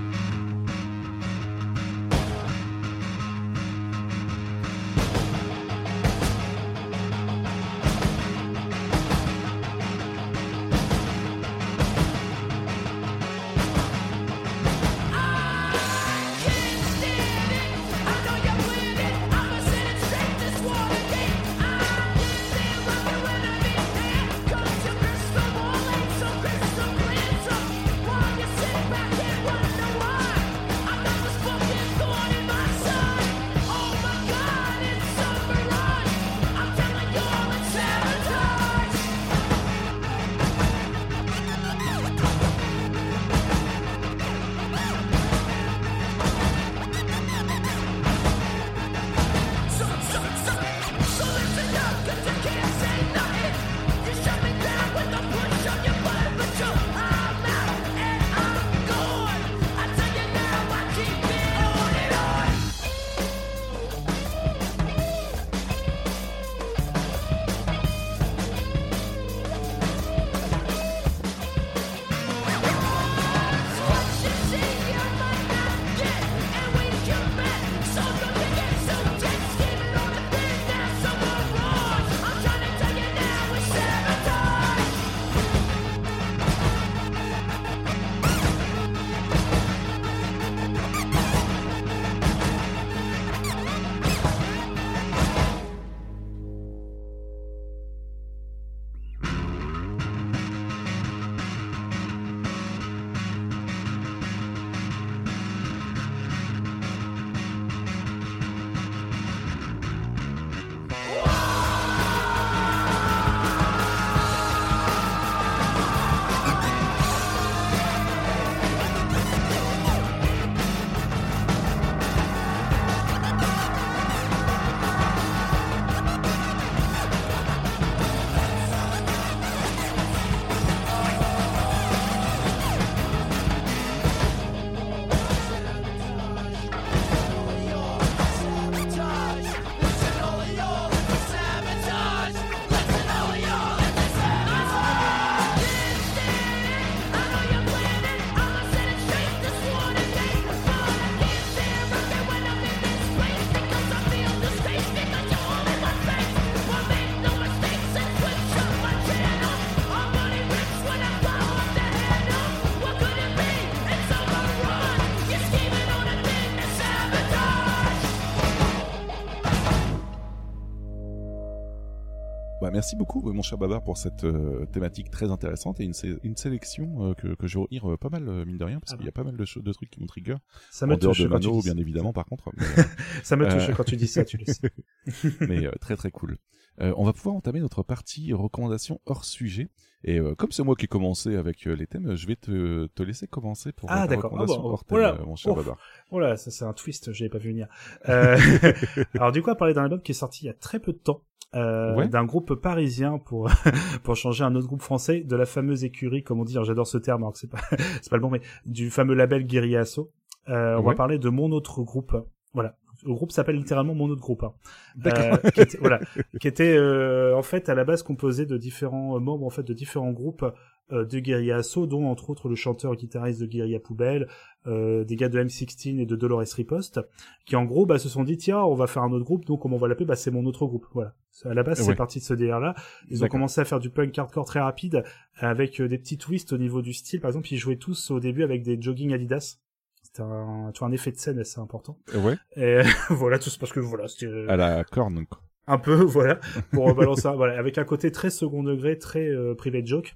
Merci beaucoup, mon cher Babar, pour cette euh, thématique très intéressante et une, sé- une sélection euh, que, que je retire euh, pas mal, euh, mine de rien, parce Ah qu'il y a pas mal de, de trucs qui m'ont trigger. Ça me en dehors touche de Mano, bien évidemment, par contre. Mais, [LAUGHS] euh, Ça me touche Euh, quand tu dis ça, tu le sais. [LAUGHS] mais euh, très très cool. Euh, on va pouvoir entamer notre partie recommandations hors sujet. Et euh, comme c'est moi qui ai commencé avec euh, les thèmes, je vais te, te laisser commencer pour Ah, ta. Ah, recommandation bon, hors thème, voilà. euh, mon cher Ouf. Babar. Voilà, ça c'est un twist, j'avais pas vu venir. Euh, [LAUGHS] alors du coup, à parler d'un album qui est sorti il y a très peu de temps, euh, Ouais. d'un groupe parisien pour [LAUGHS] pour changer un autre groupe français, de la fameuse écurie, comme on dit, alors j'adore ce terme, alors que c'est pas [LAUGHS] c'est pas le bon, mais du fameux label Guerilla Asso. Euh, on va parler de mon autre groupe. Voilà. Le groupe s'appelle littéralement mon autre groupe. hein. D'accord. Euh, qui était, voilà, [LAUGHS] qui était euh, en fait à la base composé de différents membres en fait de différents groupes de Guerilla Asso, dont entre autres le chanteur guitariste de Guerilla Poubelle, euh, des gars de M16 et de Dolores Riposte, qui en gros bah, se sont dit tiens on va faire un autre groupe donc comment on va l'appeler bah c'est mon autre groupe. Voilà. À la base c'est parti de ce délire là ils ont commencé à faire du punk hardcore très rapide avec euh, des petits twists au niveau du style. Par exemple ils jouaient tous au début avec des jogging Adidas. C'était un tu vois, un effet de scène assez important. Euh, Ouais, et [LAUGHS] voilà tout parce que voilà c'était euh, à la corne. quoi. un peu [LAUGHS] voilà pour balancer [LAUGHS] voilà avec un côté très second degré très euh, private joke. euh,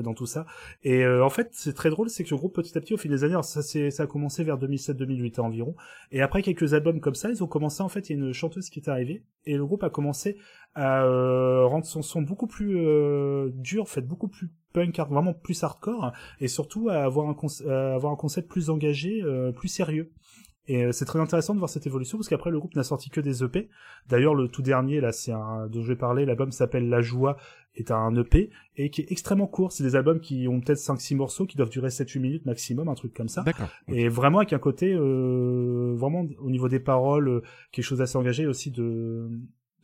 dans tout ça. Et euh, en fait c'est très drôle c'est que le groupe petit à petit au fil des années ça ça a commencé vers 2007-2008 environ. Et après quelques albums comme ça ils ont commencé en fait il y a une chanteuse qui est arrivée et le groupe a commencé à euh, rendre son son beaucoup plus euh, dur en fait beaucoup plus punk vraiment plus hardcore et surtout à avoir un à avoir un concept plus engagé euh, plus sérieux et euh, c'est très intéressant de voir cette évolution parce qu'après le groupe n'a sorti que des EP. D'ailleurs le tout dernier là c'est un dont je vais parler, l'album s'appelle La Joie est un EP et qui est extrêmement court, c'est des albums qui ont peut-être 5 6 morceaux qui doivent durer 7 8 minutes maximum, un truc comme ça. D'accord. Et vraiment avec un côté euh, vraiment au niveau des paroles euh, quelque chose d'assez engagé et aussi de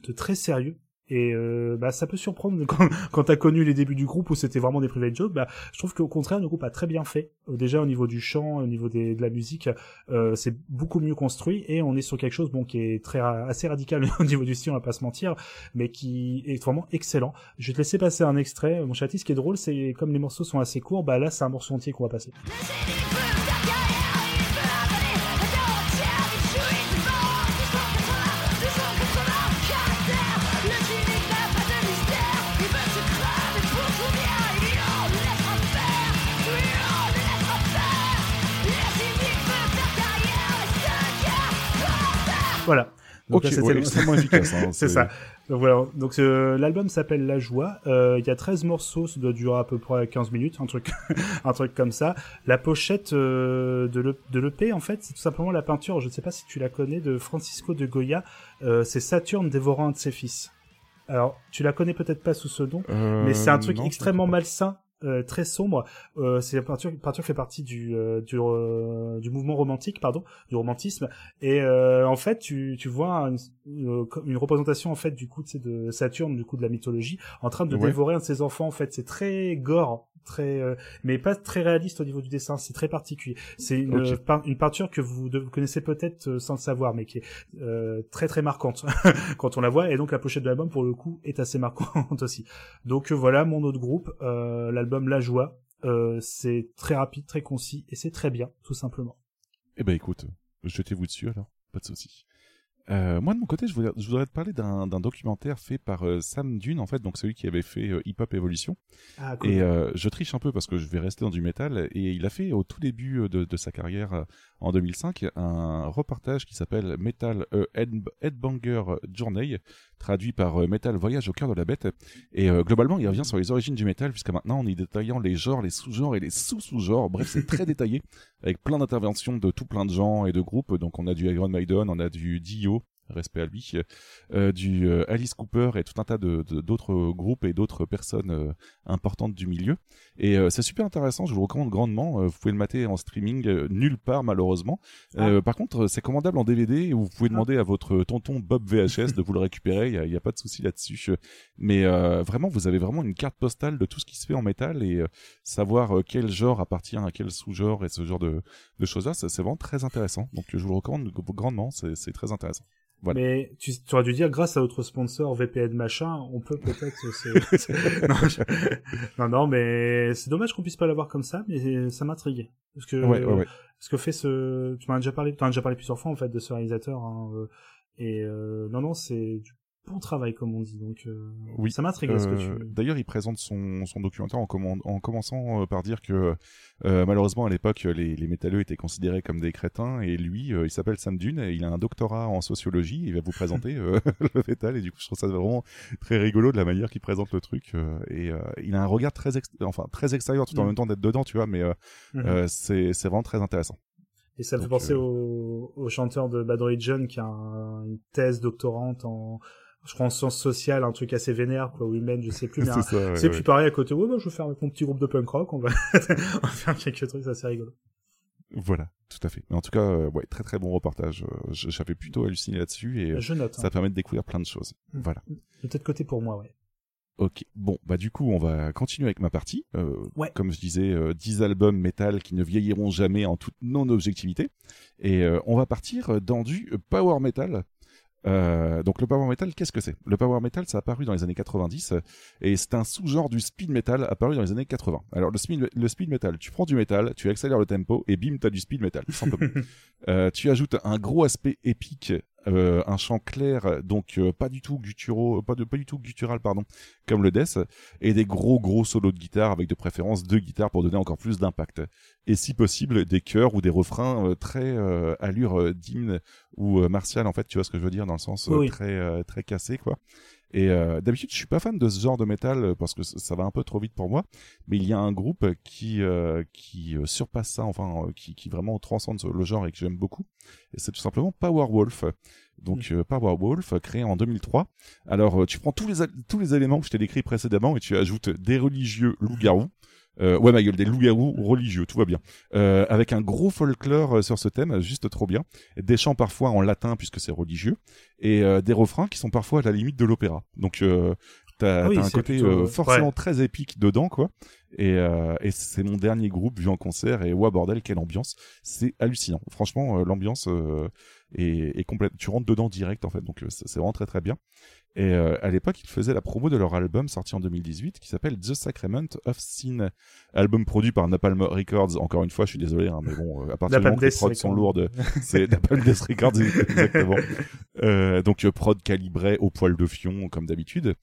de très sérieux. Et euh, bah, ça peut surprendre [LAUGHS] quand, quand t'as connu les débuts du groupe où c'était vraiment des private jokes. Bah, je trouve qu'au contraire, le groupe a très bien fait. Euh, Déjà au niveau du chant, au niveau des, de la musique, euh, c'est beaucoup mieux construit et on est sur quelque chose bon qui est très assez radical [LAUGHS] au niveau du style, on va pas se mentir, mais qui est vraiment excellent. Je vais te laisser passer un extrait, mon chatis. Ce qui est drôle, c'est comme les morceaux sont assez courts, bah là c'est un morceau entier qu'on va passer. Voilà. Donc Ok, là, c'était ouais, extrêmement efficace. hein, [LAUGHS] c'est ça. Donc voilà. Donc euh, l'album s'appelle La Joie. Euh, Il y a 13 morceaux, ça doit durer à peu près 15 minutes, un truc, [LAUGHS] un truc comme ça. La pochette euh, de l'E- de l'EP, en fait, c'est tout simplement la peinture. Je ne sais pas si tu la connais de Francisco de Goya. Euh, c'est Saturne dévorant un de ses fils. Alors, tu la connais peut-être pas sous ce nom, Euh, mais c'est un truc non, extrêmement malsain. Euh, très sombre, euh, c'est la peinture, peinture fait partie du euh, du, euh, du mouvement romantique, pardon, du romantisme, et euh, en fait tu tu vois une, une, une représentation en fait du coup de Saturne, du coup de la mythologie, en train de Ouais. dévorer un de ses enfants. En fait, c'est très gore, très euh, mais pas très réaliste au niveau du dessin. C'est très particulier. C'est une, peinture que vous, de- vous connaissez peut-être euh, sans le savoir, mais qui est euh, très très marquante [LAUGHS] quand on la voit. Et donc la pochette de l'album pour le coup est assez marquante [LAUGHS] aussi. Donc euh, voilà mon autre groupe, euh, l'album La Joie. Euh, c'est très rapide, très concis et c'est très bien, tout simplement. Eh ben écoute, jetez-vous dessus alors, pas de souci. Euh, moi de mon côté, je voudrais, je voudrais te parler d'un documentaire fait par euh, Sam Dune en fait, donc celui qui avait fait euh, Hip Hop Evolution. Ah, cool. Et euh, je triche un peu parce que je vais rester dans du métal. Et il a fait au tout début de, de sa carrière en 2005 un reportage qui s'appelle Metal Head- Headbanger Journey, traduit par Metal Voyage au cœur de la bête. Et euh, globalement, il revient sur les origines du métal jusqu'à maintenant en y détaillant les genres, les sous-genres et les sous-sous-genres. Bref, c'est très [LAUGHS] détaillé avec plein d'interventions de tout plein de gens et de groupes. Donc on a du Iron Maiden, on a du Dio, respect à lui, euh, du euh, Alice Cooper et tout un tas de de- d'autres groupes et d'autres personnes euh, importantes du milieu. Et c'est super intéressant, je vous le recommande grandement. Vous pouvez le mater en streaming nulle part malheureusement. Euh, Par contre, c'est commandable en DVD et vous pouvez demander à votre tonton Bob VHS de vous le récupérer. Il y a, a pas de souci là-dessus. Mais vraiment, vous avez vraiment une carte postale de tout ce qui se fait en métal et savoir quel genre appartient à quel sous-genre et ce genre de, de choses-là, c'est vraiment très intéressant. Donc je vous le recommande grandement, c'est très intéressant. Voilà. Mais tu, tu aurais dû dire, grâce à notre sponsor VPN machin, on peut peut-être. c'est- [LAUGHS] non, je- non, non, mais c'est dommage qu'on puisse pas l'avoir comme ça, mais ça m'intrigue. Parce que Ouais, ouais, ouais. ce que fait ce, tu m'en as déjà parlé, tu en as déjà parlé plusieurs fois en fait de ce réalisateur. hein, euh, et euh, non, non, c'est du bon travail comme on dit. Donc euh, Oui. ça m'intrigue Euh, tu. D'ailleurs, il présente son, son documentaire en, en commençant euh, par dire que euh, malheureusement à l'époque, les, les métalleux étaient considérés comme des crétins et lui, euh, il s'appelle Sam Dune et il a un doctorat en sociologie. Il va vous présenter [LAUGHS] le métal et du coup, je trouve ça vraiment très rigolo de la manière qu'il présente le truc. et il a un regard très, ex- enfin très extérieur tout en Mm. même temps d'être dedans, tu vois, mais euh, c'est vraiment très intéressant. Et ça me fait penser au, au chanteur de Bad Religion qui a un- une thèse doctorante en, je crois en sciences sociales, un truc assez vénère, quoi, humaine, je sais plus, mais [LAUGHS] C'est ouais, ouais. plus pareil à côté. Ouais, bah, je vais faire mon petit groupe de punk rock, on va, [LAUGHS] on va faire quelques trucs, ça c'est rigolo. Voilà, tout à fait. Mais en tout cas, euh, ouais, très très bon reportage. Euh, J'avais plutôt halluciné là-dessus et euh, Je note. ça hein. permet de découvrir plein de choses. Mm. Voilà. Peut-être côté pour moi, ouais. Ok, bon, bah du coup, on va continuer avec ma partie. Euh, Ouais. Comme je disais, euh, 10 albums métal qui ne vieilliront jamais en toute non-objectivité. Et euh, on va partir dans du power metal. Euh, donc le power metal, qu'est-ce que c'est? Le power metal, ça a apparu dans les années 90 euh, et c'est un sous-genre du speed metal apparu dans les années 80. Alors le speed, le speed metal, tu prends du métal, tu accélères le tempo et bim, t'as du speed metal, simplement. [LAUGHS] Euh, tu ajoutes un gros aspect épique, euh, un chant clair, donc euh, pas du tout gutturo, pas de pas du tout guttural pardon, comme le death, et des gros gros solos de guitare avec de préférence deux guitares pour donner encore plus d'impact. Et si possible des chœurs ou des refrains euh, très euh, allure euh, d'hymne ou euh, martial en fait, tu vois ce que je veux dire dans le sens euh, Oui. très euh, très cassé quoi. Et euh, d'habitude, je suis pas fan de ce genre de métal euh, parce que ça- va un peu trop vite pour moi. Mais il y a un groupe qui euh, qui euh, surpasse ça, enfin qui, qui vraiment transcende ce- le genre et que j'aime beaucoup. Et c'est tout simplement Powerwolf. Donc euh, Powerwolf, créé en 2003. Alors tu prends tous les tous les éléments que je t'ai décrits précédemment et tu ajoutes des religieux loups-garous. Euh, ouais ma gueule, des loups-garous religieux, tout va bien. Euh, avec un gros folklore euh, sur ce thème, juste trop bien. Des chants parfois en latin puisque c'est religieux et euh, des refrains qui sont parfois à la limite de l'opéra. Donc euh, t'as Ah oui, un côté plutôt, euh, forcément ouais. très épique dedans quoi. Et, euh, et c'est mon dernier groupe vu en concert et ouais bordel quelle ambiance, c'est hallucinant. Franchement euh, l'ambiance euh, est, est complète. Tu rentres dedans direct en fait, donc euh, c'est vraiment très très bien. Et euh, à l'époque, ils faisaient la promo de leur album sorti en 2018 qui s'appelle The Sacrament of Sin, album produit par Napalm Records. Encore une fois, je suis désolé, hein, mais bon, à partir du moment que les prods sont lourdes, [LAUGHS] c'est Napalm Death Records exactement. Euh, donc prod calibré au poil de fion comme d'habitude.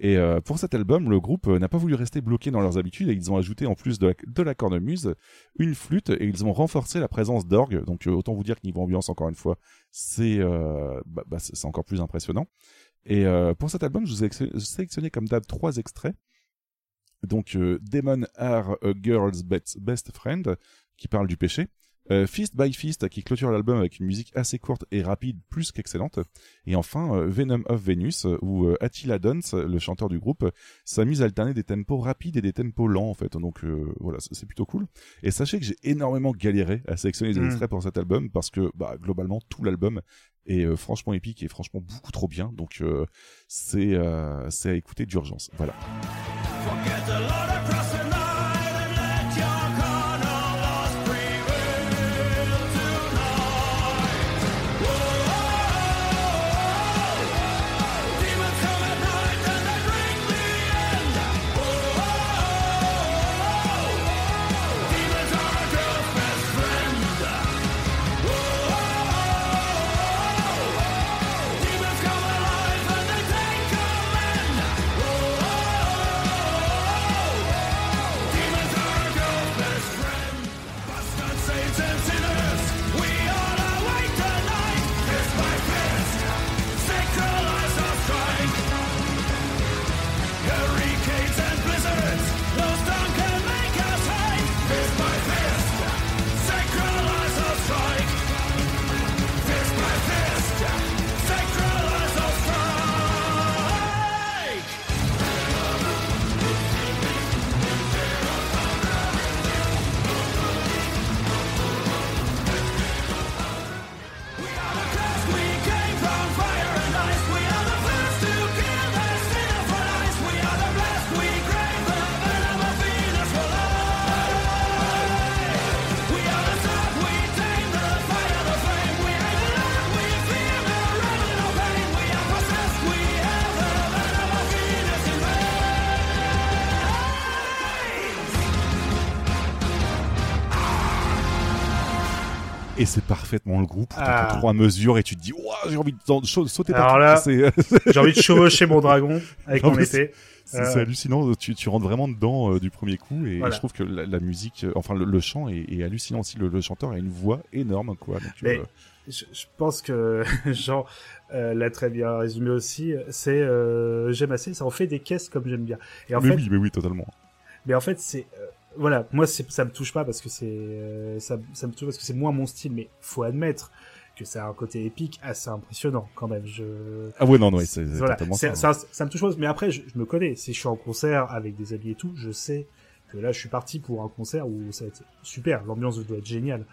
Et euh, pour cet album, le groupe euh, n'a pas voulu rester bloqué dans leurs habitudes et ils ont ajouté en plus de la, cornemuse une flûte et ils ont renforcé la présence d'orgue. Donc euh, autant vous dire que niveau ambiance, encore une fois, c'est bah, bah, c'est encore plus impressionnant. Et pour cet album, je vous ai sélectionné comme d'hab trois extraits. Donc Demon Are a Girl's Best, Best Friend, qui parle du péché. Euh, Fist by Fist, qui clôture l'album avec une musique assez courte et rapide, plus qu'excellente. Et enfin, euh, Venom of Venus, où euh, Attila Dons, le chanteur du groupe, s'amuse à alterner des tempos rapides et des tempos lents, en fait. Donc euh, voilà, c'est plutôt cool. Et sachez que j'ai énormément galéré à sélectionner des Mm. extraits pour cet album, parce que bah, globalement, tout l'album est euh, franchement épique et franchement beaucoup trop bien. Donc euh, c'est euh, c'est à écouter d'urgence. Voilà. C'est parfaitement le groupe Ah. trois mesures et tu te dis j'ai envie de sauter Alors partout. là, [LAUGHS] J'ai envie de chevaucher mon dragon avec Non, mon épée. c'est Euh, hallucinant tu, tu rentres vraiment dedans euh, du premier coup et, Voilà. je trouve que la, la musique euh, enfin le, le chant est, est hallucinant aussi le, le chanteur a une voix énorme quoi donc, Mais je, je pense que [LAUGHS] Jean l'a très bien résumé aussi. C'est j'aime assez, ça en fait des caisses comme j'aime bien. Et en mais fait, oui mais oui totalement mais en fait c'est voilà, moi c'est ça me touche pas parce que c'est euh, ça, ça me touche parce que c'est moins mon style, mais faut admettre que ça a un côté épique assez impressionnant quand même. Je ah ouais non non c'est voilà, ça, ça, ça me touche pas. Mais après, je, je me connais. Si je suis en concert avec des amis et tout, je sais que là, je suis parti pour un concert où ça va être super. L'ambiance doit être géniale.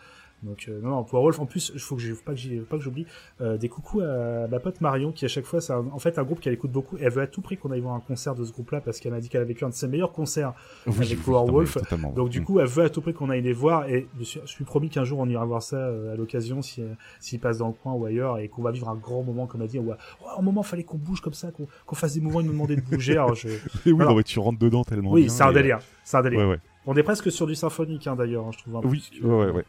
Donc euh, non, non, pour Wolf en plus, il faut que je faut pas que j'oublie euh, des coucous à ma pote Marion qui à chaque fois c'est en fait un groupe qu'elle écoute beaucoup. Et elle veut à tout prix qu'on aille voir un concert de ce groupe-là parce qu'elle m'a dit qu'elle a vécu un de ses meilleurs concerts Oui, avec oui, Power non, mais Wolf. totalement, Donc du Mm. coup, elle veut à tout prix qu'on aille les voir et je suis, je suis promis qu'un jour on ira voir ça euh, à l'occasion si euh, s'il passe dans le coin ou ailleurs et qu'on va vivre un grand moment comme elle dit. Où, oh, un moment fallait qu'on bouge comme ça, qu'on fasse des mouvements, ils nous demandaient de bouger. Alors je... Et [LAUGHS] oui Voilà. non, mais tu rentres dedans tellement Oui, c'est un et, délire, c'est un euh, délire. ouais ouais On est presque sur du symphonique hein, d'ailleurs, hein, je trouve. un peu. oui ouais ouais, ouais.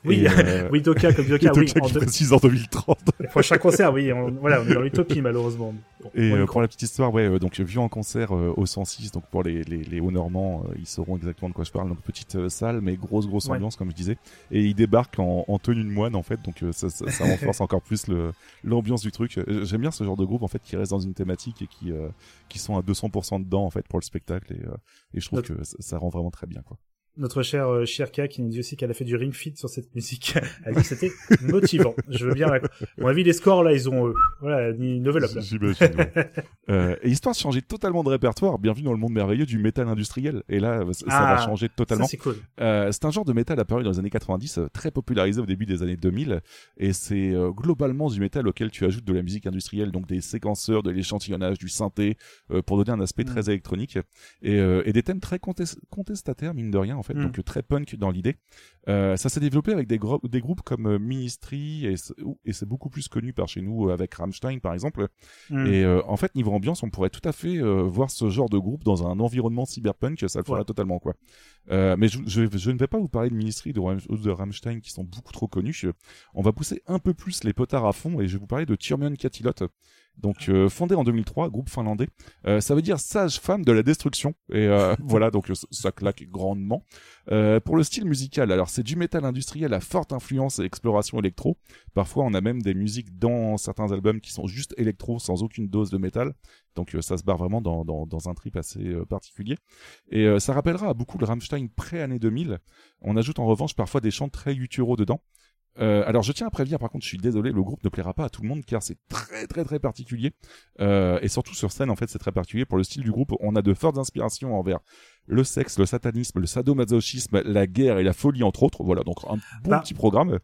[LAUGHS] Oui, euh, [LAUGHS] oui, Doka comme Doka, oui. Doka en en 2030 Les prochains concerts, oui, on, voilà, on est dans l'utopie malheureusement. Bon, Et euh, pour la petite histoire, ouais, euh, donc vu en concert euh, au 106, donc pour les les, les Hauts-Normands, euh, ils sauront exactement de quoi je parle. Donc petite euh, salle, mais grosse grosse Ouais. ambiance comme je disais. Et ils débarquent en, en tenue de moine en fait, donc euh, ça, ça, ça [LAUGHS] renforce encore plus le l'ambiance du truc. J'aime bien ce genre de groupe en fait qui reste dans une thématique et qui euh, qui sont à 200% dedans en fait pour le spectacle et euh, et je trouve Notre- que ça, ça rend vraiment très bien quoi. Notre chère euh, Shirka qui nous dit aussi qu'elle a fait du ring fit sur cette musique. [LAUGHS] Elle dit que c'était motivant. Je veux bien. la- On a vu les scores là, ils ont euh, voilà, ni level up ouais. [LAUGHS] Euh, et histoire de changer totalement de répertoire, bienvenue dans le monde merveilleux du métal industriel. Et là, ça, ça Ah, va changer totalement. Ça c'est cool. Euh, c'est un genre de métal apparu dans les années 90, euh, très popularisé au début des années 2000, et c'est euh, globalement du métal auquel tu ajoutes de la musique industrielle, donc des séquenceurs, de l'échantillonnage, du synthé, euh, pour donner un aspect Mm. très électronique, et, euh, et des thèmes très contes- contestataires, mine de rien, en fait, Mm. donc euh, très punk dans l'idée. Euh, ça s'est développé avec des, gro- des groupes comme euh, Ministry, et, c'est- et c'est beaucoup plus connu par chez nous avec Rammstein, par exemple, Mm. et euh, en fait, niveau ambiance, on pourrait tout à fait euh, voir ce genre de groupe dans un environnement cyberpunk, ça le ferait Ouais. totalement quoi. Mais je, je, je ne vais pas vous parler de Ministry de, Ram- ou de Rammstein qui sont beaucoup trop connus. On va pousser un peu plus les potards à fond et je vais vous parler de Turmion Katilot. Donc euh, fondé en 2003, groupe finlandais. Euh, ça veut dire sage-femme de la destruction. Et euh, [LAUGHS] voilà, donc euh, ça claque grandement. Euh, pour le style musical, alors c'est du métal industriel à forte influence et exploration électro. Parfois, on a même des musiques dans certains albums qui sont juste électro, sans aucune dose de métal. Donc euh, ça se barre vraiment dans, dans, dans un trip assez particulier. Et euh, ça rappellera à beaucoup le Rammstein pré-année 2000. On ajoute en revanche parfois des chants très gutturaux dedans. Euh, alors je tiens à prévenir, par contre, je suis désolé, le groupe ne plaira pas à tout le monde car c'est très très très particulier. Euh, et surtout sur scène, en fait, c'est très particulier. Pour le style du groupe, on a de fortes inspirations envers le sexe, le satanisme, le sadomasochisme, la guerre et la folie, entre autres. Voilà, donc un bon Bah, petit programme.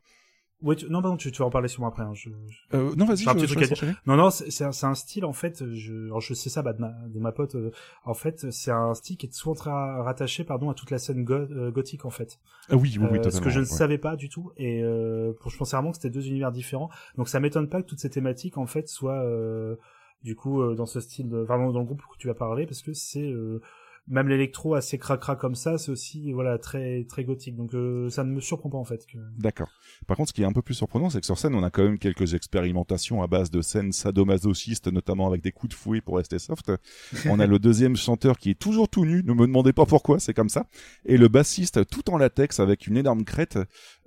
Ouais, tu- non, pardon, tu, tu vas en parler sur moi après. hein, je- je- Euh, non, vas-y, J'ai un je, petit je truc laisse à dire. enchaîner. Non, non, c'est un, un style en fait. Je, alors je sais ça bah, de, ma, de ma pote. euh, en fait, c'est un style qui est souvent rattaché, pardon, à toute la scène go- euh, gothique en fait. Ah oui, oui, oui, Euh, ce totalement. que je ne ouais. savais pas du tout. Et euh, pour, je pensais vraiment que c'était deux univers différents. Donc ça m'étonne pas que toutes ces thématiques en fait soient euh, du coup euh, dans ce style, de, vraiment dans le groupe que tu vas parler, parce que c'est euh, même l'électro assez cracra comme ça, c'est aussi voilà très très gothique. Donc euh, ça ne me surprend pas en fait. Que... D'accord. Par contre, ce qui est un peu plus surprenant, c'est que sur scène, on a quand même quelques expérimentations à base de scènes sadomasochistes, notamment avec des coups de fouet pour rester soft. [LAUGHS] On a le deuxième chanteur qui est toujours tout nu, ne me demandez pas pourquoi, c'est comme ça. Et le bassiste tout en latex avec une énorme crête.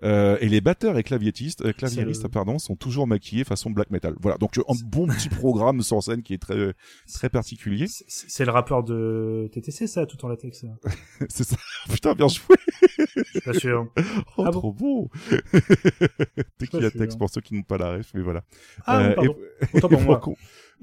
Euh, et les batteurs et claviéristes, euh, claviéristes le- pardon, sont toujours maquillés façon black metal. Voilà, donc un bon petit programme sur scène qui est très très particulier. C'est- C'est le rappeur de TTC ça, tout en latex. [LAUGHS] c'est ça. [LAUGHS] Putain, bien joué. Je suis pas sûr. [LAUGHS] Oh, Ah bon trop beau. Tequila sûr. Tex pour ceux qui n'ont pas la ref, mais voilà. Ah, Euh, oui, et- pour moi.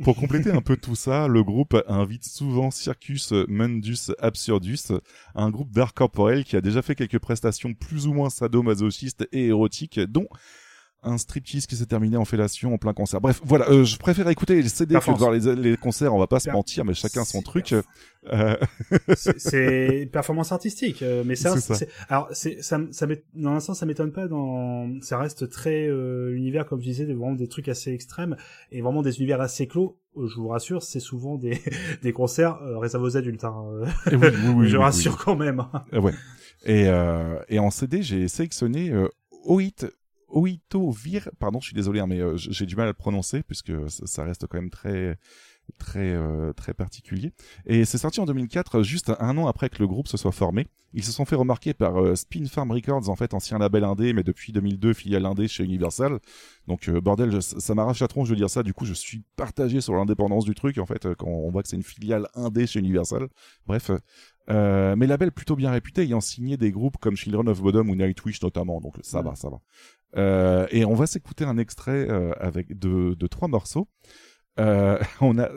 pour compléter un peu tout ça, le groupe invite souvent Circus Mundus Absurdus, un groupe d'art corporel qui a déjà fait quelques prestations plus ou moins sadomasochistes et érotiques, dont un striptease qui s'est terminé en fellation en plein concert. Bref, voilà, euh, je préfère écouter les CD que de voir les, les concerts, on va pas se mentir, mais chacun son truc. Euh, [LAUGHS] C'est- performance artistique, euh, mais ça, C'est ça. alors c'est ça, ça dans un sens ça m'étonne pas. Dans ça reste très euh, univers comme je disais, des- vraiment des trucs assez extrêmes et vraiment des univers assez clos. Euh, Je vous rassure, c'est souvent des [LAUGHS] des concerts euh, réservés aux adultes. Hein. et oui, oui, oui, [LAUGHS] je oui, rassure oui. quand même. Euh, ouais. Et, euh, et en CD, j'ai sélectionné euh, Oit Oito Vir, pardon, je suis désolé, hein, mais euh, j'ai du mal à le prononcer puisque ça, reste quand même très très euh, très particulier. Et c'est sorti en 2004, juste un an après que le groupe se soit formé. Ils se sont fait remarquer par euh, Spin Farm Records, en fait ancien label indé, mais depuis 2002 filiale indé chez Universal. Donc euh, bordel, je- ça m'arrache la tronche de dire ça. Du coup, je suis partagé sur l'indépendance du truc en fait euh, quand on voit que c'est une filiale indé chez Universal. Bref. Euh, mais label plutôt bien réputé, ayant signé des groupes comme Children of Bodom ou Nightwish notamment, donc ça va, ça va. Euh, et on va s'écouter un extrait euh, avec de, de trois morceaux. Euh, [LAUGHS] on a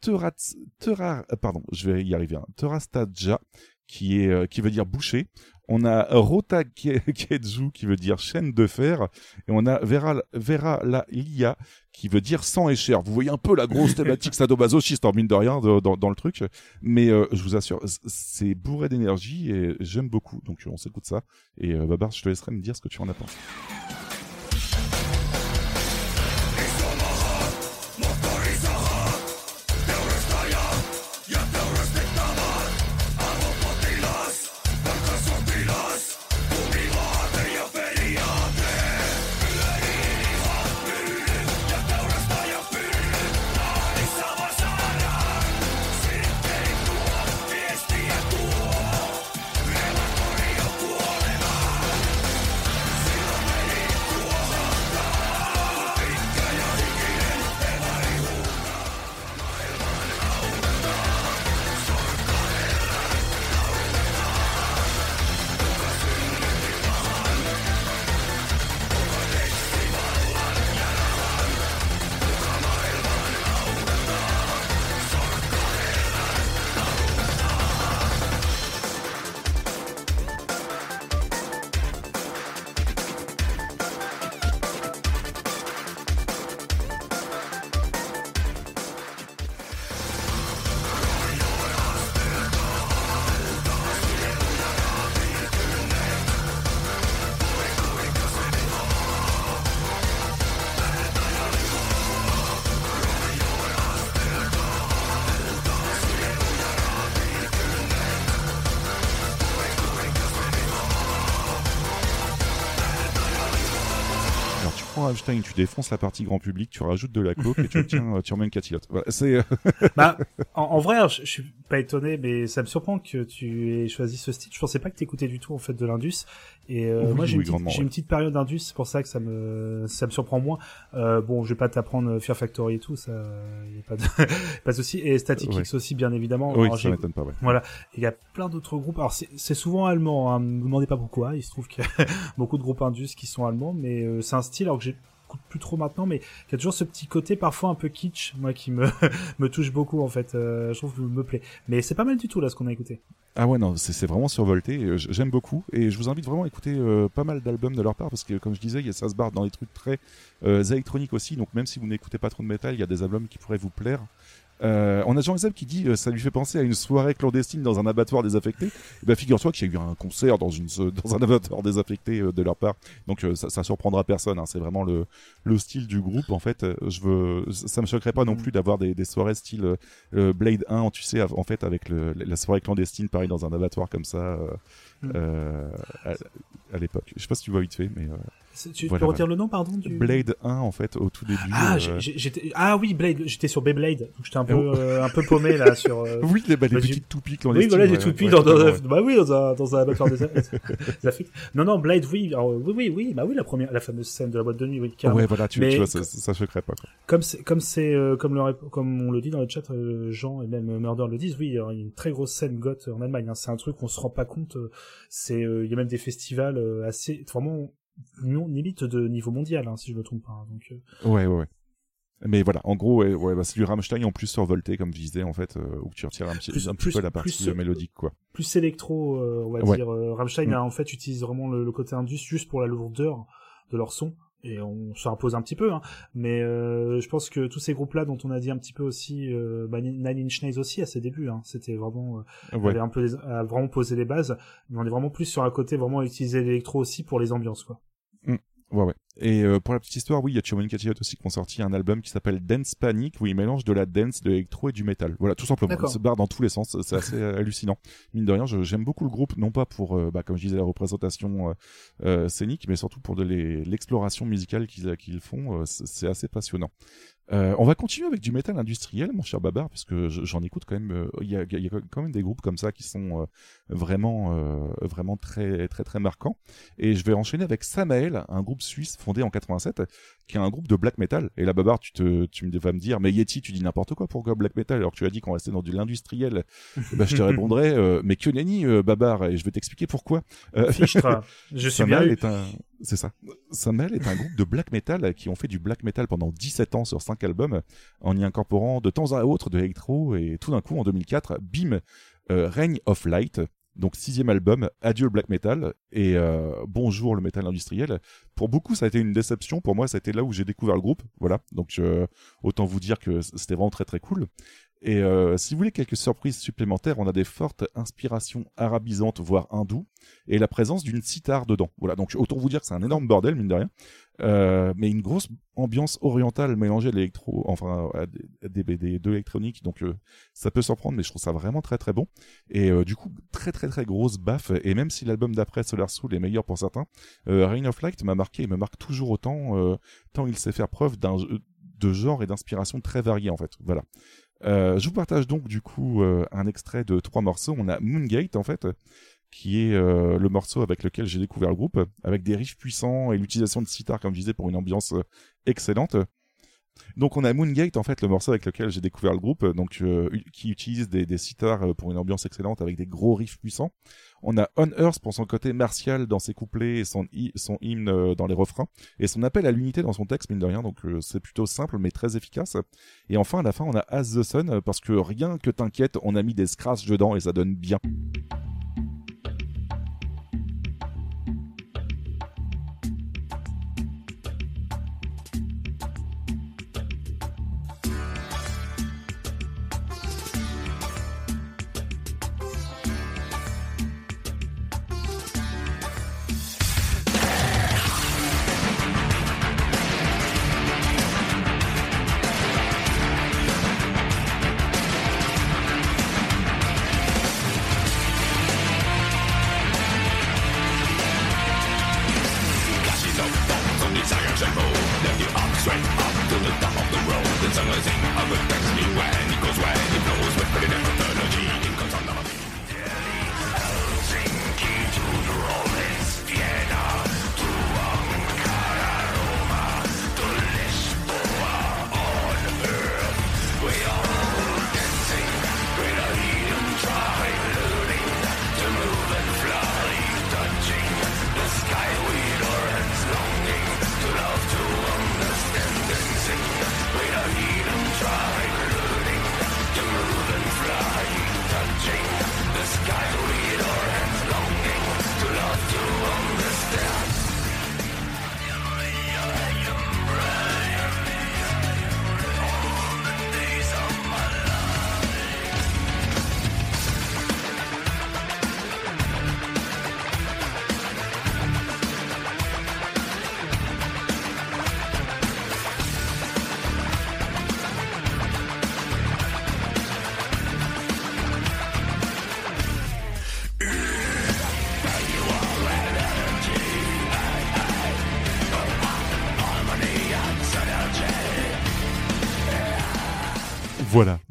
Terat, Tera, euh, pardon, je vais y arriver. Hein, Terastadja, qui est euh, qui veut dire boucher. On a Rota Ke- Keju qui veut dire chaîne de fer et on a Vera Vera la Lia qui veut dire sang et chair. Vous voyez un peu la grosse thématique [LAUGHS] sadomasochiste en mine de rien de- dans, dans le truc, mais euh, je vous assure, c'est bourré d'énergie et j'aime beaucoup. Donc on s'écoute ça et euh, Babar, je te laisserai me dire ce que tu en as pensé. Einstein, tu défonces la partie grand public, tu rajoutes de la coke et tu [LAUGHS] obtiens, tu remets une catilote. Voilà, c'est euh, bah, [LAUGHS] en, en vrai, je suis pas étonné, mais ça me surprend que tu aies choisi ce style. Je pensais pas que t'écoutais du tout en fait de l'indus. Et euh, Oui, moi, j'ai oui, une, petite- grandement, j'ai ouais. une petite période d'indus, c'est pour ça que ça me ça me surprend moins. Euh, bon, je vais pas t'apprendre Fear Factory et tout, ça, y a pas de [LAUGHS] pas de souci. Et Static Ouais. X aussi, bien évidemment. oui, Alors, ça j'ai- m'étonne pas. Ouais. Voilà, il y a plein d'autres groupes. Alors c'est souvent allemand. Hein. Me demandez pas pourquoi. Il se trouve qu'il y a [LAUGHS] beaucoup de groupes indus qui sont allemands, mais euh, c'est un style alors que plus trop maintenant, mais il y a toujours ce petit côté parfois un peu kitsch, moi qui me [LAUGHS] me touche beaucoup en fait. Euh, je trouve que me plaît. Mais c'est pas mal du tout là ce qu'on a écouté. Ah ouais, non, c'est vraiment survolté. J'aime beaucoup et je vous invite vraiment à écouter euh, pas mal d'albums de leur part parce que, comme je disais, y a- ça se barre dans des trucs très euh, électroniques aussi. Donc même si vous n'écoutez pas trop de métal, il y a des albums qui pourraient vous plaire. Euh, on a Jean Xav qui dit euh, ça lui fait penser à une soirée clandestine dans un abattoir désaffecté. Et ben figure-toi qu'il y a eu un concert dans une dans un [LAUGHS] abattoir désaffecté euh, de leur part. Donc euh, ça, ça surprendra personne. Hein. C'est vraiment le le style du groupe en fait. Euh, Je veux ça me choquerait pas non Mm. plus d'avoir des, des soirées style euh, euh, Blade 1, tu sais, en fait avec le, la soirée clandestine pareil dans un abattoir comme ça euh, Mm. euh, à, à l'époque. Je sais pas si tu vois vite fait, mais euh, Tu Voilà, peux redire le nom pardon du Blade 1 en fait au tout début. Ah, euh, j'étais ah oui Blade, j'étais sur Beyblade, donc j'étais un peu Oh. euh, un peu paumé là sur. euh, [LAUGHS] Oui, les, bah, les bah, petites toupies Oui, clandestines. voilà, j'ai ouais, tout depuis ouais, dans, dans, bah oui, dans un, dans un abattoir des, des Afriques. [LAUGHS] Non, non, Blade, oui, alors, oui, oui, oui, bah oui, la première, la fameuse scène de la boîte de nuit, oui, carrément. Ouais, voilà, tu, Mais tu vois, ça, ça choquerait pas. Quoi. Comme c'est, comme c'est, euh, comme le, comme on le dit dans le chat, euh, Jean et même Murder le disent, oui, il y a une très grosse scène goth en Allemagne, hein. c'est un truc qu'on se rend pas compte, c'est, euh, il y a même des festivals euh, assez, vraiment, non, limite de niveau mondial, hein, si je me trompe pas, hein. donc, euh, Ouais, ouais, ouais. Mais voilà, en gros, ouais, ouais, bah, c'est du Rammstein en plus survolté, comme je disais, en fait, euh, où tu retires un petit, Plus- un petit plus- peu la partie plus, euh, mélodique, quoi. plus électro, euh, on va Ouais. dire. Rammstein Mm. a en fait utilise vraiment le, le côté indus juste pour la lourdeur de leur son et on s'impose un petit peu. Hein. Mais euh, je pense que tous ces groupes-là dont on a dit un petit peu aussi, euh, bah, Nine Inch Nails aussi à ses débuts, hein, c'était vraiment euh, Ouais. avait un peu les- a vraiment posé les bases. Mais on est vraiment plus sur un côté vraiment utiliser l'électro aussi pour les ambiances quoi. Ouais, ouais. Et euh, pour la petite histoire, oui, il y a Chomon Kachiyot aussi qui ont sorti un album qui s'appelle Dance Panic où ils mélangent de la dance, de l'électro et du métal. Voilà, tout simplement. Ils se barrent dans tous les sens. C'est assez hallucinant. Mine de rien, j'aime beaucoup le groupe, non pas pour, euh, bah, comme je disais, la représentation euh, euh, scénique, mais surtout pour l'exploration musicale qu'ils qu'ils font. euh, c'est assez passionnant. Euh, on va continuer avec du métal industriel, mon cher Babar, parce que je- j'en écoute quand même. euh, Il y, a, il y a quand même des groupes comme ça qui sont euh, vraiment, euh, vraiment très, très, très marquants. Et je vais enchaîner avec Samael, un groupe suisse fondé en 87, qui est un groupe de black metal. Et là, Babar, tu te, tu vas me dire, mais Yeti, tu dis n'importe quoi pour black metal, alors que tu as dit qu'on restait dans de l'industriel. bah, je te [LAUGHS] répondrai, euh, mais que nenni, euh, Babar, et je vais t'expliquer pourquoi. Euh, Fichtre. [LAUGHS] Je suis bien eu. est un, c'est ça. Samael est un groupe de black metal qui ont fait du black metal pendant 17 ans sur 5 albums, en y incorporant de temps à autre de l'électro, et tout d'un coup, en 2004, bim, euh, Reign of Light, donc sixième album, adieu le black metal et euh, bonjour le metal industriel. Pour beaucoup, ça a été une déception. Pour moi, ça a été là où j'ai découvert le groupe. Voilà, donc euh, autant vous dire que c'était vraiment très très cool. Et euh, si vous voulez quelques surprises supplémentaires, on a des fortes inspirations arabisantes, voire hindoues, et la présence d'une sitar dedans. Voilà, donc autant vous dire que c'est un énorme bordel, mine de rien. Euh, mais une grosse ambiance orientale mélangée à l'électro, enfin à des, des, de l'électronique, donc euh, ça peut surprendre, mais je trouve ça vraiment très très bon. Et euh, du coup, très très très grosse baffe. Et même si l'album d'après Solar Soul est meilleur pour certains, euh, Reign of Light m'a marqué et me marque toujours autant, euh, tant il sait faire preuve d'un de genre et d'inspiration très variés en fait. Voilà. Euh, je vous partage donc du coup euh, un extrait de trois morceaux. On a Moongate en fait, qui est euh, le morceau avec lequel j'ai découvert le groupe, avec des riffs puissants et l'utilisation de sitar comme je disais pour une ambiance excellente. Donc on a Moongate en fait le morceau avec lequel j'ai découvert le groupe, donc euh, qui utilise des, des sitars euh, pour une ambiance excellente avec des gros riffs puissants. On a On Earth pour son côté martial dans ses couplets et son, son hymne euh, dans les refrains et son appel à l'unité dans son texte mine de rien. Donc euh, c'est plutôt simple mais très efficace. Et enfin à la fin on a As the Sun euh, parce que rien que t'inquiète on a mis des scratchs dedans et ça donne bien.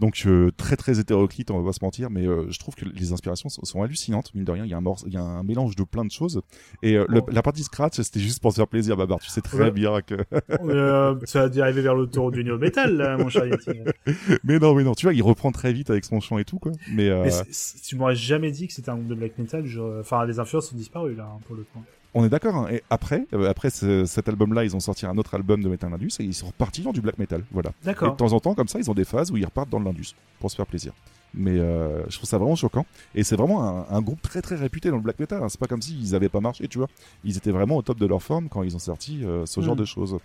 Donc euh, très très hétéroclite, on va pas se mentir, mais euh, je trouve que les inspirations sont, sont hallucinantes, mine de rien. Il y a un morce- il y a un mélange de plein de choses. Et euh, le- Bon. la partie scratch, c'était juste pour se faire plaisir, Babar. Tu sais très Ouais. bien que. Ça a dû arriver vers le tour du néo métal, là, mon cher [LAUGHS] mais non, mais non, tu vois, il reprend très vite avec son chant et tout, quoi. Mais, tu m'aurais jamais dit que c'était un groupe de black metal. je- Enfin, les influences ont disparu là, hein, pour le coup. On est d'accord. Hein. Et après, euh, après ce- cet album-là, ils ont sorti un autre album de Metal Indus et ils sont repartis dans du black metal. Voilà. Et de D'accord. temps en temps, comme ça, ils ont des phases où ils repartent dans l'Indus pour se faire plaisir. Mais euh, je trouve ça vraiment choquant. Et c'est vraiment un, un groupe très très réputé dans le black metal. hein. C'est pas comme s'ils avaient pas marché, tu vois. Ils étaient vraiment au top de leur forme quand ils ont sorti euh, ce genre Mm. de choses.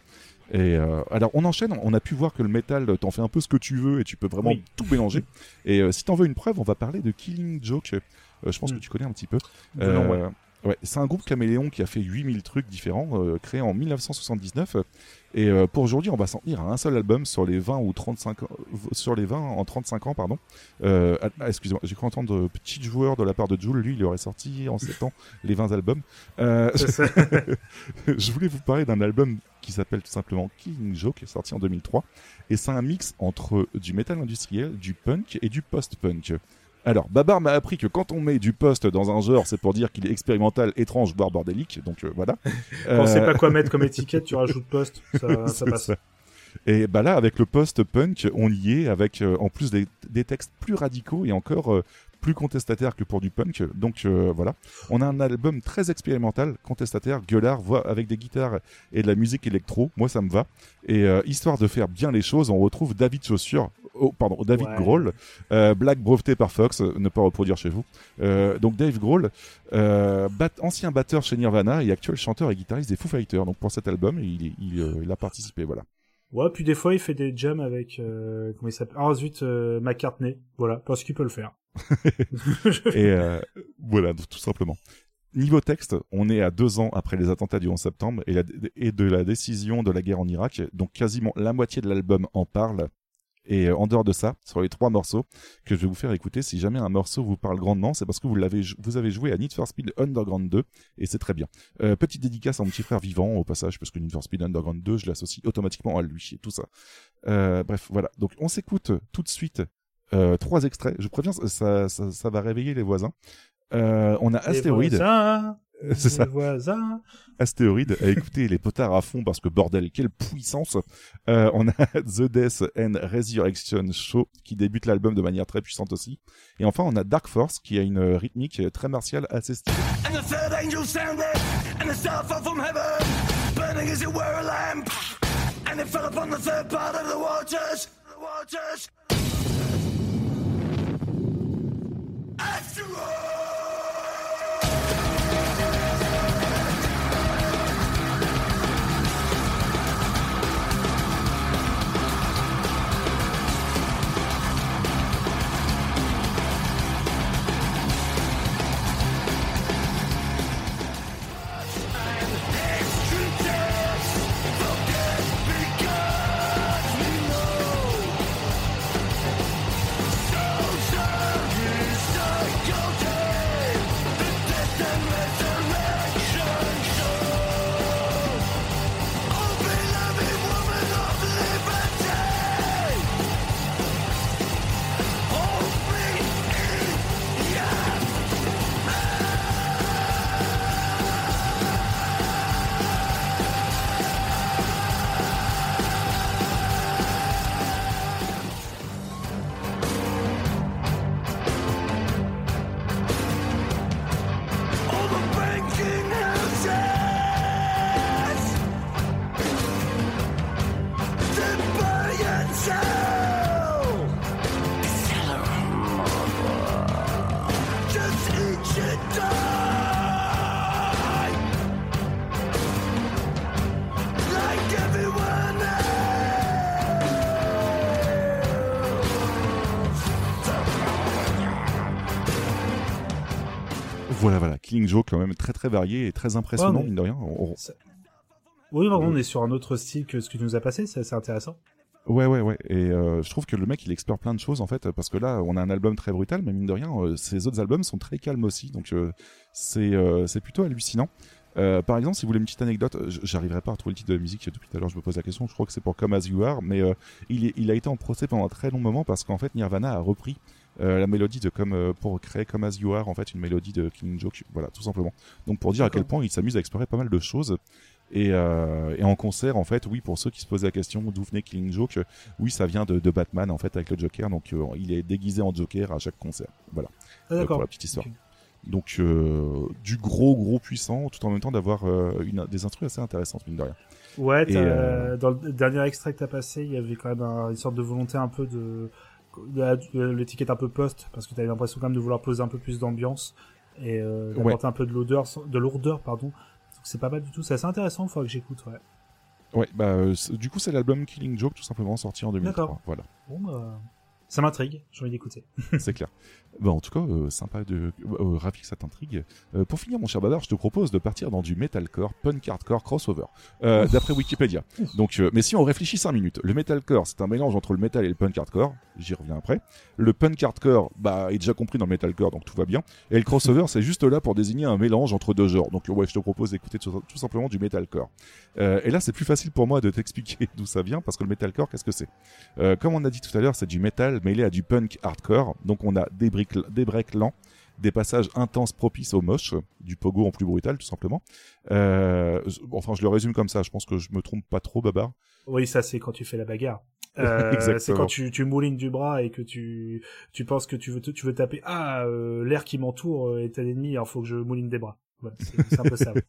Et euh, alors on enchaîne, on a pu voir que le métal, t'en fais un peu ce que tu veux et tu peux vraiment Oui. tout mélanger. Et euh, si t'en veux une preuve, on va parler de Killing Joke. Euh, je pense Mm. que tu connais un petit peu. Nom, ouais. Ouais, c'est un groupe caméléon qui a fait 8000 trucs différents, euh, créé en 1979. Et euh, pour aujourd'hui, on va s'en tenir à un seul album sur les 20 ou 35 ans, euh, sur les 20 en 35 ans, pardon. Euh, ah, excusez-moi, j'ai cru entendre petit joueur de la part de Jules. Lui, il aurait sorti en 7 ans [LAUGHS] les 20 albums. [LAUGHS] Je voulais vous parler d'un album qui s'appelle tout simplement qui est sorti en 2003. Et c'est un mix entre du métal industriel, du punk et du post-punk. Alors, Babar m'a appris que quand on met du post dans un genre, c'est pour dire qu'il est expérimental, étrange, voire bordélique. Donc euh, voilà. [LAUGHS] Quand on sait Euh, pas quoi mettre comme [LAUGHS] étiquette, tu rajoutes poste, ça, [LAUGHS] passe. ça. Et bah là, avec le post-punk, on y est avec euh, en plus des, des textes plus radicaux et encore euh, plus contestataires que pour du punk. Donc euh, voilà, on a un album très expérimental, contestataire, gueulard, voix avec des guitares et de la musique électro. Moi, ça me va. Et histoire de faire bien les choses, on retrouve David Chaussure. Oh, pardon, David Ouais. Grohl, euh, blague brevetée par Fox, euh, ne pas reproduire chez vous. Euh, donc Dave Grohl, euh, bat- ancien batteur chez Nirvana et actuel chanteur et guitariste des Foo Fighters. Donc pour cet album, il, il, il a participé, voilà. Ouais, puis des fois, il fait des jams avec, euh, comment il s'appelle? Ah, zut, euh, McCartney. Voilà, parce qu'il peut le faire. [LAUGHS] Et euh, voilà, tout simplement. Niveau texte, on est à deux ans après les attentats du 11 septembre et, la- et de la décision de la guerre en Irak. Donc quasiment la moitié de l'album en parle. Et euh, en dehors de ça, sur les trois morceaux que je vais vous faire écouter, si jamais un morceau vous parle grandement, c'est parce que vous l'avez, vous avez joué à Need for Speed Underground 2 et c'est très bien. Euh, petite dédicace à mon petit frère vivant au passage parce que Need for Speed Underground 2, je l'associe automatiquement à lui et tout ça. Euh, bref, voilà. Donc on s'écoute tout de suite euh, trois extraits. Je préviens, ça, ça, ça va réveiller les voisins. On a Astéroïde. [LAUGHS] C'est ça. Astéroïde à écouter les potards à fond parce que bordel, quelle puissance. Euh, on a [LAUGHS] The Death and Resurrection Show qui débute l'album de manière très puissante aussi. Et enfin, on a Dark Force qui a une rythmique très martiale assez stylée. Joke quand même très très varié et très impressionnant, Ouais, mais- mine de rien. On- Oui, vraiment, on est sur un autre style que ce que tu nous as passé, c'est assez intéressant. Ouais, ouais, ouais. Et euh, je trouve que le mec, il explore plein de choses en fait, parce que là, on a un album très brutal, mais mine de rien, euh, ses autres albums sont très calmes aussi, donc euh, c'est c'est plutôt hallucinant. Par exemple, si vous voulez une petite anecdote, j'arriverai pas à retrouver le titre de la musique depuis tout à l'heure, je me pose la question. Je crois que c'est pour Come As You Are, mais il, est- il a été en procès pendant un très long moment parce qu'en fait, Nirvana a repris la mélodie de comme euh, pour créer Come As You Are, en fait, une mélodie de Killing Joke, voilà, tout simplement. Donc pour dire à quel point il s'amuse à explorer pas mal de choses. Et, euh, et en concert, en fait, oui, pour ceux qui se posaient la question d'où venait Killing Joke, euh, oui, ça vient de, de Batman, en fait, avec le Joker. Donc, euh, il est déguisé en Joker à chaque concert. Voilà. Ah, Euh, pour la petite histoire. Donc, euh, du gros, gros puissant, tout en même temps d'avoir euh, une, des instruments assez intéressantes, mine de rien. Ouais, Et, euh, dans le dernier extrait que t'as passé, il y avait quand même un- une sorte de volonté un peu de l'étiquette un peu post, parce que t'avais l'impression quand même de vouloir poser un peu plus d'ambiance et euh, d'apporter un peu de l'odeur, de lourdeur, pardon. C'est pas mal du tout, c'est assez intéressant, il faudra que j'écoute, ouais. Ouais, bah, euh, du coup, c'est l'album Killing Joke, tout simplement, sorti en 2003. D'accord. Voilà. Bon, bah, Ça m'intrigue, j'ai envie d'écouter. c'est clair. [LAUGHS] Bon, en tout cas, euh, sympa de euh, ravi que ça t'intrigue. Euh, pour finir, mon cher Babar, je te propose de partir dans du metalcore, punk hardcore, crossover, euh, d'après Wikipédia. Donc, euh, mais si on réfléchit 5 minutes, le metalcore, c'est un mélange entre le metal et le punk hardcore. J'y reviens après. Le punk hardcore, bah, est déjà compris dans le metalcore, donc tout va bien. Et le crossover, c'est juste là pour désigner un mélange entre deux genres. Donc, ouais, je te propose d'écouter tout, tout simplement du metalcore. Euh, et là, c'est plus facile pour moi de t'expliquer [LAUGHS] d'où ça vient, parce que le metalcore, qu'est-ce que c'est? Euh, Comme on a dit tout à l'heure, c'est du metal mêlé à du punk hardcore. Donc, on a des briques, des breaks lents, des passages intenses propices au moche, du pogo en plus brutal, tout simplement. Euh, enfin, je le résume comme ça. Je pense que je me trompe pas trop, Babar. Oui, ça c'est quand tu fais la bagarre. [LAUGHS] Euh, c'est quand tu, tu moulines du bras et que tu, tu penses que tu veux, tu veux taper. Ah, euh, l'air qui m'entoure est un ennemi, alors faut que je mouline des bras. Voilà, c'est c'est un peu ça. [LAUGHS]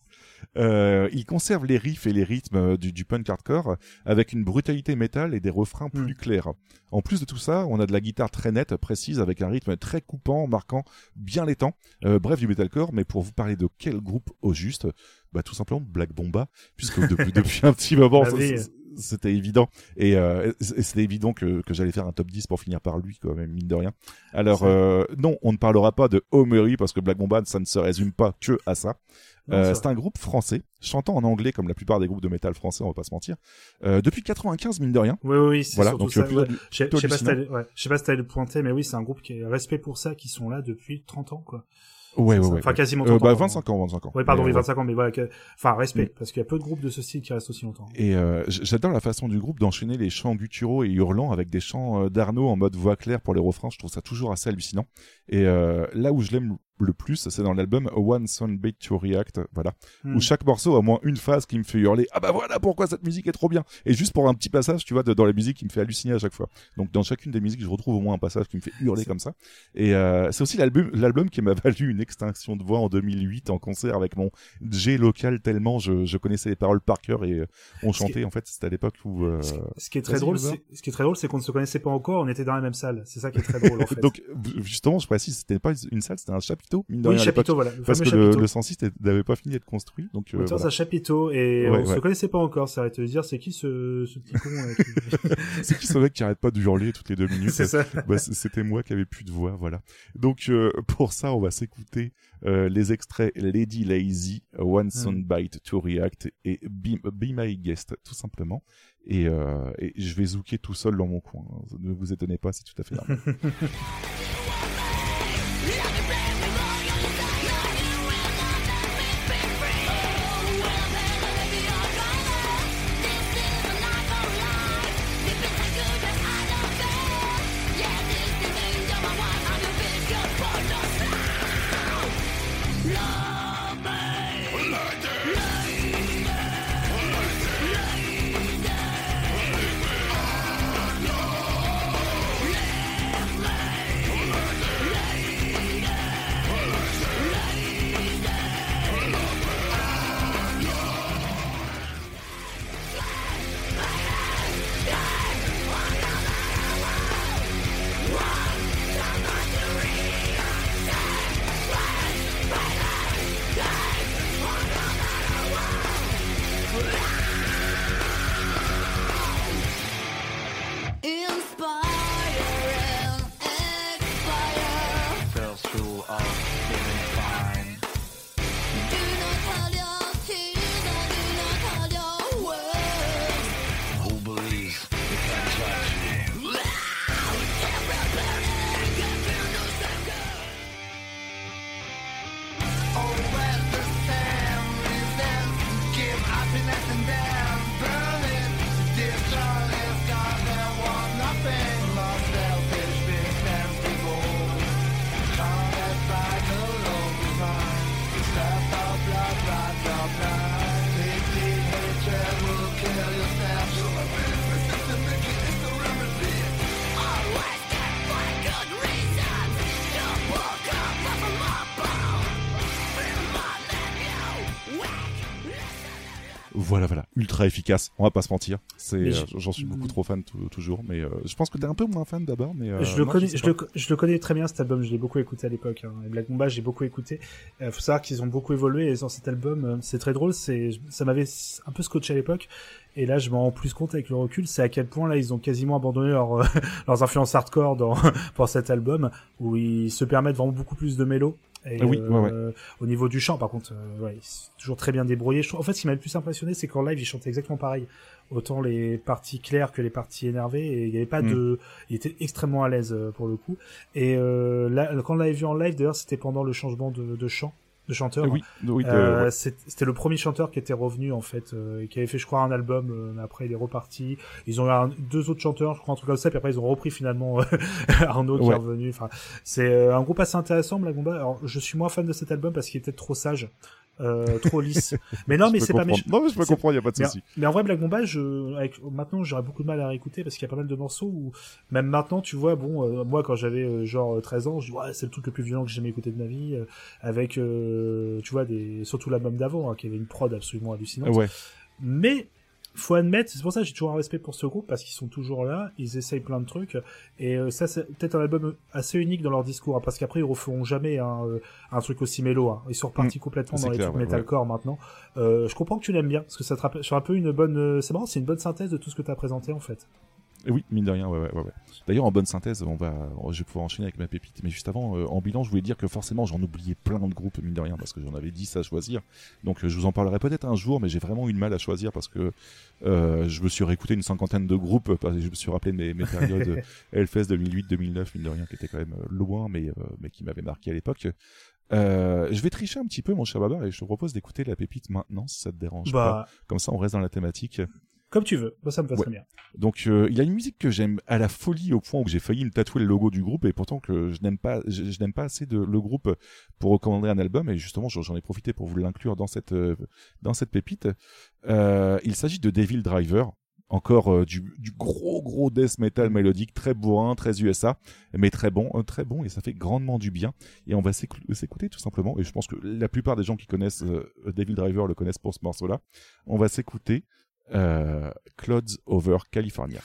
Euh, il conserve les riffs et les rythmes euh, du, du punk hardcore avec une brutalité métal et des refrains plus clairs. En plus de tout ça, on a de la guitare très nette, précise, avec un rythme très coupant, marquant bien les temps. Euh, bref, du metalcore, mais pour vous parler de quel groupe au juste? Bah tout simplement Black Bomba, puisque [LAUGHS] depuis, depuis un petit moment, Bah oui. C'était évident. Et, euh, c'était évident que, que j'allais faire un top 10 pour finir par lui, quand même, mine de rien. Alors, euh, non, on ne parlera pas de Homery, parce que Black Bomba, ça ne se résume pas que à ça. Euh, c'est un groupe français, chantant en anglais comme la plupart des groupes de métal français, on va pas se mentir. Euh, depuis 95, mine de rien. Oui, oui, oui, c'est Voilà, donc ça. ouais. Je sais- pas si t'allais- ouais, le pointer, mais oui, c'est un groupe qui est respect pour ça, qui sont là depuis 30 ans, quoi. Ouais, ouais, ouais. Enfin, quasiment Euh, 30 bah, ans. 25 ans, 25 ans. Oui, pardon, Mais, oui, ouais. 25 ans, mais voilà, que... enfin, respect, Mm. parce qu'il y a peu de groupes de ce style qui restent aussi longtemps. Et euh, j'adore la façon du groupe d'enchaîner les chants gutturaux et hurlants avec des chants euh, d'Arnaud en mode voix claire pour les refrains. Je trouve ça toujours assez hallucinant. Et euh, là où je l'aime le plus, c'est dans l'album One Sound Beat to React, voilà, Hmm. où chaque morceau a au moins une phase qui me fait hurler. Ah bah voilà pourquoi cette musique est trop bien. Et juste pour un petit passage, tu vois, de- dans la musique qui me fait halluciner à chaque fois. Donc dans chacune des musiques, je retrouve au moins un passage qui me fait hurler comme ça. Et euh, c'est aussi l'album, l'album qui m'a [LAUGHS] valu une extinction de voix en 2008 en concert avec mon G local tellement je, je connaissais les paroles par cœur et euh, on chantait. En fait, c'était à l'époque où. euh, Ce qui est très drôle, c'est, ce qui est très drôle, c'est qu'on ne se connaissait pas encore, on était dans la même salle. C'est ça qui est très drôle, en [LAUGHS] fait. Donc justement, je précise, c'était pas une salle, c'était un chapiteau. Mine de Oui, rien, chapiteau, voilà, le Parce que le, le 106 n'avait pas fini d'être construit, donc. On euh, voilà. un chapiteau et Ouais, on ouais. se connaissait pas encore. Ça arrête de dire, c'est qui ce, ce petit con qui- [LAUGHS] C'est qui ce mec qui arrête pas de hurler toutes les deux minutes? C'est ça. Bah, C'était moi qui avais plus de voix, voilà. Donc euh, pour ça, on va s'écouter euh, les extraits Lady Lazy, One. Soundbite to React et Be, Be My Guest, tout simplement. Et, euh, et je vais zouker tout seul dans mon coin. Ne vous étonnez pas, c'est tout à fait normal. [LAUGHS] ultra efficace. On va pas se mentir. C'est, euh, je- j'en suis beaucoup trop fan tou- toujours, mais euh, je pense que t'es un peu moins fan d'abord, mais euh, je, le connais, je, le, très bien cet album, je l'ai beaucoup écouté à l'époque. Hein. Black Mamba, j'ai beaucoup écouté. Il faut savoir qu'ils ont beaucoup évolué et dans cet album, c'est très drôle. C'est, ça m'avait un peu scotché à l'époque. Et là, je m'en rends plus compte avec le recul, c'est à quel point là ils ont quasiment abandonné leur, [LAUGHS] leurs influences hardcore dans, [LAUGHS] pour cet album, où ils se permettent vraiment beaucoup plus de mélo. Et, Ah oui, ouais, ouais. euh, au niveau du chant, par contre, euh, ouais, c'est toujours très bien débrouillé. En fait, ce qui m'a le plus impressionné, c'est qu'en live, ils chantaient exactement pareil. Autant les parties claires que les parties énervées, et il n'y avait pas Mm. de, il était extrêmement à l'aise euh, pour le coup. Et euh, là, quand on l'avait vu en live, d'ailleurs, c'était pendant le changement de, de chant, de chanteur. Euh, oui, oui, de- ouais. c'est- C'était le premier chanteur qui était revenu en fait, euh, et qui avait fait, je crois, un album. euh, mais après, il est reparti. Ils ont eu un- deux autres chanteurs, je crois, un truc comme ça. Puis après, ils ont repris finalement [LAUGHS] Arnaud qui Ouais. est revenu. Enfin, c'est euh, un groupe assez intéressant, Black Mamba. Alors, je suis moins fan de cet album parce qu'il était trop sage, euh, trop lisse. [LAUGHS] mais non, Je mais c'est pas méchant. Non, mais je peux comprendre, y a pas de mais, souci. mais en vrai, Black Mamba, je, avec, maintenant, j'aurais beaucoup de mal à réécouter parce qu'il y a pas mal de morceaux où, même maintenant, tu vois, bon, euh, moi, quand j'avais euh, genre 13 ans, je dis, ouais, c'est le truc le plus violent que j'ai jamais écouté de ma vie, avec, tu vois, des, surtout l'album d'avant, hein, qui avait une prod absolument hallucinante. Ouais. Mais, faut admettre, c'est pour ça que j'ai toujours un respect pour ce groupe, parce qu'ils sont toujours là, ils essayent plein de trucs, et euh, ça, c'est peut-être un album assez unique dans leur discours, hein, parce qu'après, ils referont jamais un, euh, un truc aussi mélo, hein. ils sont repartis Mm. complètement dans les trucs ouais, metalcore maintenant. Euh, je comprends que tu l'aimes bien, parce que ça te rappelle, c'est un peu une bonne, c'est marrant, c'est une bonne synthèse de tout ce que tu as présenté, en fait. Et oui, mine de rien, ouais, ouais, ouais. ouais. D'ailleurs, en bonne synthèse, on va, je vais pouvoir enchaîner avec ma pépite. Mais juste avant, euh, en bilan, je voulais dire que forcément, j'en oubliais plein de groupes, mine de rien, parce que j'en avais 10 à choisir. Donc, euh, je vous en parlerai peut-être un jour, mais j'ai vraiment eu de mal à choisir parce que euh, je me suis réécouté une cinquantaine de groupes, parce que je me suis rappelé mes, mes périodes [LAUGHS] Hellfest 2008-2009, mine de rien, qui étaient quand même euh, loin, mais, euh, mais qui m'avaient marqué à l'époque. Euh, je vais tricher un petit peu, mon cher Babar, et je te propose d'écouter la pépite maintenant, si ça te dérange Bah. pas. Comme ça, on reste dans la thématique. Comme tu veux, Moi, ça me va Ouais. très bien. Donc euh, il y a une musique que j'aime à la folie au point où j'ai failli me tatouer le logo du groupe et pourtant que je n'aime pas je, je n'aime pas assez de le groupe pour recommander un album et justement j'en ai profité pour vous l'inclure dans cette euh, dans cette pépite. Euh, il s'agit de Devil Driver. Encore du, du gros gros death metal mélodique, très bourrin, très USA, mais très bon, très bon, et ça fait grandement du bien. Et on va s'écou- s'écouter tout simplement, et je pense que la plupart des gens qui connaissent Devil Driver le connaissent pour ce morceau-là. On va s'écouter Clouds Over California.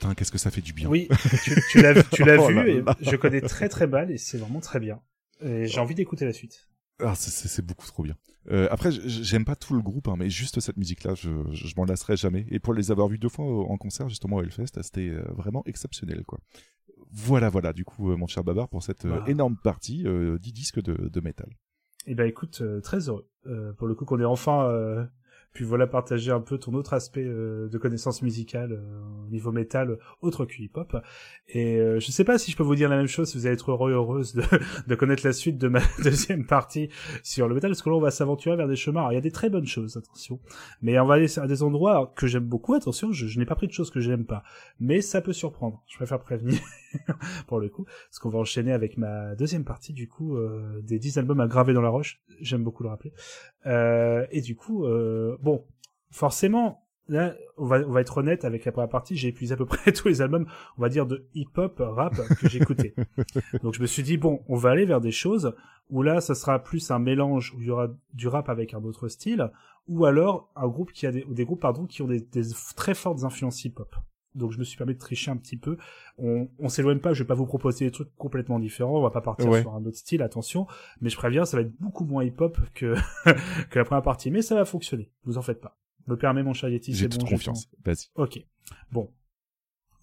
Putain, qu'est-ce que ça fait du bien. Oui, tu, tu l'as tu l'as [LAUGHS] Oh vu là et là. je connais très très mal et c'est vraiment très bien. Et j'ai envie d'écouter la suite. Ah, c'est- beaucoup trop bien. Euh, après, j'aime pas tout le groupe, hein, mais juste cette musique-là, je, m'en lasserai jamais. Et pour les avoir vus deux fois au- en concert, justement, au Hellfest, c'était euh, vraiment exceptionnel, quoi. Voilà, voilà, du coup, euh, mon cher Babar, pour cette euh, énorme partie, euh, 10 disques de, de métal. Eh ben écoute, euh, très heureux. Euh, pour le coup qu'on ait enfin euh, pu voilà partager un peu ton autre aspect euh, de connaissance musicale euh, au niveau métal, autre que hip-hop. Et euh, je sais pas si je peux vous dire la même chose, si vous allez être heureux heureuse de, [LAUGHS] de connaître la suite de ma [LAUGHS] deuxième partie sur le métal, parce que là on va s'aventurer vers des chemins. Il y a des très bonnes choses, attention, mais on va aller à des endroits que j'aime beaucoup. Attention, je, je n'ai pas pris de choses que j'aime pas, mais ça peut surprendre. Je préfère prévenir [LAUGHS] pour le coup, parce qu'on va enchaîner avec ma deuxième partie du coup euh, des 10 albums à graver dans la roche. J'aime beaucoup le rappeler. Euh, et du coup, euh, bon, forcément, là, on va, on va être honnête avec la première partie. J'ai épuisé à peu [LAUGHS] près tous les albums, on va dire de hip-hop, rap que j'écoutais. [LAUGHS] Donc je me suis dit bon, on va aller vers des choses où là, ça sera plus un mélange où il y aura du rap avec un autre style, ou alors un groupe qui a des, ou des groupes pardon qui ont des, des très fortes influences hip-hop. Donc je me suis permis de tricher un petit peu. On, on s'éloigne pas, je vais pas vous proposer des trucs complètement différents, on va pas partir Ouais. sur un autre style, attention. Mais je préviens, ça va être beaucoup moins hip-hop que, [LAUGHS] que la première partie, mais ça va fonctionner. Vous en faites pas. Me permet mon cher Yeti, J'ai c'est toute bon. je confiance. Vas-y. Ok. Bon.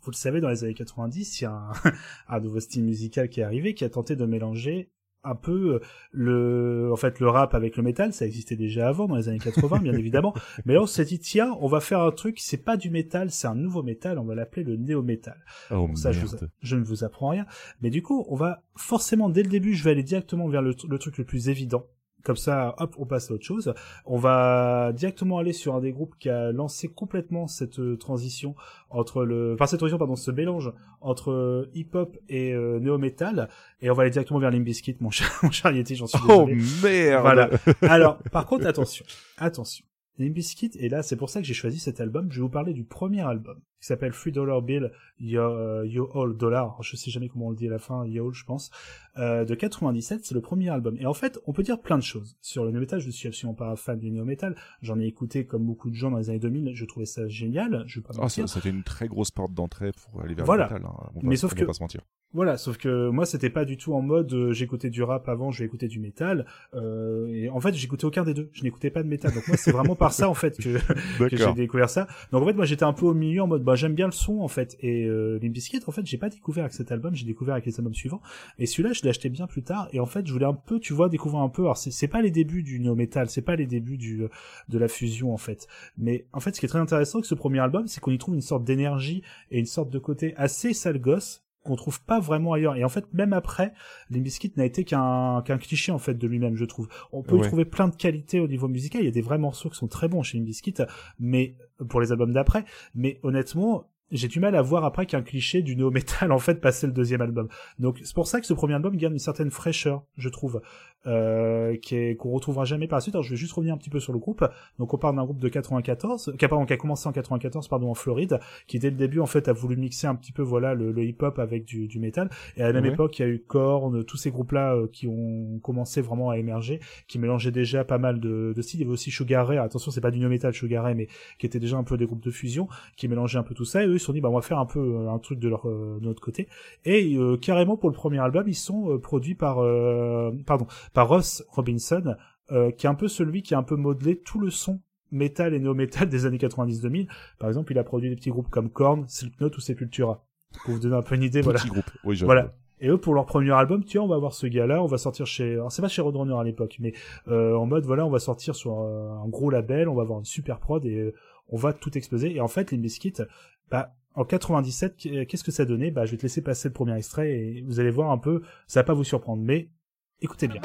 Vous le savez, dans les années 90, il y a un, [LAUGHS] un nouveau style musical qui est arrivé, qui a tenté de mélanger un peu euh, le, en fait, le rap avec le métal. Ça existait déjà avant, dans les années 80, bien [LAUGHS] évidemment. Mais là, on s'est dit, tiens, on va faire un truc, c'est pas du métal, c'est un nouveau métal, on va l'appeler le néo-métal. Oh, Bon, ça, je, vous- je ne vous apprends rien. Mais du coup, on va forcément, dès le début, je vais aller directement vers le truc le plus évident. Comme ça, hop, on passe à autre chose. On va directement aller sur un des groupes qui a lancé complètement cette euh, transition entre le, enfin cette transition, pardon, ce mélange entre euh, hip-hop et euh, néo-metal. Et on va aller directement vers Limp Bizkit, mon [LAUGHS] cher, mon cher Yeti, j'en suis Oh désolé. merde Voilà. [LAUGHS] Alors, par contre, attention, attention. Limp Bizkit, et là, c'est pour ça que j'ai choisi cet album. Je vais vous parler du premier album, qui s'appelle Free Dollar Bill, euh, you All Dollar. Je sais jamais comment on le dit à la fin, You All, je pense. Euh, de 97, c'est le premier album. Et en fait, on peut dire plein de choses. Sur le néo-metal, je suis absolument pas fan du néo-metal. J'en ai écouté comme beaucoup de gens dans les années 2000. Je trouvais ça génial. Je vais pas Ah, mentir. ça, fait une très grosse porte d'entrée pour aller vers Voilà. le métal. hein. On va- Mais sauf on que- pas se mentir. Voilà, sauf que moi c'était pas du tout en mode euh, j'écoutais du rap avant, je vais écouter du métal. Euh, et en fait j'écoutais aucun des deux, je n'écoutais pas de métal. Donc moi c'est vraiment par ça en fait que, [LAUGHS] que j'ai découvert ça. Donc en fait moi j'étais un peu au milieu en mode bah j'aime bien le son en fait. Et euh, en fait j'ai pas découvert avec cet album, j'ai découvert avec les albums suivants. Et celui-là je l'ai acheté bien plus tard. Et en fait je voulais un peu tu vois découvrir un peu. Alors c'est pas les débuts du néo métal, c'est pas les débuts du euh, de la fusion en fait. Mais en fait ce qui est très intéressant avec ce premier album c'est qu'on y trouve une sorte d'énergie et une sorte de côté assez sale gosse qu'on trouve pas vraiment ailleurs. Et en fait, même après, Limp Bizkit n'a été qu'un qu'un cliché en fait de lui-même, je trouve. On peut y trouver plein de qualités au niveau musical. Il y a des vrais morceaux qui sont très bons chez Limp Bizkit, mais pour les albums d'après. Mais honnêtement, j'ai du mal à voir après qu'un cliché du néo metal [LAUGHS] en fait passer le deuxième album. Donc c'est pour ça que ce premier album garde une certaine fraîcheur, je trouve, euh, qu'on retrouvera jamais par la suite. Alors je vais juste revenir un petit peu sur le groupe. Donc on parle d'un groupe de 94, qui a, pardon, qui a commencé en 94 pardon en Floride, qui dès le début en fait a voulu mixer un petit peu voilà le, le hip-hop avec du, du métal. Et à la même Ouais. époque, il y a eu Korn, tous ces groupes-là euh, qui ont commencé vraiment à émerger, qui mélangeaient déjà pas mal de, de styles. Il y avait aussi Sugar Ray. Attention, c'est pas du new metal Sugar Ray, mais qui était déjà un peu des groupes de fusion, qui mélangeaient un peu tout ça. Et eux, ils se sont dit, bah on va faire un peu euh, un truc de leur euh, de notre côté. Et euh, carrément pour le premier album, ils sont euh, produits par euh, pardon par Ross Robinson, euh, qui est un peu celui qui a un peu modelé tout le son métal et néo-metal des années 90-2000. Par exemple, il a produit des petits groupes comme Korn, Slipknot ou Sepultura. Pour vous donner un peu une idée, voilà. Petit groupe. Oui, je Voilà. Et eux, pour leur premier album, tu vois, on va voir ce gars-là, on va sortir chez, alors c'est pas chez Roadrunner à l'époque, mais euh, en mode, voilà, on va sortir sur euh, un gros label, on va avoir une super prod et euh, on va tout exploser. Et en fait, les Biscuits, bah, en 97, qu'est-ce que ça donnait? Bah, je vais te laisser passer le premier extrait et vous allez voir un peu, ça va pas vous surprendre, mais écoutez bien.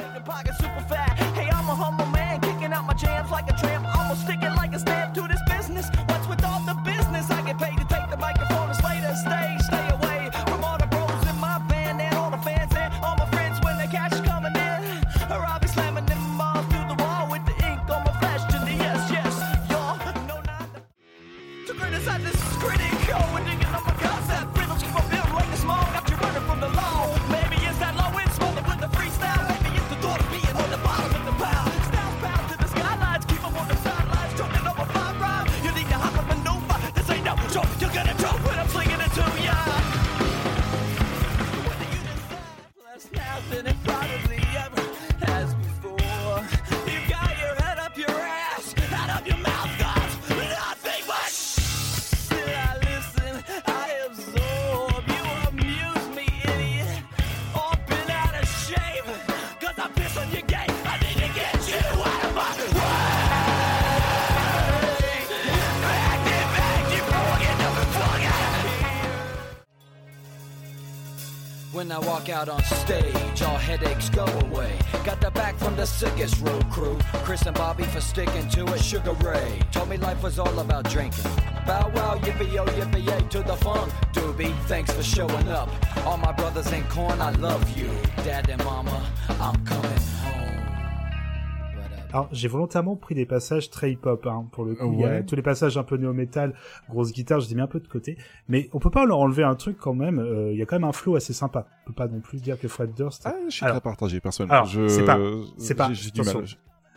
Out on stage, all headaches go away. Got the back from the sickest road crew. Chris and Bobby for sticking to it. Sugar Ray told me life was all about drinking. Bow wow, yippee yo, yippee yay to the funk. Doobie, thanks for showing up. All my brothers in corn, I love you. Dad and mama, I'm. Alors, j'ai volontairement pris des passages très hip-hop, hein, pour le coup. Il y a Ouais. tous les passages un peu néo-metal, grosse guitare, je les mis un peu de côté. Mais on peut pas leur enlever un truc quand même. euh, Il y a quand même un flow assez sympa. On peut pas non plus dire que Fred Durst. Ah, je suis Alors- très partagé, personnellement. Alors, Je- c'est pas, c'est pas. j'ai- j'ai du mal.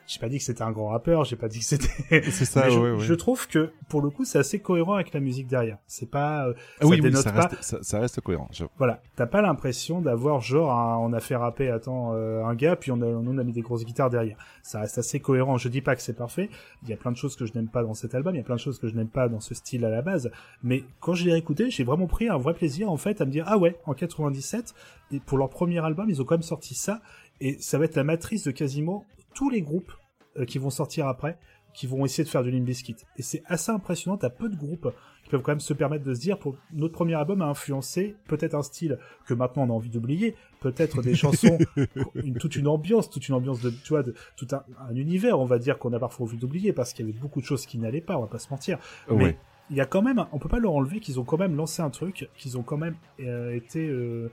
J'ai pas dit que c'était un grand rappeur, j'ai pas dit que c'était. [LAUGHS] C'est ça, je, ouais, ouais. je trouve que pour le coup, c'est assez cohérent avec la musique derrière. C'est pas. euh, Ah oui, oui, dénote ça pas. reste, ça, ça reste cohérent. je- Voilà, t'as pas l'impression d'avoir genre un- on a fait rapper attends euh, un gars puis on a on a mis des grosses guitares derrière. Ça reste assez cohérent. Je dis pas que c'est parfait. Il y a plein de choses que je n'aime pas dans cet album, il y a plein de choses que je n'aime pas dans ce style à la base. Mais quand je l'ai écouté, j'ai vraiment pris un vrai plaisir en fait à me dire ah ouais en 97 et pour leur premier album ils ont quand même sorti ça et ça va être la matrice de quasiment tous les groupes euh, qui vont sortir après qui vont essayer de faire du Limp Bizkit. Et c'est assez impressionnant, t'as peu de groupes qui peuvent quand même se permettre de se dire, pour notre premier album a influencé peut-être un style que maintenant on a envie d'oublier, peut-être des chansons, [LAUGHS] une, toute une ambiance, toute une ambiance de, tu vois, de, tout un, un univers, on va dire, qu'on a parfois envie d'oublier parce qu'il y avait beaucoup de choses qui n'allaient pas, on va pas se mentir. Mais il y a quand même, on peut pas leur enlever qu'ils ont quand même lancé un truc, qu'ils ont quand même euh, été euh,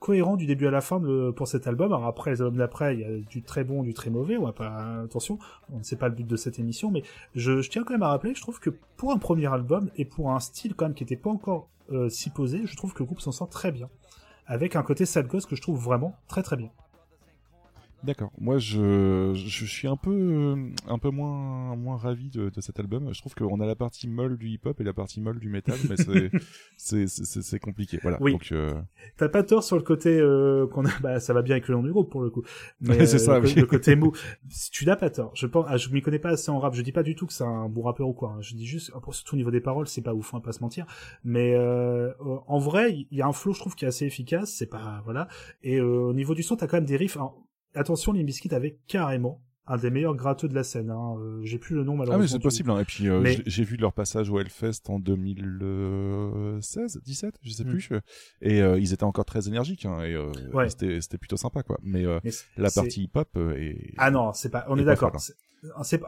cohérents du début à la fin de, pour cet album. Alors après, les albums d'après, il y a du très bon, du très mauvais. On va pas, attention, on ne sait pas le but de cette émission, mais je, tiens quand même à rappeler je trouve que pour un premier album et pour un style quand même qui était pas encore euh, si posé, je trouve que le groupe s'en sort très bien. Avec un côté sad que je trouve vraiment très très bien. D'accord. Moi, je, je suis un peu, euh, un peu moins, moins ravi de, de cet album. Je trouve qu'on a la partie molle du hip-hop et la partie molle du métal, mais c'est, [LAUGHS] c'est, c'est, compliqué. Voilà. Oui. Donc, euh, T'as pas tort sur le côté euh, qu'on a, bah, ça va bien avec le nom du groupe pour le coup. [LAUGHS] Mais C'est euh, ça, le, oui. le côté mou. Tu n'as pas tort. Je pense, ah, je m'y connais pas assez en rap. Je dis pas du tout que c'est un bon rappeur ou quoi. hein. Je dis juste, après, surtout au niveau des paroles, c'est pas ouf, on va pas se mentir. Mais euh, en vrai, il y a un flow, je trouve, qui est assez efficace. C'est pas voilà. Et euh, au niveau du son, t'as quand même des riffs. Alors, attention, les biscuits avait carrément un des meilleurs gratteux de la scène. Hein. Euh, J'ai plus le nom Ah malheureusement. mais c'est possible. Hein. Et puis euh, Mais- j'ai- vu leur passage au Hellfest en 2016, 17, je sais Mm. plus. Et euh, ils étaient encore très énergiques. Hein, et Ouais. c'était plutôt sympa quoi. Mais, la partie hip-hop euh, est. Ah non, c'est pas. On est d'accord.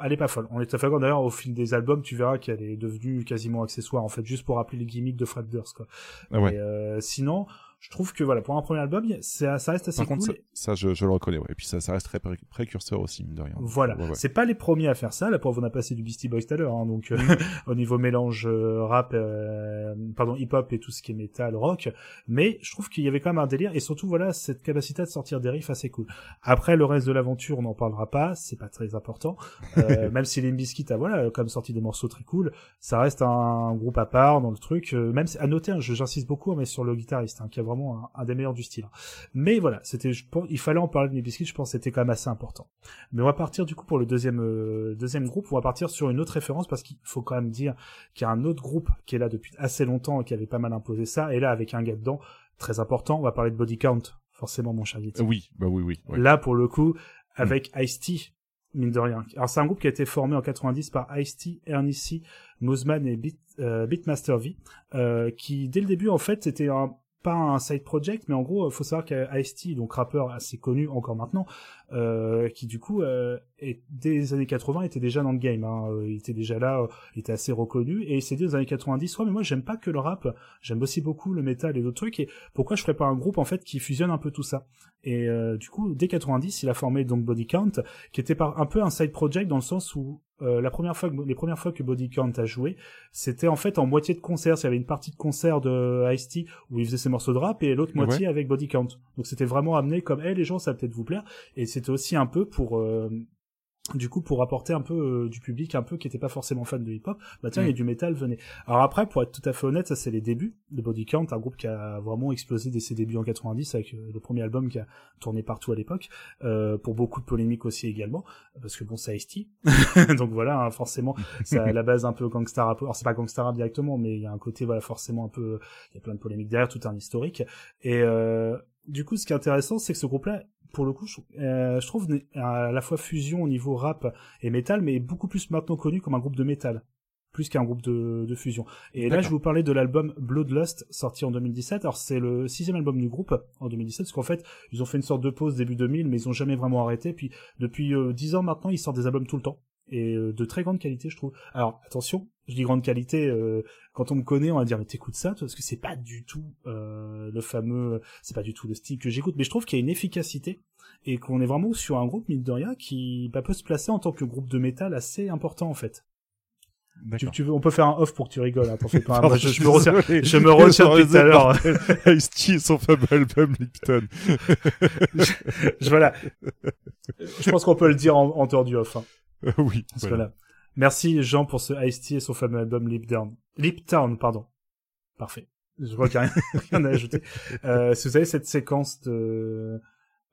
Elle est pas folle. On est tout à fait d'accord. D'ailleurs, au fil des albums, tu verras qu'elle est devenue quasiment accessoire, en fait, juste pour rappeler les gimmicks de Fred Durst, quoi. Ah ouais. Sinon, je trouve que voilà, pour un premier album, ça, ça reste assez Par contre, cool. ça, ça, je, je le reconnais. Ouais. Et puis ça, ça reste très pré- précurseur aussi mine de rien. Voilà, Ouais, ouais. c'est pas les premiers à faire ça. La pauvre, on a passé du Beastie Boys tout à l'heure, hein, donc euh, Mm. [LAUGHS] au niveau mélange euh, rap, euh, pardon, hip-hop et tout ce qui est métal, rock. Mais je trouve qu'il y avait quand même un délire et surtout voilà cette capacité de sortir des riffs assez cool. Après le reste de l'aventure, on n'en parlera pas, c'est pas très important. Euh, [LAUGHS] même si les Biscuit a voilà comme sorti des morceaux très cool, ça reste un, groupe à part dans le truc. Euh, même si- à noter, hein, j'insiste beaucoup, mais sur le guitariste, hein, qui est vraiment un, un des meilleurs du style. Mais voilà, c'était, je pense, il fallait en parler de les Biscuits. Je pense que c'était quand même assez important. Mais on va partir du coup pour le deuxième euh, deuxième groupe. On va partir sur une autre référence parce qu'il faut quand même dire qu'il y a un autre groupe qui est là depuis assez longtemps et qui avait pas mal imposé ça. Et là avec un gars dedans très important. On va parler de Body Count, forcément mon cher. Euh, Oui, bah oui, oui. ouais. Là pour le coup avec Ice-T. Mine de rien. Alors c'est un groupe qui a été formé en 90 par Ice-T, Ernie C, Moozman et Beat, euh, Beatmaster V, euh, qui dès le début en fait c'était un pas un side project, mais en gros, il faut savoir qu'ice donc rappeur assez connu encore maintenant, euh, qui du coup, euh, est, dès les années 80, était déjà dans le game. Hein, euh, il était déjà là, euh, il était assez reconnu, et il s'est dit aux années 90, ouais, mais moi j'aime pas que le rap, j'aime aussi beaucoup le métal et d'autres trucs, et pourquoi je ferais pas un groupe en fait qui fusionne un peu tout ça? Et euh, du coup, dès 90, il a formé donc Body Count, qui était par, un peu un side project dans le sens où euh, la première fois que, les premières fois que Body Count a joué, c'était en fait en moitié de concert. Il y avait une partie de concert de Ice-T où il faisait ses morceaux de rap et l'autre Ouais. moitié avec Body Count. Donc c'était vraiment amené comme, hey, les gens, ça va peut-être vous plaire. Et c'était aussi un peu pour, euh, du coup, pour apporter un peu euh, du public, un peu qui était pas forcément fan de hip-hop. Bah tiens, il y a Mm. du métal, venez. Alors après, pour être tout à fait honnête, ça c'est les débuts de Body Count, un groupe qui a vraiment explosé dès ses débuts en 90 avec euh, le premier album qui a tourné partout à l'époque, euh, pour beaucoup de polémiques aussi également, parce que bon, c'est Ice-T. [LAUGHS] Donc voilà, hein, forcément, c'est à la base un peu gangsta rap. Alors c'est pas gangsta rap directement, mais il y a un côté voilà forcément un peu, il y a plein de polémiques derrière, tout un historique. Et euh, du coup, ce qui est intéressant, c'est que ce groupe-là, pour le coup, je, euh, je trouve à la fois fusion au niveau rap et métal, mais beaucoup plus maintenant connu comme un groupe de métal. plus qu'un groupe de, de fusion. Et là, je vais vous parlais de l'album Bloodlust, sorti en 2017. Alors, c'est le sixième album du groupe en 2017, parce qu'en fait, ils ont fait une sorte de pause début 2000, mais ils ont jamais vraiment arrêté. Puis, depuis euh, dix ans maintenant, ils sortent des albums tout le temps. Et euh, de très grande qualité, je trouve. Alors, attention, je dis grande qualité, euh, quand on me connaît, on va dire, mais t'écoutes ça, toi, parce que c'est pas du tout euh, le fameux, c'est pas du tout le style que j'écoute, mais je trouve qu'il y a une efficacité et qu'on est vraiment sur un groupe, mine de rien, qui bah, peut se placer en tant que groupe de métal assez important, en fait. Tu, D'accord. tu veux, on peut faire un off pour que tu rigoles, hein, t'en fais pas. Pardon, [LAUGHS] Moi, je, me retiens, je me retiens depuis tout à l'heure. [LAUGHS] Ice-T et son fameux album Lipton. [LAUGHS] Je, voilà. Je pense qu'on peut le dire en, en dehors du off. Hein. Oui. Parce que voilà. là. Merci Jean pour ce Ice-T et son fameux album Lip Down. Town, pardon. Parfait. Je vois qu'il n'y a rien, [LAUGHS] rien à ajouter. Euh, si vous savez cette séquence de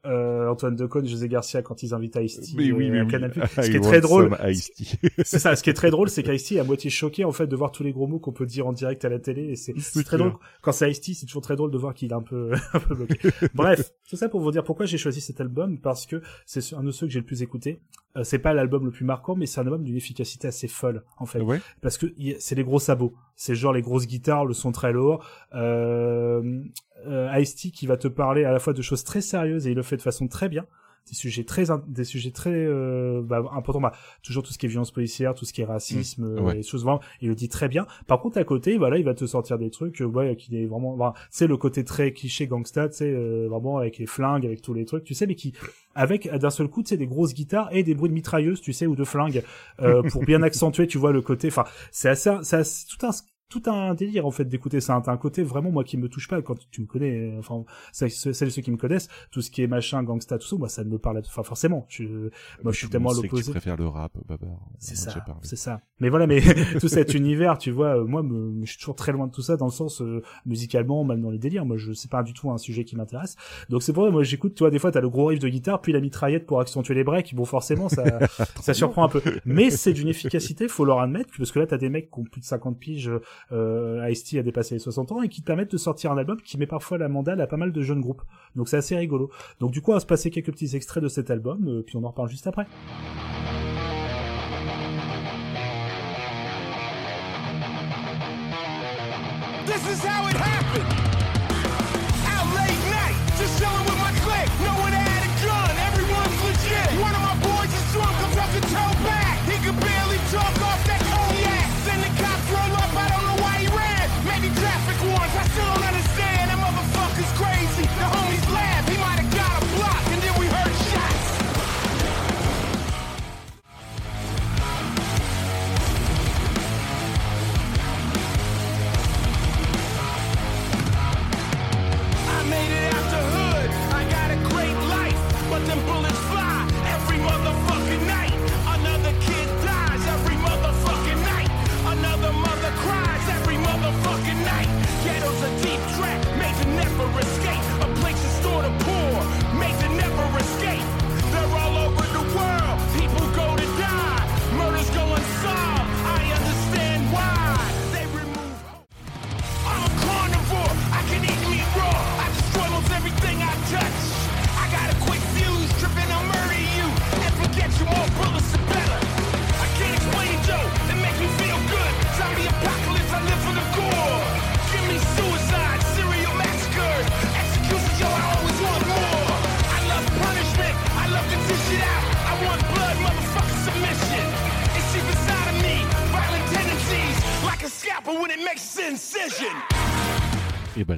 euh, Antoine Decaune José Garcia quand ils invitent Ice-T oui, oui. Canal+. Ce qui est très drôle, [LAUGHS] c'est ça. Ce qui est très drôle, c'est est à moitié choqué en fait de voir tous les gros mots qu'on peut dire en direct à la télé. Et c'est très drôle quand c'est Ice-T, c'est toujours très drôle de voir qu'il est un peu [LAUGHS] un peu bloqué. Bref, tout ça pour vous dire pourquoi j'ai choisi cet album parce que c'est un de ceux que j'ai le plus écouté. Euh, c'est pas l'album le plus marquant, mais c'est un album d'une efficacité assez folle en fait Ouais. parce que c'est les gros sabots, c'est genre les grosses guitares, le son très lourd. Euh, euh, Ice-T qui va te parler à la fois de choses très sérieuses et il le fait de façon très bien. Des sujets très, des sujets très euh, bah, importants. Bah, toujours tout ce qui est violence policière, tout ce qui est racisme, euh, ouais. les choses vraiment. Il le dit très bien. Par contre, à côté, voilà, il va te sortir des trucs, euh, ouais, qui est vraiment, bah, c'est le côté très cliché gangsta, tu sais, euh, vraiment avec les flingues, avec tous les trucs, tu sais, mais qui, avec d'un seul coup, tu sais, des grosses guitares et des bruits de mitrailleuses, tu sais, ou de flingues, euh, pour bien [LAUGHS] accentuer, tu vois, le côté. Enfin, c'est assez, c'est assez- tout un tout un délire en fait d'écouter ça. T'as un côté vraiment moi qui me touche pas quand tu me connais. euh, Enfin, celles ceux qui me connaissent, tout ce qui est machin, gangsta, tout ça, moi ça ne me parle enfin forcément. Je, moi je suis tellement à l'opposé. Tu préfères le rap, Babar. C'est On en a ça, c'est ça. Mais voilà, mais [LAUGHS] tout cet univers, tu vois, euh, moi, me, je suis toujours très loin de tout ça, dans le sens euh, musicalement, même dans les délires. Moi, je c'est pas du tout un sujet qui m'intéresse. Donc c'est pour ça, moi, j'écoute. Tu vois, des fois, t'as le gros riff de guitare, puis la mitraillette pour accentuer les breaks. Bon, forcément, ça, [LAUGHS] ça surprend un peu. Mais c'est d'une efficacité, faut leur admettre, parce que là, t'as des mecs qui ont plus de 50 piges. Euh, a dépassé les 60 ans et qui te permettent de sortir un album qui met parfois la mandale à pas mal de jeunes groupes. Donc c'est assez rigolo. Donc du coup, on va se passer quelques petits extraits de cet album, euh, puis on en reparle juste après.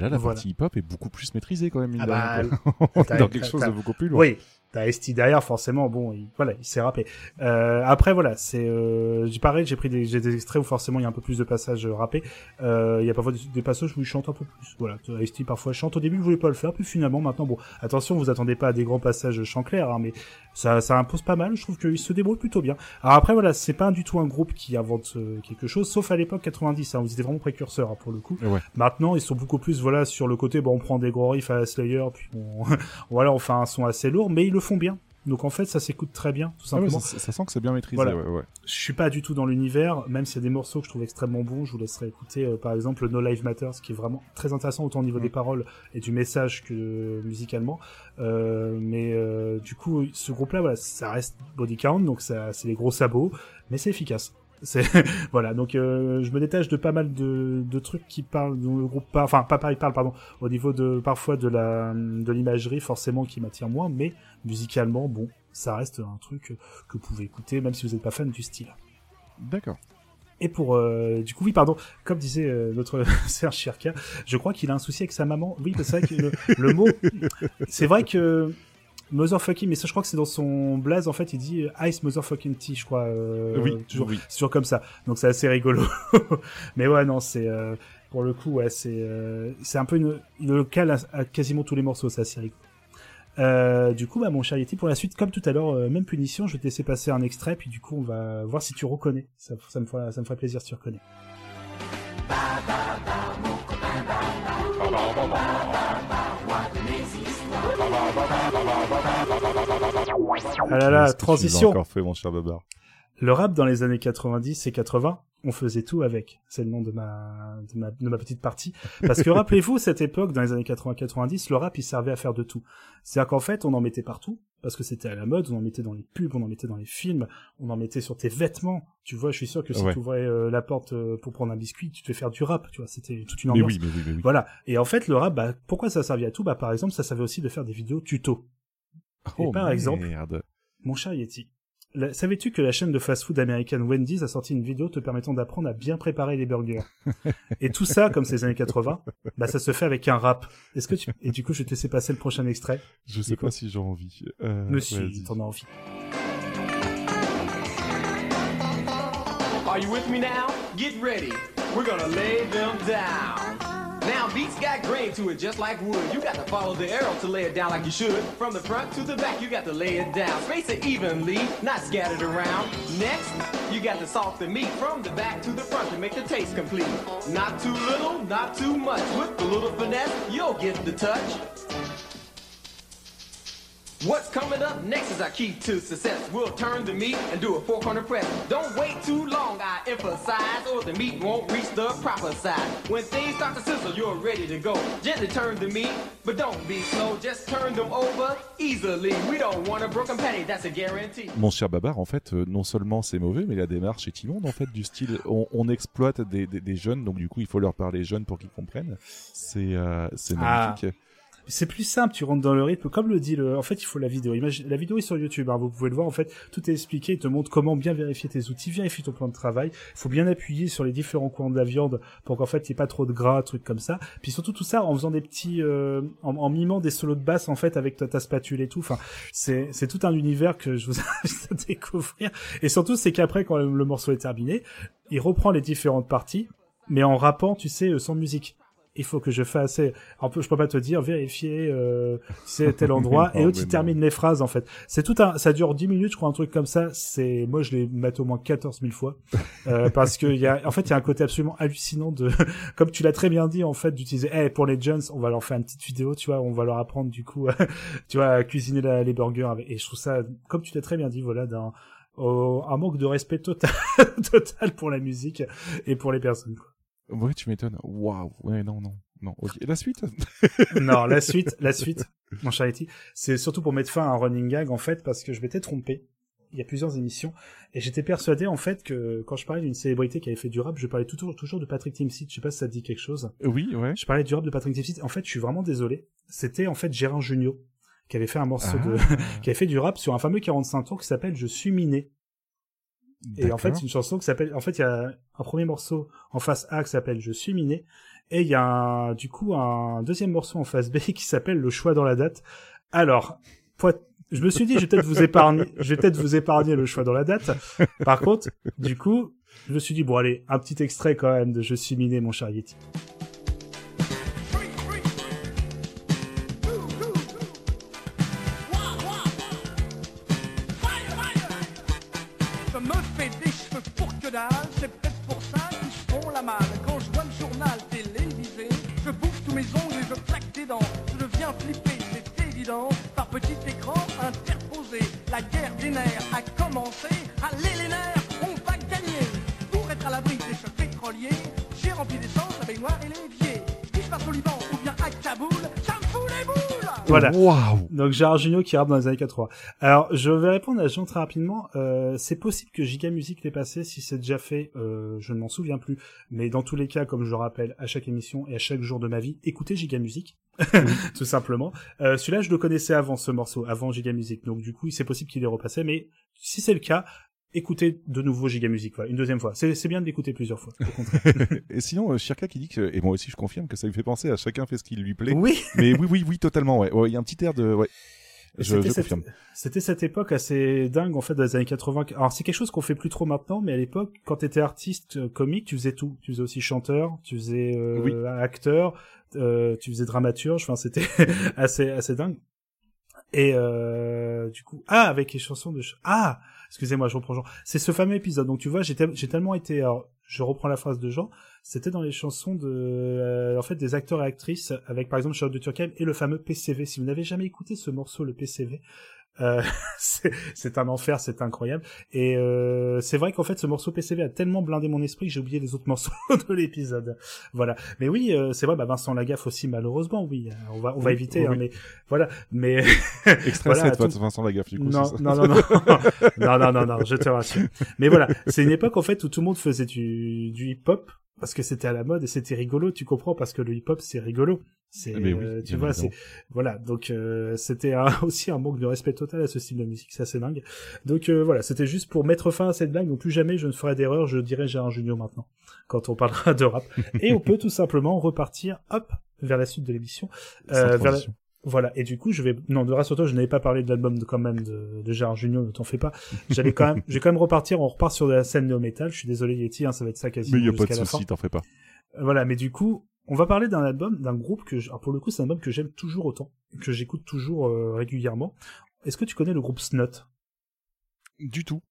Là, la Voilà. partie hip-hop est beaucoup plus maîtrisée quand même. Ah bah, dans [LAUGHS] quelque chose de beaucoup plus lourd. Oui, t'as Esti derrière, forcément. Bon, il, voilà, il s'est rappé. Euh, après, voilà, c'est. Euh, j'ai pareil, j'ai pris des, j'ai des extraits où forcément il y a un peu plus de passages euh, rappés. Euh, Il y a parfois des, des passages où il chante un peu plus. Voilà, Esti parfois chante. Au début, il voulait pas le faire, puis finalement, maintenant, bon, attention, vous attendez pas à des grands passages chant clair, hein, mais ça, ça impose pas mal. Je trouve qu'il se débrouille plutôt bien. Alors après, voilà, c'est pas du tout un groupe qui invente euh, quelque chose, sauf à l'époque 90. Hein, vous étiez vraiment précurseurs hein, pour le coup. Ouais. Maintenant, ils sont beaucoup plus voilà sur le côté. Bon, on prend des gros riffs à la Slayer, puis on, [LAUGHS] voilà, on fait un son assez lourd, mais ils le font bien. Donc en fait, ça s'écoute très bien, tout Ah ouais, simplement. ça, ça sent que c'est bien maîtrisé. Voilà. Ouais, ouais. Je suis pas du tout dans l'univers, même s'il y a des morceaux que je trouve extrêmement bons. Je vous laisserai écouter, euh, par exemple, No Life Matters, qui est vraiment très intéressant autant au niveau Mm. des paroles et du message que euh, musicalement. Euh, mais euh, du coup, ce groupe-là, voilà, ça reste body count, donc ça, c'est les gros sabots, mais c'est efficace. C'est [LAUGHS] voilà. Donc euh, je me détache de pas mal de, de trucs qui parlent dont le groupe par- enfin pas parle parle pardon au niveau de parfois de la de l'imagerie forcément qui m'attire moins, mais musicalement bon ça reste un truc que vous pouvez écouter même si vous n'êtes pas fan du style. D'accord. Et pour euh, du coup oui pardon comme disait euh, notre [LAUGHS] Serge Chirka, je crois qu'il a un souci avec sa maman. Oui c'est vrai que le, le mot c'est vrai que Motherfucking, mais ça, je crois que c'est dans son blaze, en fait, il dit euh, Ice Motherfucking Tea, je crois. euh, Oui, toujours, oui. c'est toujours comme ça. Donc c'est assez rigolo. [LAUGHS] mais ouais, non, c'est euh, pour le coup, ouais, c'est euh, c'est un peu une, une locale à, à quasiment tous les morceaux, c'est assez rigolo. Euh, du coup, bah, mon cher Yeti, pour la suite, comme tout à l'heure, euh, même punition, je vais te laisser passer un extrait, puis du coup, on va voir si tu reconnais. Ça, ça me fera, ça me fera plaisir si tu reconnais. Ah là là, transition. l'as encore fait, mon cher Babar. Le rap dans les années 90 et 80, on faisait tout avec. C'est le nom de ma, de ma, de ma petite partie. Parce que [LAUGHS] rappelez-vous, cette époque, dans les années 80-90, le rap, il servait à faire de tout. C'est-à-dire qu'en fait, on en mettait partout, parce que c'était à la mode, on en mettait dans les pubs, on en mettait dans les films, on en mettait sur tes vêtements. Tu vois, je suis sûr que si Ouais. tu ouvrais euh, la porte euh, pour prendre un biscuit, tu te fais faire du rap, tu vois, c'était toute une Mais ambiance. oui, mais oui, mais oui. Voilà. Et en fait, le rap, bah, pourquoi ça servait à tout? Bah, par exemple, ça servait aussi de faire des vidéos tuto. Et Oh, par exemple, mon cher Yeti, savais-tu que la chaîne de fast-food américaine Wendy's a sorti une vidéo te permettant d'apprendre à bien préparer les burgers? Et tout ça, comme c'est les années 80, bah ça se fait avec un rap. Est-ce que tu... Et du coup, je vais te laisser passer le prochain extrait? Je sais pas si j'ai envie. Euh, Monsieur, t'en as envie. Are you with me now? Get ready. We're gonna lay them down. Now, beats got grain to it just like wood. You got to follow the arrow to lay it down like you should. From the front to the back, you got to lay it down. Space it evenly, not scattered around. Next, you got to salt the meat from the back to the front to make the taste complete. Not too little, not too much. With a little finesse, you'll get the touch. What's coming up next is our key to success. We'll turn the meat and do a four corner press. Don't wait too long, I emphasize, or the meat won't reach the proper size. When things start to sizzle, you're ready to go. Gently turn the meat, but don't be slow. Just turn them over easily. We don't want a broken patty, that's a guarantee. Mon cher Babar, en fait, euh, non seulement c'est mauvais, mais la démarche est immonde, en fait, du style, on, on exploite des, des, des jeunes, donc du coup, il faut leur parler jeunes pour qu'ils comprennent. C'est euh, c'est Ah. C'est plus simple, tu rentres dans le rythme, comme le dit le... En fait, il faut la vidéo. Imagine... La vidéo est sur YouTube, hein, vous pouvez le voir, en fait, tout est expliqué, il te montre comment bien vérifier tes outils, vérifie ton plan de travail, il faut bien appuyer sur les différents coins de la viande pour qu'en fait, il n'y ait pas trop de gras, trucs comme ça. Puis surtout tout ça en faisant des petits... euh, en, mimant des solos de basse, en fait, avec ta, spatule et tout. Enfin, c'est c'est tout un univers que je vous [LAUGHS] invite à découvrir. Et surtout, c'est qu'après, quand le, le morceau est terminé, il reprend les différentes parties, mais en rappant, tu sais, euh, sans musique il faut que je fasse un peu je peux pas te dire vérifier euh, c'est tel [LAUGHS] endroit et Non, l'autre mais il non. termine les phrases en fait c'est tout un ça dure 10 minutes je crois un truc comme ça c'est moi je l'ai mate au moins 14 000 fois [LAUGHS] euh, parce que y a en fait il y a un côté absolument hallucinant de [LAUGHS] comme tu l'as très bien dit en fait d'utiliser eh pour les jeunes on va leur faire une petite vidéo tu vois on va leur apprendre du coup tu vois à cuisiner la- les burgers avec- et je trouve ça comme tu l'as très bien dit voilà d'un un manque de respect total total pour la musique et pour les personnes quoi. Ouais, tu m'étonnes. Waouh. Ouais, non, non, non. Ok. Et la suite? [LAUGHS] Non, la [LAUGHS] suite, la suite, mon cher Eti, c'est surtout pour mettre fin à un running gag en fait parce que je m'étais trompé. Il y a plusieurs émissions et j'étais persuadé en fait que quand je parlais d'une célébrité qui avait fait du rap, je parlais toujours toujours de Patrick Timsit. Je sais pas si ça te dit quelque chose. Oui, ouais. Je parlais du rap de Patrick Timsit. En fait, je suis vraiment désolé. C'était en fait Gérard Jugnot qui avait fait un morceau de, Ah. [LAUGHS] qui avait fait du rap sur un fameux 45 tours qui s'appelle Je suis miné. Et en fait, c'est une chanson qui s'appelle, en fait, il y a un premier morceau en face A qui s'appelle Je suis miné. Et il y a un- du coup un deuxième morceau en face B [LAUGHS] qui s'appelle Le choix dans la date. Alors, je me suis dit, je vais peut-être vous épargner, je vais peut-être vous épargner le choix dans la date. Par contre, du coup, je me suis dit, bon, allez, un petit extrait quand même de Je suis miné, mon cher Yeti. La guerre des nerfs a commencé, allez les nerfs, on va gagner. Pour être à l'abri des chocs pétroliers, j'ai rempli d'essence la baignoire et l'évier. Si je passe au Liban? Voilà. Donc Gérard Jugnot qui rappe dans les années 80. Alors je vais répondre à Jean très rapidement. Euh, c'est possible que Giga Music l'ait passé. Si c'est déjà fait, euh, je ne m'en souviens plus. Mais dans tous les cas, comme je le rappelle à chaque émission et à chaque jour de ma vie, écoutez Giga Music, [LAUGHS] tout simplement. Euh, Celui-là, je le connaissais avant ce morceau, avant Giga Music. Donc du coup, c'est possible qu'il ait repassé. Mais si c'est le cas, écoutez de nouveau Giga Music, voilà, une deuxième fois. C'est bien de l'écouter plusieurs fois. [LAUGHS] et sinon, euh, Shirka qui dit que, et moi aussi je confirme que ça lui fait penser à chacun fait ce qui lui plaît. Oui. Mais oui, oui, oui, totalement, ouais. Ouais, Il y a un petit air de, ouais. Je, C'était je cette- confirme. C'était cette époque assez dingue en fait dans les années 80. Alors c'est quelque chose qu'on fait plus trop maintenant, mais à l'époque, quand t'étais artiste euh, comique, tu faisais tout. Tu faisais aussi chanteur, tu faisais euh, Oui. acteur, euh, tu faisais dramaturge. Enfin, c'était [LAUGHS] assez assez dingue. Et euh, du coup, ah avec les chansons de ah, excusez-moi, je reprends Jean. C'est ce fameux épisode. Donc tu vois, j'ai tel- j'ai tellement été. Alors, je reprends la phrase de Jean. C'était dans les chansons de euh, en des acteurs et actrices avec par exemple Charlotte de Turckheim et le fameux PCV. Si vous n'avez jamais écouté ce morceau, le PCV, euh, [LAUGHS] c'est un enfer, c'est incroyable. Et euh, c'est vrai qu'en fait, ce morceau PCV a tellement blindé mon esprit que j'ai oublié les autres [LAUGHS] morceaux de l'épisode. Voilà. Mais oui, euh, c'est vrai. Bah Vincent Lagaffe aussi, malheureusement, oui. On va, on va Oui, éviter. oui, hein, mais voilà. Mais [LAUGHS] Extrait voilà, 7, toi, tout- Vincent Lagaffe, du coup. non, ça non, non, non, non, non, non, non, je te rassure. Mais voilà, c'est une époque en fait où tout le monde faisait du, du hip-hop parce que c'était à la mode et c'était rigolo. Tu comprends parce que le hip-hop c'est rigolo. C'est, oui, euh, tu vois, c'est voilà. Donc euh, c'était [LAUGHS] aussi un manque de respect total à ce style de musique, c'est assez dingue. Donc euh, voilà, c'était juste pour mettre fin à cette blague. Donc plus jamais je ne ferai d'erreur. Je dirai Gérard Junior maintenant quand on parlera de rap. [LAUGHS] Et on peut tout simplement repartir, hop, vers la suite de l'émission. Euh, vers la-. Voilà, et du coup, je vais, non, de rassure-toi, je n'avais pas parlé de l'album de, quand même de, de Gérard Junior, ne t'en fais pas. J'allais quand même, [LAUGHS] je vais quand même repartir, on repart sur la scène néo-metal, je suis désolé Yeti, hein, ça va être ça quasiment Mais il y a pas de souci, t'en fais pas. Euh, Voilà, mais du coup, on va parler d'un album, d'un groupe que, je- alors pour le coup, c'est un album que j'aime toujours autant, que j'écoute toujours euh, régulièrement. Est-ce que tu connais le groupe Snot? Du tout.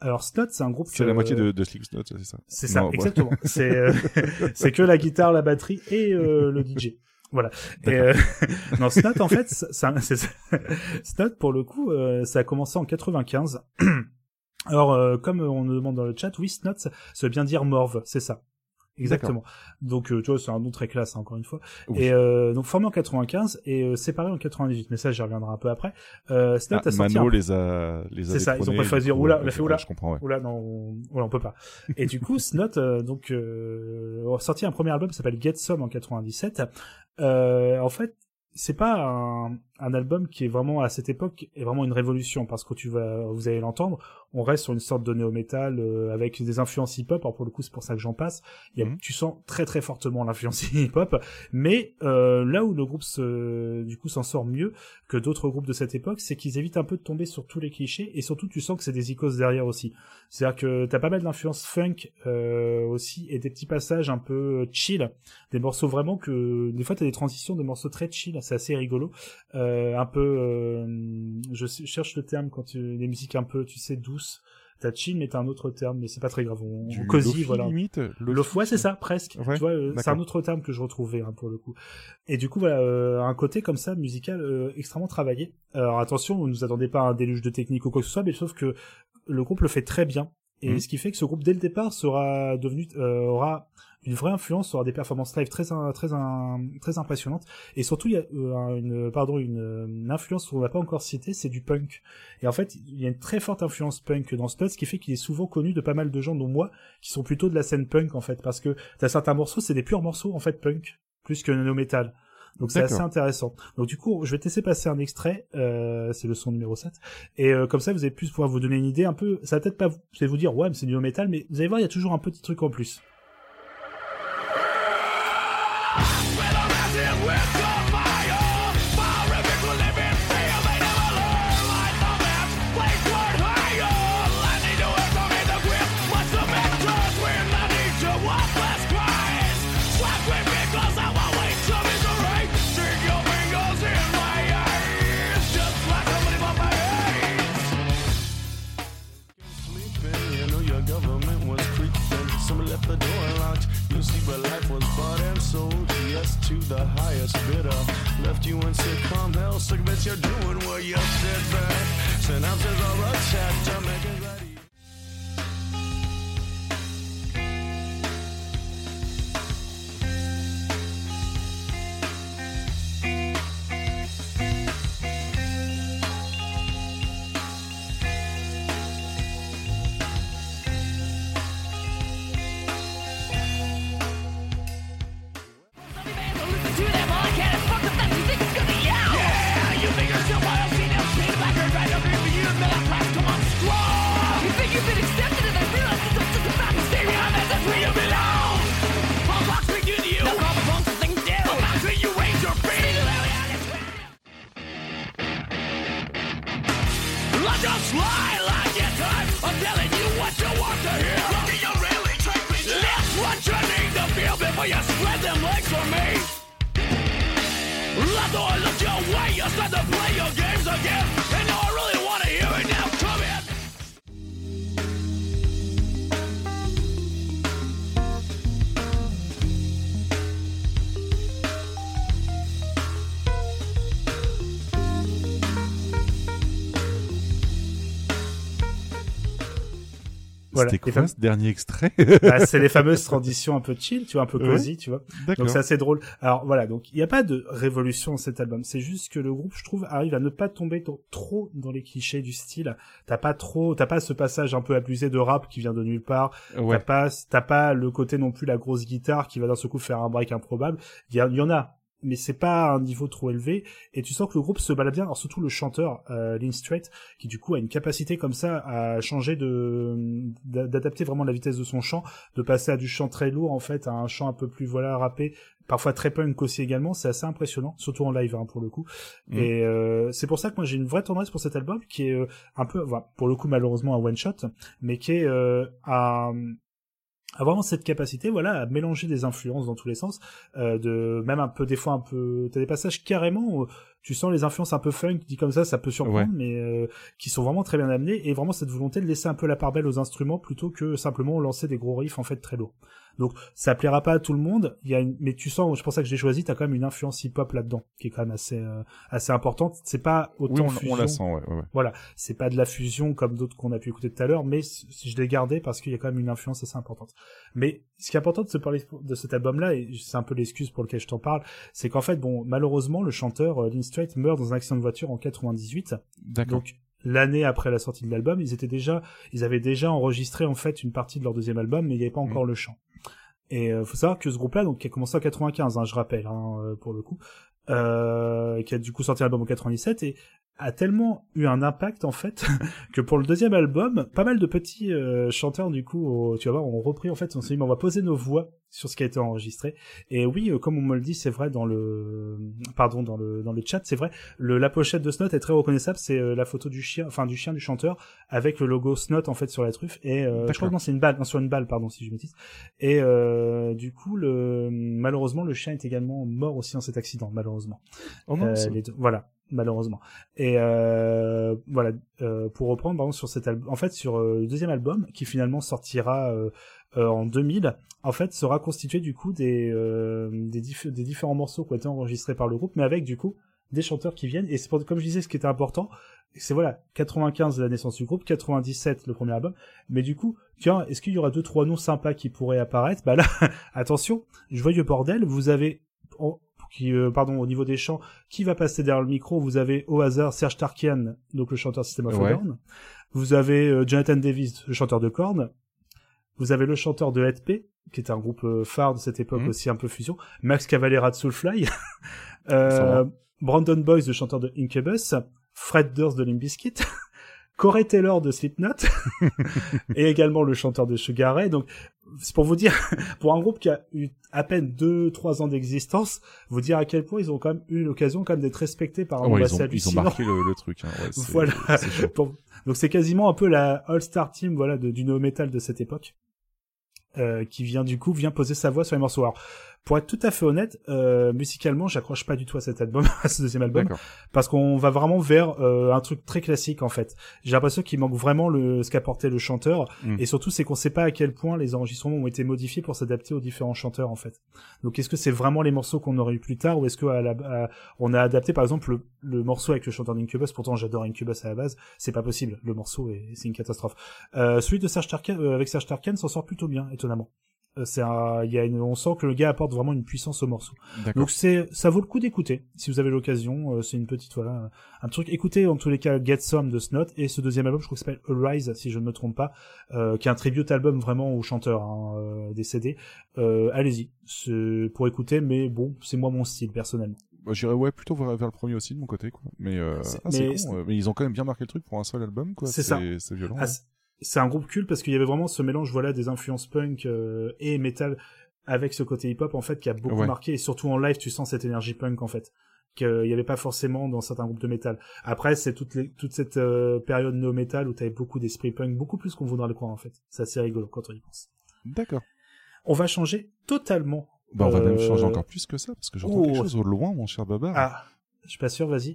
Alors Snot, c'est un groupe C'est la moitié de, de Slipknot, c'est ça. c'est ça, Non, ouais. exactement. C'est euh, [LAUGHS] c'est que la guitare, la batterie et euh, le DJ. Voilà. Et euh, [LAUGHS] non, Snot en fait, ça, [LAUGHS] Snot pour le coup, euh, ça a commencé en 95. [CLEARS THROAT] Alors euh, comme on nous demande dans le chat, oui, Snot, ça veut bien dire morve, c'est ça. Exactement. Donc euh, tu vois, c'est un nom très classe hein, encore une fois. Oui. Et euh, donc formé en 95 et euh, séparé en 98. Mais ça, j'y reviendrai un peu après. Euh, Snot Ah, a sorti Mano un- les a, les a c'est ça, ils ont préféré dire oula, on a fait oula. Je comprends, ouais. Oula, non, on, on peut pas. Et du coup, Snot, euh, donc, euh, a sorti un premier album qui s'appelle Get Some en 97. Euh, en fait, c'est pas un, un album qui est vraiment à cette époque est vraiment une révolution parce que tu vas, vous allez l'entendre, on reste sur une sorte de néo-metal euh, avec des influences hip-hop. Alors pour le coup, c'est pour ça que j'en passe. Il y a, Mhm. Tu sens très très fortement l'influence [LAUGHS] hip-hop, mais euh, là où le groupe se, du coup s'en sort mieux que d'autres groupes de cette époque, c'est qu'ils évitent un peu de tomber sur tous les clichés et surtout tu sens que c'est des icônes derrière aussi. C'est-à-dire que t'as pas mal d'influence funk euh, aussi et des petits passages un peu chill, des morceaux vraiment que des fois t'as des transitions de morceaux très chill, c'est assez rigolo, euh, un peu, euh, je, cherche le terme quand tu des musiques un peu, tu sais, douces. T'as chill, mais t'as un autre terme, mais c'est pas très grave. On, cosy, voilà. limite. Lofi, ouais, c'est ça, presque. Ouais, tu vois, euh, c'est un autre terme que je retrouvais hein, pour le coup. Et du coup, voilà, euh, un côté comme ça musical euh, extrêmement travaillé. Alors attention, vous ne nous attendez pas à un déluge de technique ou quoi que ce soit, mais sauf que le groupe le fait très bien. Et Mhm. ce qui fait que ce groupe dès le départ sera devenu euh, aura une vraie influence, aura des performances live très très très impressionnantes. Et surtout, il y a euh, une pardon une, une influence qu'on n'a pas encore citée, c'est du punk. Et en fait, il y a une très forte influence punk dans Studs, ce qui fait qu'il est souvent connu de pas mal de gens, dont moi, qui sont plutôt de la scène punk en fait, parce que t'as certains morceaux, c'est des purs morceaux en fait punk, plus que no metal. Donc c'est assez intéressant. Donc du coup, je vais te laisser passer un extrait, euh, c'est le son numéro 7, et euh, comme ça vous allez plus pouvoir vous donner une idée un peu, ça va peut-être pas vous, vous allez vous dire ouais mais c'est du no metal, mais vous allez voir il y a toujours un petit truc en plus. But life was bought and sold. Yes, to the highest bidder. Left you in sitcom hell. Sick bitch, you're doing what you said back. Synopsis are a chapter. Make it ready. Voilà. C'était quoi ce dernier extrait [LAUGHS] Bah, c'est les [LAUGHS] fameuses transitions un peu chill, tu vois, un peu Ouais. cosy, tu vois. Donc c'est assez drôle. Alors voilà, donc il n'y a pas de révolution dans cet album. C'est juste que le groupe, je trouve, arrive à ne pas tomber trop dans les clichés du style. T'as pas trop, t'as pas ce passage un peu abusé de rap qui vient de nulle part. Ouais. T'as pas, t'as pas le côté non plus la grosse guitare qui va d'un seul coup faire un break improbable. Il y, a- il y en a. Mais c'est pas un niveau trop élevé et tu sens que le groupe se balade bien. Alors surtout le chanteur euh, Lynn Strait qui du coup a une capacité comme ça à changer de d'a- d'adapter vraiment la vitesse de son chant, de passer à du chant très lourd en fait à un chant un peu plus voilà râpé, parfois très punk aussi également. C'est assez impressionnant, surtout en live hein, pour le coup. Mm. Et euh, c'est pour ça que moi j'ai une vraie tendresse pour cet album qui est euh, un peu, voilà, pour le coup malheureusement un one shot, mais qui est euh, à a vraiment cette capacité voilà à mélanger des influences dans tous les sens euh, de même un peu des fois un peu t'as des passages carrément où tu sens les influences un peu funk dit comme ça ça peut surprendre Ouais. mais euh, qui sont vraiment très bien amenés et vraiment cette volonté de laisser un peu la part belle aux instruments plutôt que simplement lancer des gros riffs en fait très lourds donc ça plaira pas à tout le monde il y a une... mais tu sens c'est pour ça que je l'ai choisi t'as quand même une influence hip hop là dedans qui est quand même assez euh, assez importante c'est pas autant Oui, on, on fusion la sent, ouais, ouais, ouais. voilà, c'est pas de la fusion comme d'autres qu'on a pu écouter tout à l'heure, mais je l'ai gardé parce qu'il y a quand même une influence assez importante. Mais ce qui est important de se parler de cet album-là, et c'est un peu l'excuse pour lequel je t'en parle, c'est qu'en fait, bon, malheureusement, le chanteur euh, Lynn Strait meurt dans un accident de voiture en 98. D'accord. Donc l'année après la sortie de l'album, ils étaient déjà, ils avaient déjà enregistré en fait une partie de leur deuxième album, mais il n'y avait pas encore le chant. Et euh, faut savoir que ce groupe-là, donc qui a commencé en 95, hein, je rappelle, hein, euh, pour le coup, euh, qui a du coup sorti l'album en 97 et a tellement eu un impact en fait [LAUGHS] que pour le deuxième album, pas mal de petits euh, chanteurs du coup, tu vas voir, ont repris en fait, on s'est dit mais on va poser nos voix sur ce qui a été enregistré. Et oui, euh, comme on me le dit, c'est vrai dans le, pardon, dans le dans le chat, c'est vrai, le, la pochette de Snot est très reconnaissable, c'est la photo du chien, enfin du chien du chanteur avec le logo Snot en fait sur la truffe. Et euh, je crois que non, c'est une balle, non, sur une balle, pardon si je me dis. Et euh, du coup, le malheureusement, le chien est également mort aussi dans cet accident, malheureusement. Oh mince. les deux- voilà, malheureusement. Et euh, voilà, euh, pour reprendre, par exemple, sur cet album, en fait, sur euh, le deuxième album, qui finalement sortira euh, euh, en 2000, en fait, sera constitué du coup des euh, des, diff- des différents morceaux qui ont été enregistrés par le groupe, mais avec du coup des chanteurs qui viennent. Et c'est pour, comme je disais, ce qui était important, c'est voilà, 95 la naissance du groupe, 97 le premier album, mais du coup, tiens, est-ce qu'il y aura deux trois noms sympas qui pourraient apparaître? Bah là, [LAUGHS] attention, joyeux bordel, vous avez oh, qui euh, pardon au niveau des chants, qui va passer derrière le micro? Vous avez au hasard Serge Tarkian, donc le chanteur System of a Ouais. Down. Vous avez euh, Jonathan Davis, le chanteur de Korn. Vous avez le chanteur de Head P, qui était un groupe euh, phare de cette époque Mhm. aussi un peu fusion. Max Cavalera de Soulfly. Euh. Brandon Boyce, le chanteur de Incubus. Fred Durst de Limp Bizkit. Corey Taylor de Slipknot. [LAUGHS] et également le chanteur de Sugar Ray. Donc, c'est pour vous dire, [LAUGHS] pour un groupe qui a eu à peine 2-3 ans d'existence, vous dire à quel point ils ont quand même eu l'occasion quand même d'être respectés par un Ouais, ils, ont, ils ont marqué le, le truc. Hein. Ouais, [LAUGHS] voilà. Pour- Donc c'est quasiment un peu la all-star team voilà de, du no metal de cette époque. euh, qui vient du coup vient poser sa voix sur les morceaux. Alors, pour être tout à fait honnête, euh, musicalement, j'accroche pas du tout à cet album, [LAUGHS] à ce deuxième album, parce qu'on va vraiment vers euh, un truc très classique en fait. J'ai l'impression qu'il manque vraiment le ce qu'apportait le chanteur, Mm. et surtout c'est qu'on sait pas à quel point les enregistrements ont été modifiés pour s'adapter aux différents chanteurs en fait. Donc est-ce que c'est vraiment les morceaux qu'on aurait eu plus tard, ou est-ce que à la, à- on a adapté par exemple le, le morceau avec le chanteur d'Incubus Pourtant j'adore Incubus à la base, c'est pas possible. Le morceau est c'est une catastrophe. Euh, celui de Serge Tarkan euh, avec Serge Tarkan s'en sort plutôt bien, étonnamment. Euh, c'est un, il y a une, on sent que le gars apporte vraiment une puissance au morceau. Donc c'est, ça vaut le coup d'écouter si vous avez l'occasion. Euh, c'est une petite voilà, un truc. Écoutez en tous les cas Get Some de Snot et ce deuxième album, je crois que s'appelle Arise si je ne me trompe pas, euh, qui est un tribute album vraiment au chanteur hein, euh, décédé. Euh, allez-y, c'est pour écouter, mais bon, c'est moi mon style personnellement. Bah, J'irais ouais, plutôt vers, vers le premier aussi de mon côté. Quoi. Mais, euh, C'est- ah, c'est mais con, c'est- euh, mais ils ont quand même bien marqué le truc pour un seul album. quoi. C'est ça. C'est violent. Ah, hein. C'est- un groupe culte parce qu'il y avait vraiment ce mélange voilà des influences punk euh, et metal avec ce côté hip-hop en fait qui a beaucoup Ouais. marqué et surtout en live tu sens cette énergie punk en fait qu'il n'y avait pas forcément dans certains groupes de métal. Après c'est toute, les, toute cette euh, période no metal où tu avais beaucoup d'esprit punk, beaucoup plus qu'on voudra le croire en fait. C'est assez rigolo quand on y pense. D'accord. On va changer totalement Bah, on va même Euh, changer encore plus que ça, parce que j'entends oh. quelque chose au loin, mon cher Babar. Ah, je suis pas sûr, vas-y.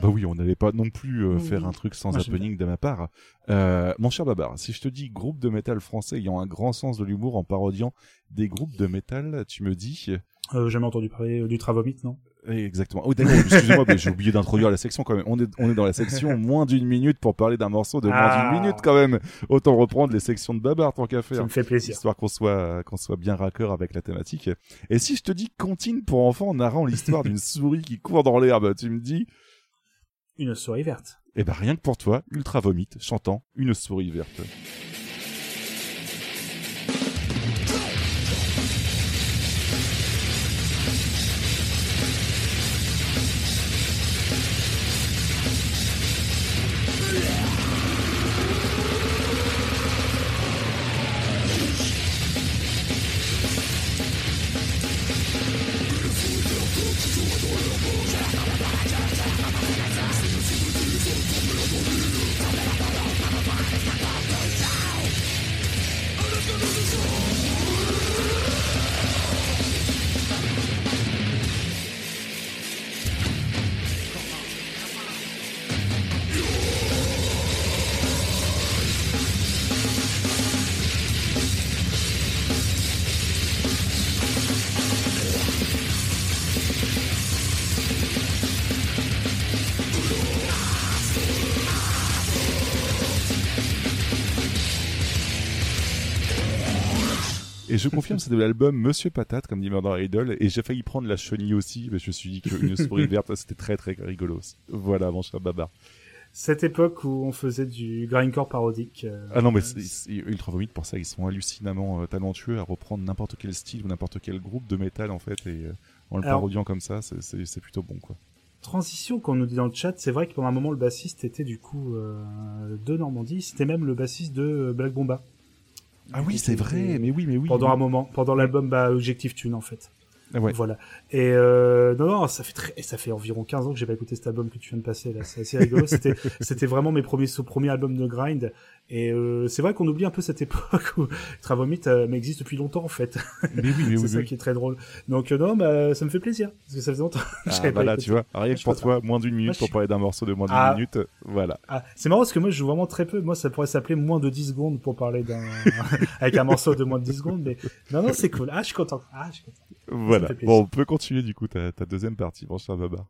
Bah oui, on n'allait pas non plus euh, Oui, faire un truc sans Moi, happening de ma part. Euh, mon cher Babar, si je te dis groupe de métal français ayant un grand sens de l'humour en parodiant des groupes de métal, tu me dis... Euh, jamais entendu parler euh, du Travomit, non? Eh, Exactement. Oh, d'accord, excusez-moi, mais j'ai oublié d'introduire la section quand même. On est, on est dans la section [LAUGHS] moins d'une minute pour parler d'un morceau de moins Ah. d'une minute quand même. Autant reprendre les sections de Babar tant qu'à faire. Ça me fait plaisir. Histoire qu'on soit, qu'on soit bien raccord avec la thématique. Et si je te dis comptine pour enfants narrant l'histoire d'une souris qui court dans l'herbe, tu me dis, Une souris verte. eh ben rien que pour toi, Ultra Vomit chantant une souris verte. Et je confirme, c'est de l'album Monsieur Patate, comme dit Murder Idol, et j'ai failli prendre la chenille aussi, mais je me suis dit qu'une souris [LAUGHS] verte, c'était très très rigolo. Voilà, mon cher Babar. Cette époque où on faisait du grindcore parodique. euh, Ah non, mais c'est- c'est- Ultra Vomit, pour ça, ils sont hallucinamment euh, talentueux à reprendre n'importe quel style ou n'importe quel groupe de métal, en fait, et euh, en le Alors- parodiant comme ça, c'est- plutôt bon, quoi. Transition qu'on nous dit dans le chat, c'est vrai que pendant un moment le bassiste était du coup euh, de Normandie, c'était même le bassiste de euh, Black Bomba. Ah oui, c'est vrai, mais oui, mais oui. Pendant oui. un moment, pendant l'album bah, Objectif Tune en fait. Ah ouais. Voilà. Et euh, non, non, ça fait très, et ça fait environ 15 ans que j'ai pas écouté cet album que tu viens de passer là. C'est assez rigolo. C'était, [LAUGHS] c'était vraiment mes premiers, ce premier album de grind. Et euh, c'est vrai qu'on oublie un peu cette époque où [LAUGHS] Travomit euh, existe depuis longtemps en fait. Mais oui, mais [LAUGHS] c'est oui, ça oui. qui est très drôle. Donc euh, non, bah ça me fait plaisir parce que ça faisait longtemps. que [LAUGHS] Ah, voilà, écouté. tu vois, rien que pour toi, moins d'une minute pour parler d'un morceau de moins d'une Ah. minute, voilà. Ah, c'est marrant parce que moi je joue vraiment très peu. Moi ça pourrait s'appeler moins de 10 secondes pour parler d'un avec un morceau de moins de 10 secondes. Mais non non c'est cool. Ah je suis content. Ah je suis content. Voilà. Bon, on peut continuer du coup ta, ta deuxième partie, mon cher Babar.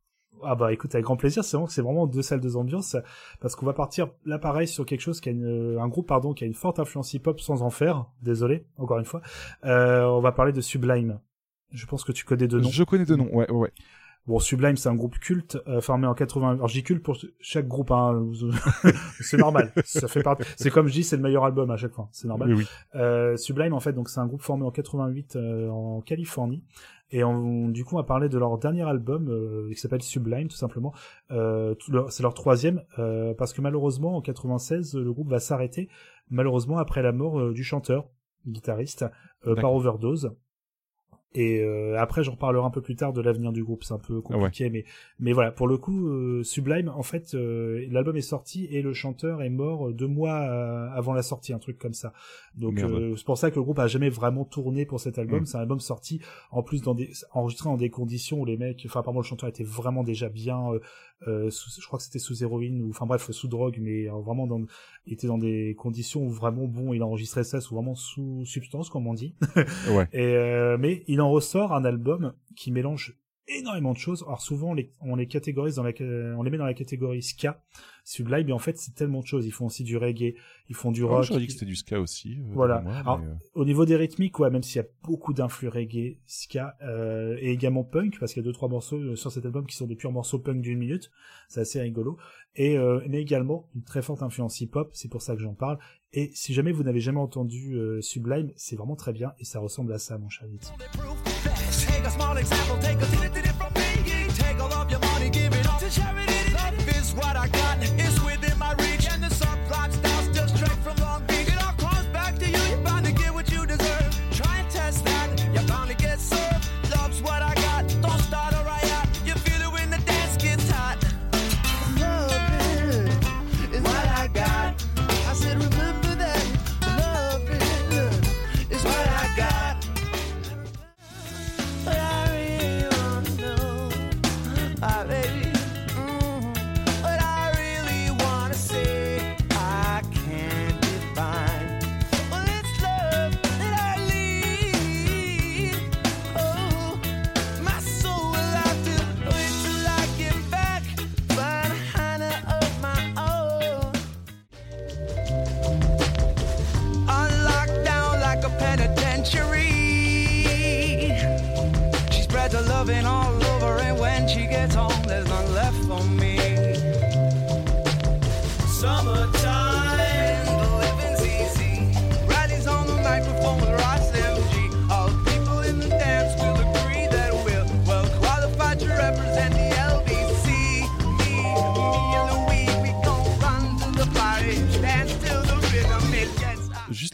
Ah bah écoute avec grand plaisir. C'est vraiment c'est vraiment deux salles deux ambiances parce qu'on va partir là pareil sur quelque chose qui a une, un groupe pardon qui a une forte influence hip hop sans en faire. Désolé encore une fois. Euh, on va parler de Sublime. Je pense que tu connais deux noms. Je connais deux noms, ouais, ouais. Bon, Sublime, c'est un groupe culte euh, formé en 80. Alors, j'y culte pour chaque groupe. Hein. [LAUGHS] c'est normal. Ça fait partie. C'est comme je dis, c'est le meilleur album à chaque fois. C'est normal. Oui, oui. Euh, Sublime, en fait, donc c'est un groupe formé en 88 euh, en Californie. Et on, du coup, on va parler de leur dernier album euh, qui s'appelle Sublime, tout simplement. Euh, c'est leur troisième, euh, parce que malheureusement, en 96, le groupe va s'arrêter, malheureusement, après la mort du chanteur, guitariste, euh, par overdose. Et euh, après, j'en reparlerai un peu plus tard de l'avenir du groupe. C'est un peu compliqué, mais mais voilà. Pour le coup, euh, Sublime, en fait, euh, l'album est sorti et le chanteur est mort euh, deux mois euh, avant la sortie, un truc comme ça. Donc euh, c'est pour ça que le groupe a jamais vraiment tourné pour cet album. Mm. C'est un album sorti en plus dans des enregistré dans des conditions où les mecs, enfin apparemment le chanteur était vraiment déjà bien. Euh, sous- je crois que c'était sous héroïne ou enfin bref sous drogue, mais euh, vraiment dans il était dans des conditions où vraiment bon. Il enregistrait ça sous vraiment sous substance comme on dit. [LAUGHS] Ouais. Et euh, mais il en ressort un album qui mélange énormément de choses. Alors souvent on les, on les catégorise dans la, on les met dans la catégorie ska, Sublime, mais en fait c'est tellement de choses. Ils font aussi du reggae, ils font du Oh, rock. J'aurais dit que c'était du ska aussi. euh, Voilà. Alors, mais, euh, Au niveau des rythmiques, ouais, même s'il y a beaucoup d'influx reggae, ska, euh, et également punk, parce qu'il y a deux trois morceaux euh, sur cet album qui sont des purs morceaux punk d'une minute, c'est assez rigolo. Et euh, mais également une très forte influence hip-hop, c'est pour ça que j'en parle. Et si jamais vous n'avez jamais entendu euh, Sublime, c'est vraiment très bien et ça ressemble à ça, mon cher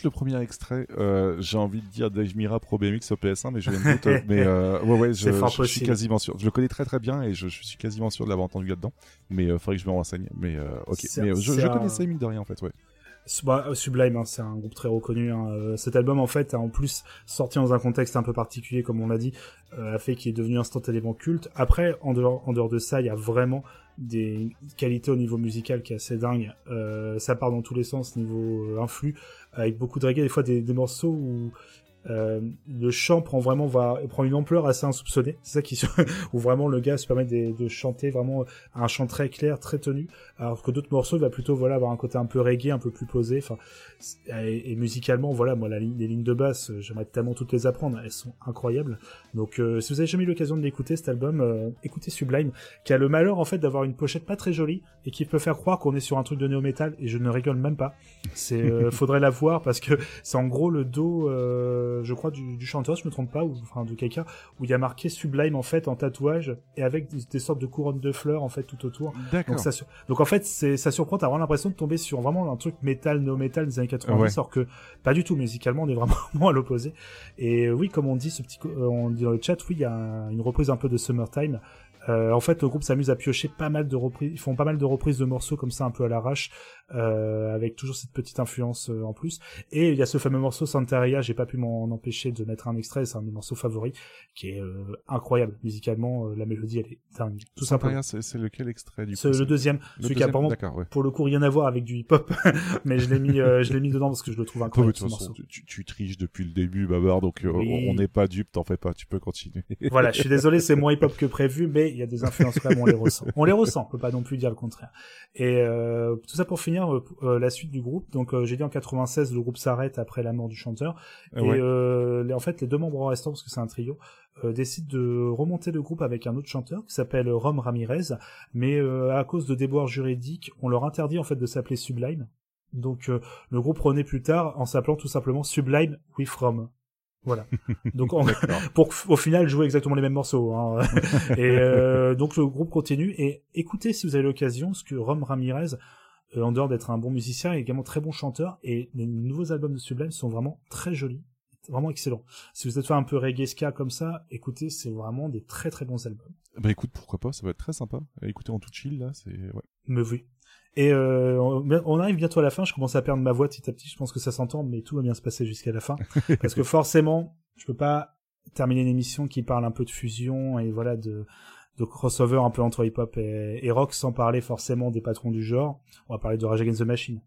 le premier extrait, euh, j'ai envie de dire Dave Mira Pro BMX sur PS1, mais je l'ai une doute. mais euh, ouais, ouais, je, suis quasiment sûr. Je le connais très très bien et je, je suis quasiment sûr de l'avoir entendu là-dedans. Mais euh, faudrait que je me renseigne. Mais euh, ok. Mais je, je un- connaissais mine de rien en fait, ouais. Bah, Sublime, hein, c'est un groupe très reconnu. hein. Cet album, en fait, a en plus sorti dans un contexte un peu particulier, comme on l'a dit, a fait qu'il est devenu instantanément culte. Après, en dehors, en dehors de ça, il y a vraiment des qualités au niveau musical qui est assez dingue. Euh, ça part dans tous les sens niveau influx, avec beaucoup de reggae, des fois des, morceaux où euh, le chant prend vraiment va prend une ampleur assez insoupçonnée. C'est ça qui [LAUGHS] où vraiment le gars se permet de, de chanter vraiment un chant très clair, très tenu, alors que d'autres morceaux il va plutôt voilà avoir un côté un peu reggae, un peu plus posé. Enfin et, et musicalement voilà moi la ligne, les lignes de basse j'aimerais tellement toutes les apprendre, elles sont incroyables. Donc euh, si vous avez jamais eu l'occasion de l'écouter cet album, euh, écoutez Sublime qui a le malheur en fait d'avoir une pochette pas très jolie et qui peut faire croire qu'on est sur un truc de néo metal et je ne rigole même pas. C'est euh, [LAUGHS] faudrait la voir parce que c'est en gros le dos euh, je crois du, du chanteur, je me trompe pas ou enfin de quelqu'un où il y a marqué Sublime en fait en tatouage et avec des, des sortes de couronnes de fleurs en fait tout autour. D'accord. Donc ça sur- donc en fait c'est ça surprend, t'as vraiment l'impression de tomber sur vraiment un truc métal néo metal des années 90 Ouais. alors que pas du tout musicalement on est vraiment [LAUGHS] à l'opposé. Et euh, oui comme on dit ce petit euh, on dit dans le chat oui il y a un- une reprise un peu de Summertime. Euh, en fait, le groupe s'amuse à piocher pas mal de reprises. Ils font pas mal de reprises de morceaux comme ça, un peu à l'arrache, euh, avec toujours cette petite influence euh, en plus. Et il y a ce fameux morceau Santeria. J'ai pas pu m'en empêcher de mettre un extrait. C'est un de mes morceaux favoris, qui est euh, incroyable musicalement. la mélodie, elle est dingue, tout simplement. Santeria, c'est c'est lequel extrait du coup le deuxième, Le celui qui a ouais. pour le coup, rien à voir avec du hip-hop, [LAUGHS] mais je l'ai mis, je l'ai mis dedans parce que je le trouve incroyable de ce toute morceau. façon, tu, triches depuis le début, Babar, donc Oui. on n'est pas dupe, t'en fais pas, tu peux continuer. [LAUGHS] voilà, je suis désolé, c'est moins hip-hop que prévu, mais il y a des influences quand même, on les ressent. On les ressent, on peut pas non plus dire le contraire. Et tout ça pour finir, euh, euh, la suite du groupe. Donc euh, j'ai dit en 96, le groupe s'arrête après la mort du chanteur. Et ouais. en fait, les deux membres restants, parce que c'est un trio, décident de remonter le groupe avec un autre chanteur qui s'appelle Rom Ramirez. Mais euh, à cause de déboires juridiques, on leur interdit en fait de s'appeler Sublime. Donc euh, le groupe renaît plus tard en s'appelant tout simplement Sublime with Rom. Voilà. [LAUGHS] Donc on- [LAUGHS] pour au final jouer exactement les mêmes morceaux. Hein. [LAUGHS] et euh, donc le groupe continue et écoutez si vous avez l'occasion ce que Rom Ramirez, en dehors d'être un bon musicien, est également très bon chanteur et les nouveaux albums de Sublime sont vraiment très jolis, vraiment excellents. Si vous êtes fait un peu reggae ska comme ça, écoutez, c'est vraiment des très très bons albums. Bah écoute, pourquoi pas, ça va être très sympa. Écoutez en tout chill, là, c'est... Ouais. Me oui. Et euh, on on arrive bientôt à la fin. Je commence à perdre ma voix petit à petit. Je pense que ça s'entend, mais tout va bien se passer jusqu'à la fin, [LAUGHS] parce que forcément, je peux pas terminer une émission qui parle un peu de fusion et voilà de de crossover un peu entre hip-hop et, et rock sans parler forcément des patrons du genre. On va parler de Rage Against the Machine.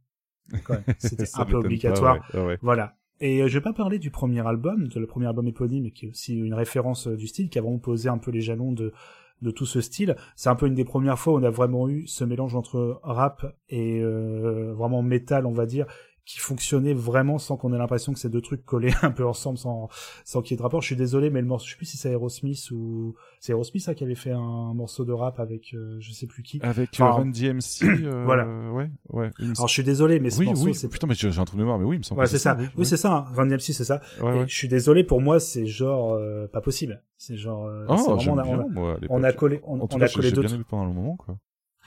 [LAUGHS] C'était un peu pas, obligatoire. ouais, ouais, ouais. Voilà. Et euh, je vais pas parler du premier album, de le premier album éponyme, qui est aussi une référence euh, du style, qui a vraiment posé un peu les jalons de, de tout ce style. C'est un peu une des premières fois où on a vraiment eu ce mélange entre rap et euh, vraiment métal, on va dire, qui fonctionnait vraiment sans qu'on ait l'impression que ces deux trucs collés [LAUGHS] un peu ensemble sans, sans qu'il y ait de rapport. Je suis désolé, mais le morceau, je sais plus si c'est Aerosmith ou c'est Aerosmith ça qui avait fait un morceau de rap avec euh, je sais plus qui. Avec Enfin, [CLEARS THROAT] euh, Run DMC, euh, voilà. ouais, ouais. Alors je suis désolé, mais ce oui, morceau, oui, c'est putain, mais j'ai un trou de mémoire, mais oui, il me semble Ouais, c'est ça. Oui, oui, c'est ça. Hein. Run DMC, c'est ça. Ouais. Je suis désolé, pour moi, c'est genre euh, pas possible. C'est genre. euh, Oh, c'est j'aime on a, on bien, a- moi, on a collé, on, En tout on a collé deux. pendant un moment, quoi.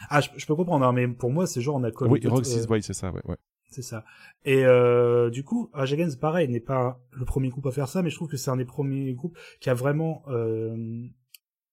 Ah, je, je peux comprendre, hein, mais pour moi, c'est genre on a collé. Oui, Roxy's euh, Way, c'est ça, ouais, ouais. C'est ça. Et euh, du coup, Rage pareil, n'est pas le premier groupe à faire ça, mais je trouve que c'est un des premiers groupes qui a vraiment euh,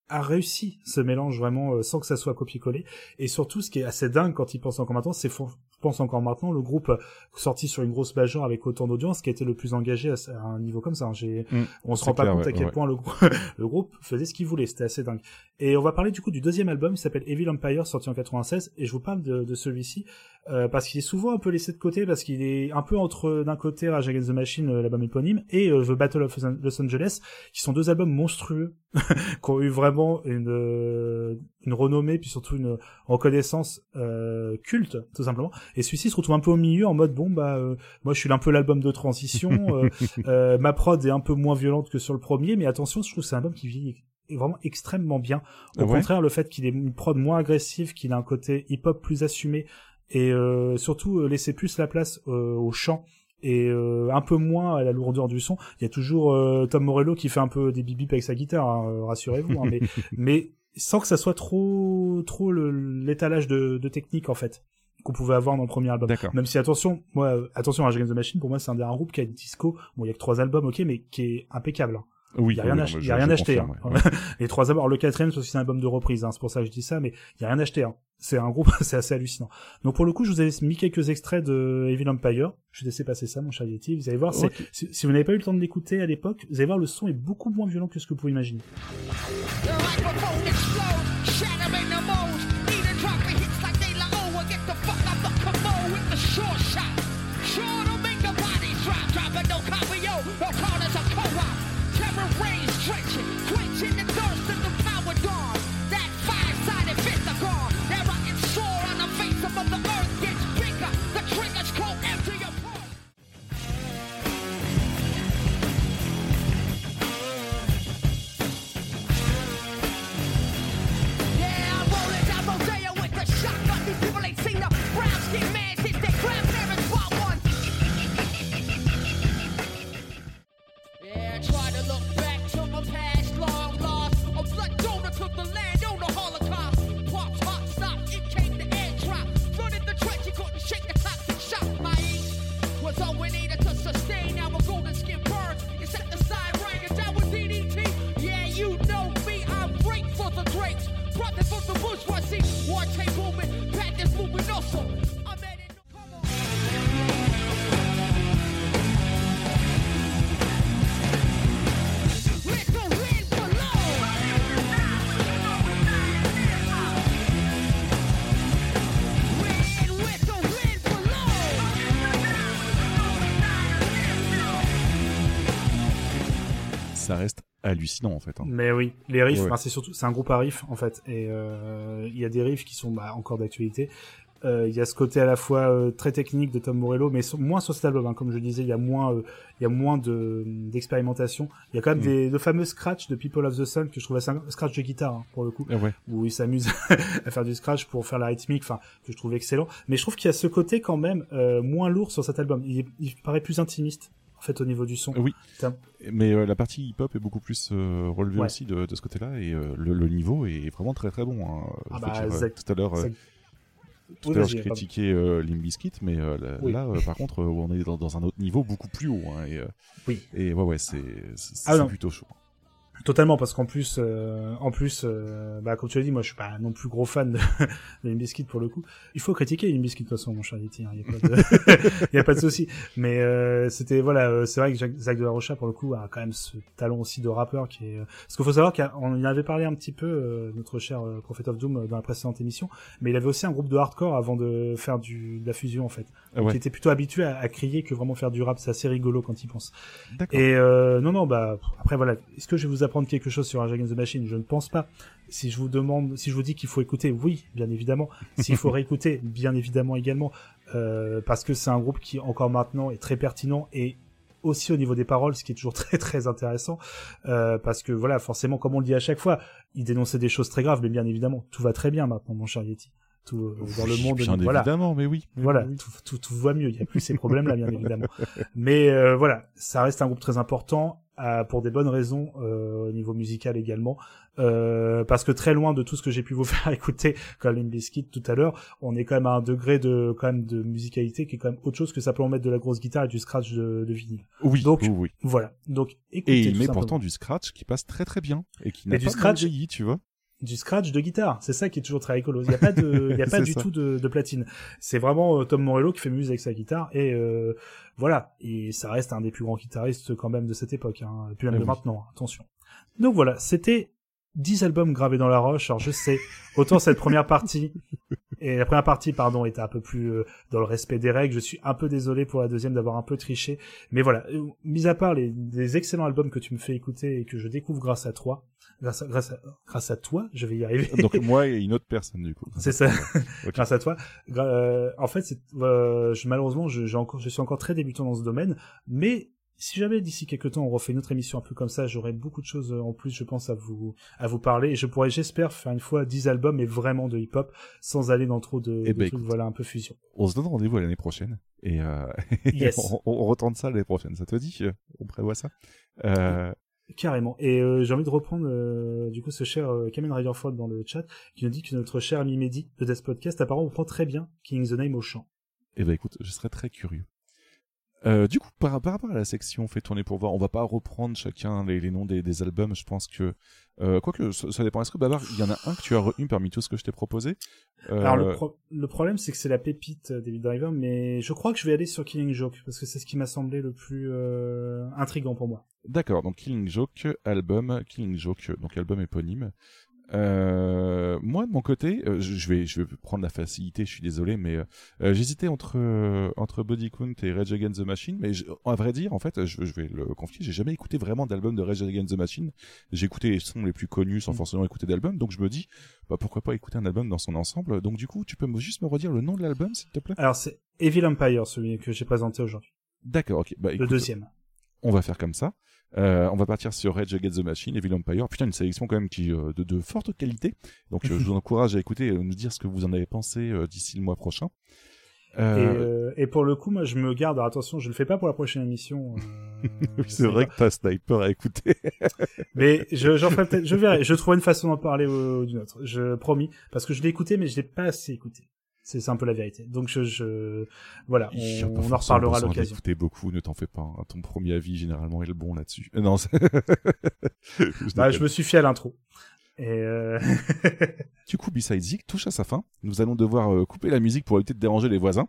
a réussi ce mélange vraiment euh, sans que ça soit copié-collé. Et surtout, ce qui est assez dingue quand il pense encore maintenant, c'est je pense encore maintenant le groupe euh, sorti sur une grosse major avec autant d'audience qui a été le plus engagé à, un niveau comme ça. hein. J'ai, Mm, on se rend pas compte ouais, à quel ouais. point le, grou- [LAUGHS] le groupe faisait ce qu'il voulait. C'était assez dingue. Et on va parler du coup du deuxième album, qui s'appelle Evil Empire, sorti en 96. Et je vous parle de, de celui-ci euh, parce qu'il est souvent un peu laissé de côté, parce qu'il est un peu entre d'un côté Rage Against the Machine, euh, l'album éponyme, et euh, The Battle of Los Angeles, qui sont deux albums monstrueux, [LAUGHS] qui ont eu vraiment une, euh, une renommée, puis surtout une reconnaissance euh, culte, tout simplement. Et celui-ci se retrouve un peu au milieu, en mode bon bah euh, moi je suis un peu l'album de transition, [LAUGHS] euh, euh, ma prod est un peu moins violente que sur le premier, mais attention, je trouve que c'est un album qui vieillit est vraiment extrêmement bien. Au ouais contraire, le fait qu'il ait une prod moins agressive, qu'il a un côté hip-hop plus assumé et euh, surtout laisser plus la place euh, au chant et euh, un peu moins à la lourdeur du son. Il y a toujours euh, Tom Morello qui fait un peu des bip avec sa guitare, hein, rassurez-vous, hein, mais, [LAUGHS] mais sans que ça soit trop trop l'étalage de, de technique en fait qu'on pouvait avoir dans le premier album. D'accord. Même si attention, moi euh, attention à Against the Machine pour moi c'est un des groupes qui a une disco. Bon, il y a que trois albums, OK, mais qui est impeccable. hein. Oui, il y a rien, oui, a acheté. confirme, hein. ouais. Les trois albums, alors le quatrième c'est aussi un album de reprise, hein, c'est pour ça que je dis ça, mais il y a rien acheté. Hein. C'est un groupe, c'est assez hallucinant. Donc pour le coup, je vous ai mis quelques extraits de Evil Empire. Je vais laisser passer ça, mon cher Yeti. Vous allez voir, si, si vous n'avez pas eu le temps de l'écouter à l'époque, vous allez voir, le son est beaucoup moins violent que ce que vous pouvez imaginer. Hallucinant en fait. hein. Mais oui, les riffs, Ouais. c'est surtout, c'est un groupe à riffs en fait, et euh, il y a des riffs qui sont bah, encore d'actualité. Euh, Il y a ce côté à la fois euh, très technique de Tom Morello, mais moins sur cet album. hein. Comme je disais, il y a moins, euh, il y a moins de d'expérimentation. Il y a quand même Mm. des, le fameux scratch de People of the Sun que je trouve assez un scratch de guitare hein, pour le coup, Ah ouais. où il s'amuse [LAUGHS] à faire du scratch pour faire la rythmique, enfin que je trouve excellent. Mais je trouve qu'il y a ce côté quand même euh, moins lourd sur cet album. Il, il paraît plus intimiste en fait au niveau du son. Oui. Mais euh, la partie hip-hop est beaucoup plus euh, relevée Ouais. aussi de, de ce côté-là et euh, le, le niveau est vraiment très très bon. hein. Ah bah, veux dire, Zach- tout à l'heure, Zach- tout Oui, à l'heure, je critiquais euh, Limp Bizkit, mais euh, là, Oui. là, euh, par contre, on est dans, dans un autre niveau beaucoup plus haut. Hein, et, Oui. Et ouais, ouais, c'est Ah plutôt chaud. Totalement, parce qu'en plus, euh, en plus, euh, bah, comme tu l'as dit, moi, je suis pas non plus gros fan de, [LAUGHS] de Limp Bizkit pour le coup. Il faut critiquer Limp Bizkit de toute façon, mon cher Yeti, hein, il y a pas de, [LAUGHS] [LAUGHS] y a pas de souci. Mais euh, c'était voilà, euh, c'est vrai que Jacques- Zach de la Rocha pour le coup a quand même ce talent aussi de rappeur qui est. euh, Parce qu'il faut savoir qu'on y avait parlé un petit peu euh, notre cher Prophet of Doom dans la précédente émission, mais il avait aussi un groupe de hardcore avant de faire du de la fusion en fait. Ah ouais. il était plutôt habitué à, à crier que vraiment faire du rap. C'est assez rigolo quand il pense. Et euh, non, non, bah après voilà. Est-ce que je vais vous apprendre quelque chose sur Rage Against the Machine Je ne pense pas. Si je vous demande, si je vous dis qu'il faut écouter, oui, bien évidemment. S'il faut [LAUGHS] réécouter, bien évidemment également, euh, parce que c'est un groupe qui encore maintenant est très pertinent et aussi au niveau des paroles, ce qui est toujours [LAUGHS] très très intéressant, euh, parce que voilà, forcément, comme on le dit à chaque fois, il dénonçait des choses très graves, mais bien évidemment, tout va très bien maintenant, mon cher Yeti. Tout, euh, dans le monde, bien voilà. évidemment, mais oui. mais Voilà, oui. tout, tout, tout va mieux. Il n'y a plus ces problèmes-là, bien évidemment. [LAUGHS] Mais euh, voilà, ça reste un groupe très important euh, pour des bonnes raisons euh, au niveau musical également, euh, parce que très loin de tout ce que j'ai pu vous [LAUGHS] faire écouter comme Limp Bizkit tout à l'heure, on est quand même à un degré de quand même de musicalité qui est quand même autre chose que simplement mettre de la grosse guitare et du scratch de, de vinyle. Oui, Donc oui, oui. voilà. Donc écoutez Et il met simplement. pourtant du scratch qui passe très très bien et qui n'a du pas mal scratch- vieilli, tu vois. Du scratch de guitare. C'est ça qui est toujours très rigolo. Il n'y a pas de, [LAUGHS] il y a pas du ça. tout de, de platine. C'est vraiment euh, Tom Morello qui fait musique avec sa guitare et euh, voilà. Et ça reste un des plus grands guitaristes quand même de cette époque, hein. Puis même Ah de oui. maintenant. Attention. Donc voilà, c'était 10 albums gravés dans la roche. Alors je sais, autant cette première partie [LAUGHS] et la première partie, pardon, était un peu plus euh, dans le respect des règles. Je suis un peu désolé pour la deuxième d'avoir un peu triché, mais voilà. Euh, Mis à part les, les excellents albums que tu me fais écouter et que je découvre grâce à toi, grâce à, grâce à, grâce à toi, je vais y arriver. Donc moi et une autre personne du coup. [LAUGHS] C'est ça. [LAUGHS] Grâce à toi. Euh, en fait, euh, je, malheureusement, je, j'ai encore, je suis encore très débutant dans ce domaine, mais si jamais d'ici quelques temps on refait une autre émission un peu comme ça, j'aurai beaucoup de choses euh, en plus, je pense, à vous à vous parler. Et je pourrais, j'espère, faire une fois 10 albums, mais vraiment de hip-hop, sans aller dans trop de, Eh de ben, trucs, voilà, un peu fusion. On se donne rendez-vous à l'année prochaine et, euh, [LAUGHS] Yes. on, on retente ça l'année prochaine. Ça te dit? On prévoit ça? Euh, Carrément. Et euh, j'ai envie de reprendre euh, du coup ce cher euh, Kamen Rider Ford dans le chat qui nous dit que notre cher ami Mehdi de Death Podcast apparemment prend très bien King the Name au chant. Eh ben écoute, je serais très curieux. Euh, du coup, par, par rapport à la section fait tourner pour voir, on va pas reprendre chacun les, les noms des, des albums. Je pense que, quoique ça, ça dépend. Est-ce que Babar, il y en a un que tu as retenu parmi tout ce que je t'ai proposé? Alors le, pro- le problème c'est que c'est la pépite David Driver, mais je crois que je vais aller sur Killing Joke parce que c'est ce qui m'a semblé le plus intrigant pour moi. D'accord, donc Killing Joke, album, Killing Joke, donc album éponyme. Euh, moi de mon côté, euh, je vais je vais prendre la facilité, je suis désolé, mais euh, euh, j'hésitais entre entre Body Count et Rage Against the Machine, mais je- à vrai dire, en fait, je, je vais le confier, j'ai jamais écouté vraiment d'album de Rage Against the Machine. J'ai écouté les sons les plus connus sans forcément écouter d'album, donc je me dis, bah pourquoi pas écouter un album dans son ensemble. Donc du coup, tu peux juste me redire le nom de l'album, s'il te plaît? Alors c'est Evil Empire celui que j'ai présenté aujourd'hui. D'accord, ok. Bah, Le écoute, deuxième. On va faire comme ça. Euh, on va partir sur Rage Against the Machine, Evil Empire. Putain, une sélection quand même qui euh, de, de forte qualité. Donc euh, je vous [LAUGHS] encourage à écouter et à nous dire ce que vous en avez pensé euh, d'ici le mois prochain. Et, Euh, euh, et pour le coup, moi, je me garde. Alors, attention, je le fais pas pour la prochaine émission. euh, [LAUGHS] oui, c'est vrai que t'as Sniper à écouter. [LAUGHS] mais je, j'en ferai peut-être. Je verrai. Je trouverai une façon d'en parler ou, ou d'une autre. Je promis, parce que je l'ai écouté, mais je l'ai pas assez écouté. C'est un peu la vérité. Donc je, je voilà, on, on en reparlera à l'occasion. d'écouter beaucoup, ne t'en fais pas. hein. Ton premier avis généralement est le bon là-dessus. Euh, Non, c'est- [LAUGHS] je Bah, je me suis fié à l'intro. Et euh... [LAUGHS] Du coup, Beside Zik touche à sa fin. Nous allons devoir euh, couper la musique pour éviter de déranger les voisins.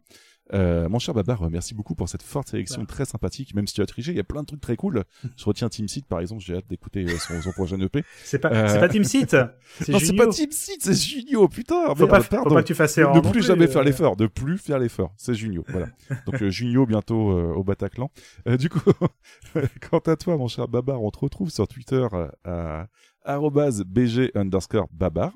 Euh, mon cher Babar, euh, merci beaucoup pour cette forte sélection très sympathique. Même si tu as triché, il y a plein de trucs très cool. Je retiens Team Seed, par exemple. J'ai hâte d'écouter euh, son, son prochain EP. C'est pas- c'est pas Team [LAUGHS] c'est Non, c'est pas Team Seed, c'est Junio. Putain, Faut merde, pas- faut pas que tu fasses Ne- erreur Ne plus plus, jamais euh. faire l'effort. De plus faire l'effort. C'est Junio. Voilà. [LAUGHS] Donc euh, Junio bientôt euh, au Bataclan. Euh, du coup, [LAUGHS] quant à toi, mon cher Babar, on te retrouve sur Twitter euh, à arrobase bg underscore babar.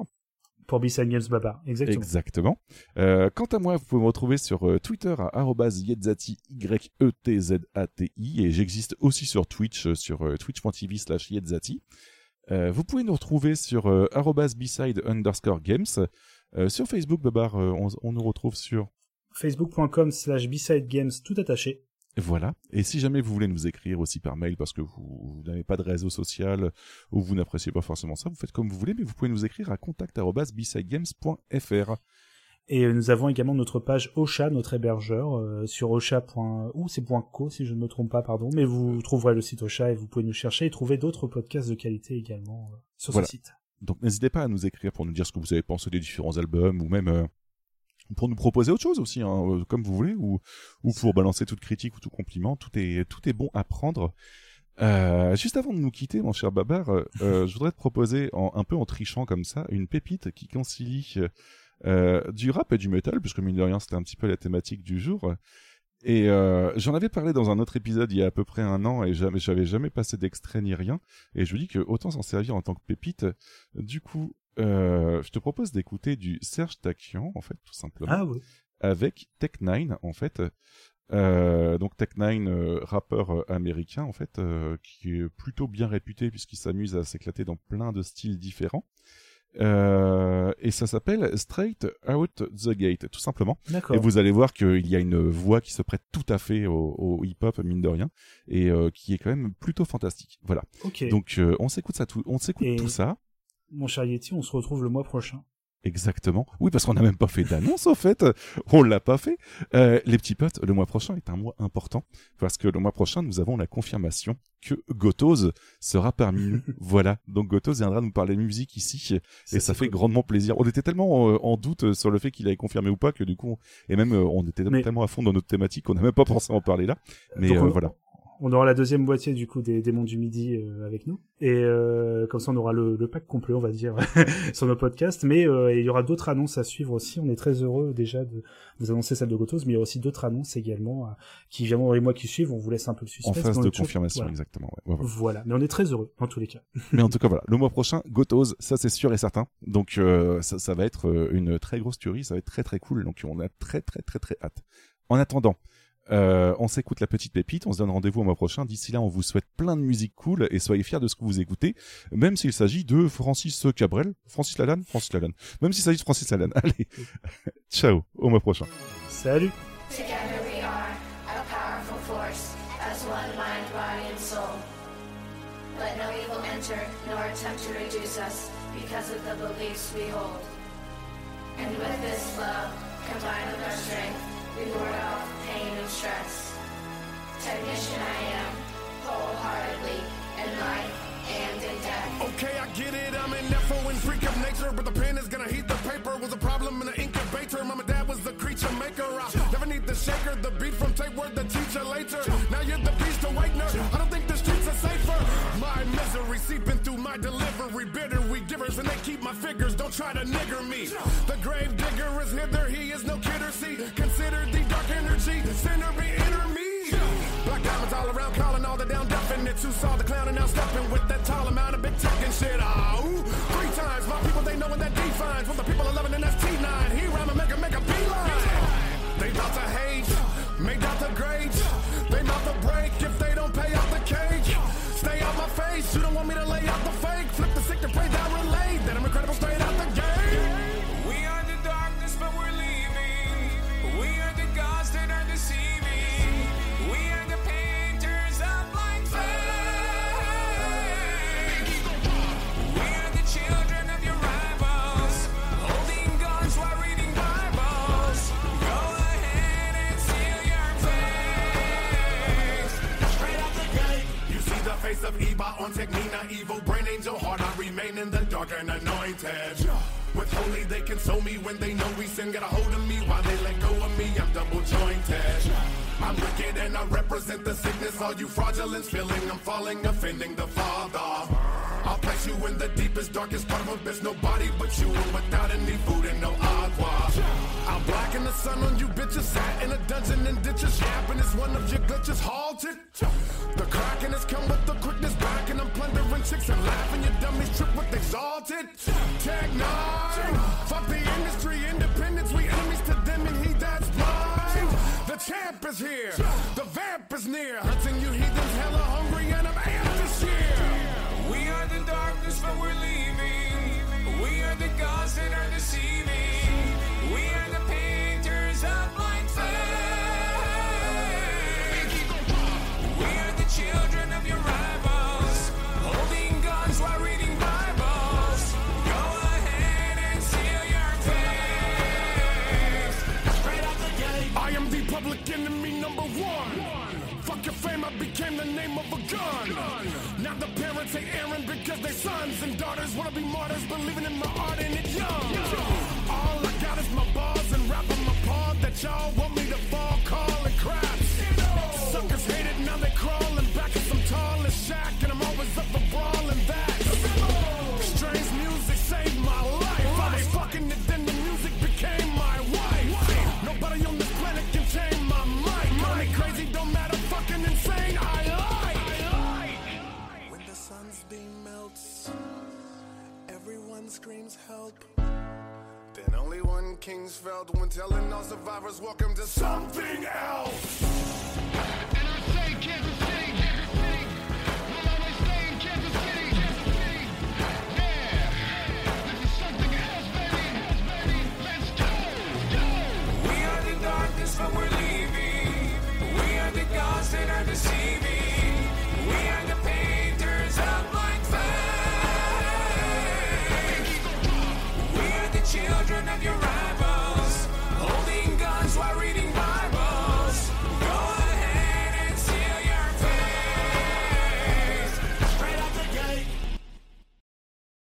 Pour B-Side Games Babar, exactement. Exactement. Euh, quant à moi, vous pouvez me retrouver sur euh, Twitter à yetzati, Y-E-T-Z-A-T-I, et j'existe aussi sur Twitch, euh, sur twitch.tv slash yetzati. Euh, vous pouvez nous retrouver sur euh, beside underscore games. Sur Facebook, Babar, on, on nous retrouve sur... Facebook.com slash B-Side Games tout attaché. Voilà. Et si jamais vous voulez nous écrire aussi par mail parce que vous, vous n'avez pas de réseau social ou vous n'appréciez pas forcément ça, vous faites comme vous voulez, mais vous pouvez nous écrire à contact@bsidegames.fr. Et euh, nous avons également notre page Ocha, notre hébergeur, euh, sur ocha. ou c'est .co si je ne me trompe pas, pardon. Mais vous trouverez le site Ocha et vous pouvez nous chercher et trouver d'autres podcasts de qualité également euh, sur Voilà. ce site. Donc n'hésitez pas à nous écrire pour nous dire ce que vous avez pensé des différents albums ou même euh, pour nous proposer autre chose aussi, hein, euh, comme vous voulez, ou, ou pour balancer toute critique ou tout compliment. Tout est, tout est bon à prendre. Euh, juste avant de nous quitter, mon cher Babar, [LAUGHS] euh, je voudrais te proposer, en, un peu en trichant comme ça, une pépite qui concilie euh, du rap et du metal, puisque mine de rien c'était un petit peu la thématique du jour. Et euh, j'en avais parlé dans un autre épisode il y a à peu près un an et jamais j'avais jamais passé d'extrait ni rien. Et je me dis que autant s'en servir en tant que pépite. Du coup, euh, je te propose d'écouter du Serge Takian en fait tout simplement. Ah oui. Avec Tech Nine en fait. Euh, donc Tech Nine, euh, rappeur américain en fait, qui est plutôt bien réputé puisqu'il s'amuse à s'éclater dans plein de styles différents. Et ça s'appelle Straight Out the Gate, tout simplement. Et vous allez voir qu'il y a une voix qui se prête tout à fait au, au hip-hop, mine de rien, et qui est quand même plutôt fantastique. Voilà. Donc on s'écoute ça, tout, on s'écoute Et- tout ça. Mon cher Yeti, on se retrouve le mois prochain. Exactement. Oui, parce qu'on n'a même pas fait d'annonce, au fait. On l'a pas fait. Euh, les petits potes, le mois prochain est un mois important, parce que le mois prochain, nous avons la confirmation que Gotoz sera parmi nous. [LAUGHS] voilà. Donc Gotoz viendra nous parler musique ici, et ça fait grandement plaisir. On était tellement euh, en doute sur le fait qu'il avait confirmé ou pas, que du coup, et même euh, on était tellement à fond dans notre thématique qu'on n'a même pas pensé en parler là. Mais Donc, on- voilà. On aura la deuxième moitié du coup des démons du midi euh, avec nous et euh, comme ça on aura le, le pack complet on va dire [LAUGHS] sur nos podcasts mais euh, il y aura d'autres annonces à suivre aussi on est très heureux déjà de vous annoncer celle de Gotos mais il y aura aussi d'autres annonces également euh, qui viendront dans les mois qui suivent on vous laisse un peu le suspense En phase de confirmation, voilà. exactement. ouais. Ouais, voilà. voilà mais on est très heureux en tous les cas [LAUGHS] Mais en tout cas, voilà, le mois prochain, Gotoz, ça c'est sûr et certain. Donc euh, ça, ça va être une très grosse tuerie, ça va être très très cool. Donc on a très très très très hâte. En attendant, Euh, on s'écoute la petite pépite, on se donne rendez-vous au mois prochain. D'ici là, on vous souhaite plein de musique cool et soyez fiers de ce que vous écoutez, même s'il s'agit de Francis Cabrel, Francis Lalanne, Francis Lalanne, même s'il s'agit de Francis Lalanne. [LAUGHS] Allez, [LAUGHS] ciao, au mois prochain. Salut. Together we are a powerful force, as one mind, body, and soul. Let no evil enter, nor attempt to reduce us, because of the beliefs we hold. And with this love, combined with our strength, we ward off pain and stress. Technician I am, wholeheartedly, in life and in death. Okay, I get it, I'm an F.O. and freak of nature, but the pen is gonna heat the paper. Was a problem in the incubator. Mama, dad was the creature maker. I never need the shaker, the beat from tape word, the teacher later. Now you're the beast awakener. I don't think the streets are safer. My misery seeping through my delivery. Bitter we givers, and they keep my figures. Don't try to nigger me. The grave digger is hither, he definites. Who saw the clown and now stepping with that tall amount of big tech and shit. Ah, ooh, three times. My people, they know what that defines. What the people are loving, and that's T9. He rhyme and make a make a beeline. They bout to hate, made out the grades. They bout to break if they don't pay out the cage. Stay out my face, you don't want me to lay out the fake. Flip the sick to pray down relay. That I'm incredible straight on Technina, evil brain angel heart. I remain in the dark and anointed. With holy, they console me when they know we sin. Get a hold of me while they let go of me. I'm double jointed. I'm wicked and I represent the sickness. All you fraudulence feeling I'm falling, offending the Father. I'll place you in the deepest, darkest part of abyss. Nobody but you, and without any food and no agua. I'm blacken the sun on you bitches. Sat in a dungeon and ditches. Yapping is one of your glitches. Halted. The kraken has come with the quickness back, and I'm plundering chicks and laughing. Your dummies trip with exalted. Tech nine. Fuck the industry, independence. We enemies to them, and he that's blind. The champ is here. The vamp is near. Hunting you heathens, hella hungry, and I'm amped this year. Darkness, but we're leaving. We are the gods that are deceiving. We are the painters of blind faith. We are the children of your rivals, holding guns while reading Bibles. Go ahead and seal your face. Straight out the gate. I am the public enemy number one. Fuck your fame, I became the name of a gun. Now the parents hate Aaron because their sons and daughters wanna be martyrs, believing in my art and it young. All I got is my bars and rap on my paw that y'all want me one screams help. Then only one Kingsfeld when telling all survivors, welcome to something else. And I say, Kansas City, Kansas City, will always stay in Kansas City, Kansas City. Yeah, this is something else, baby, else, baby. Let's go, go. We are the darkness, but we're leaving. We are the gods that are deceiving. We are the painters of of your eyes.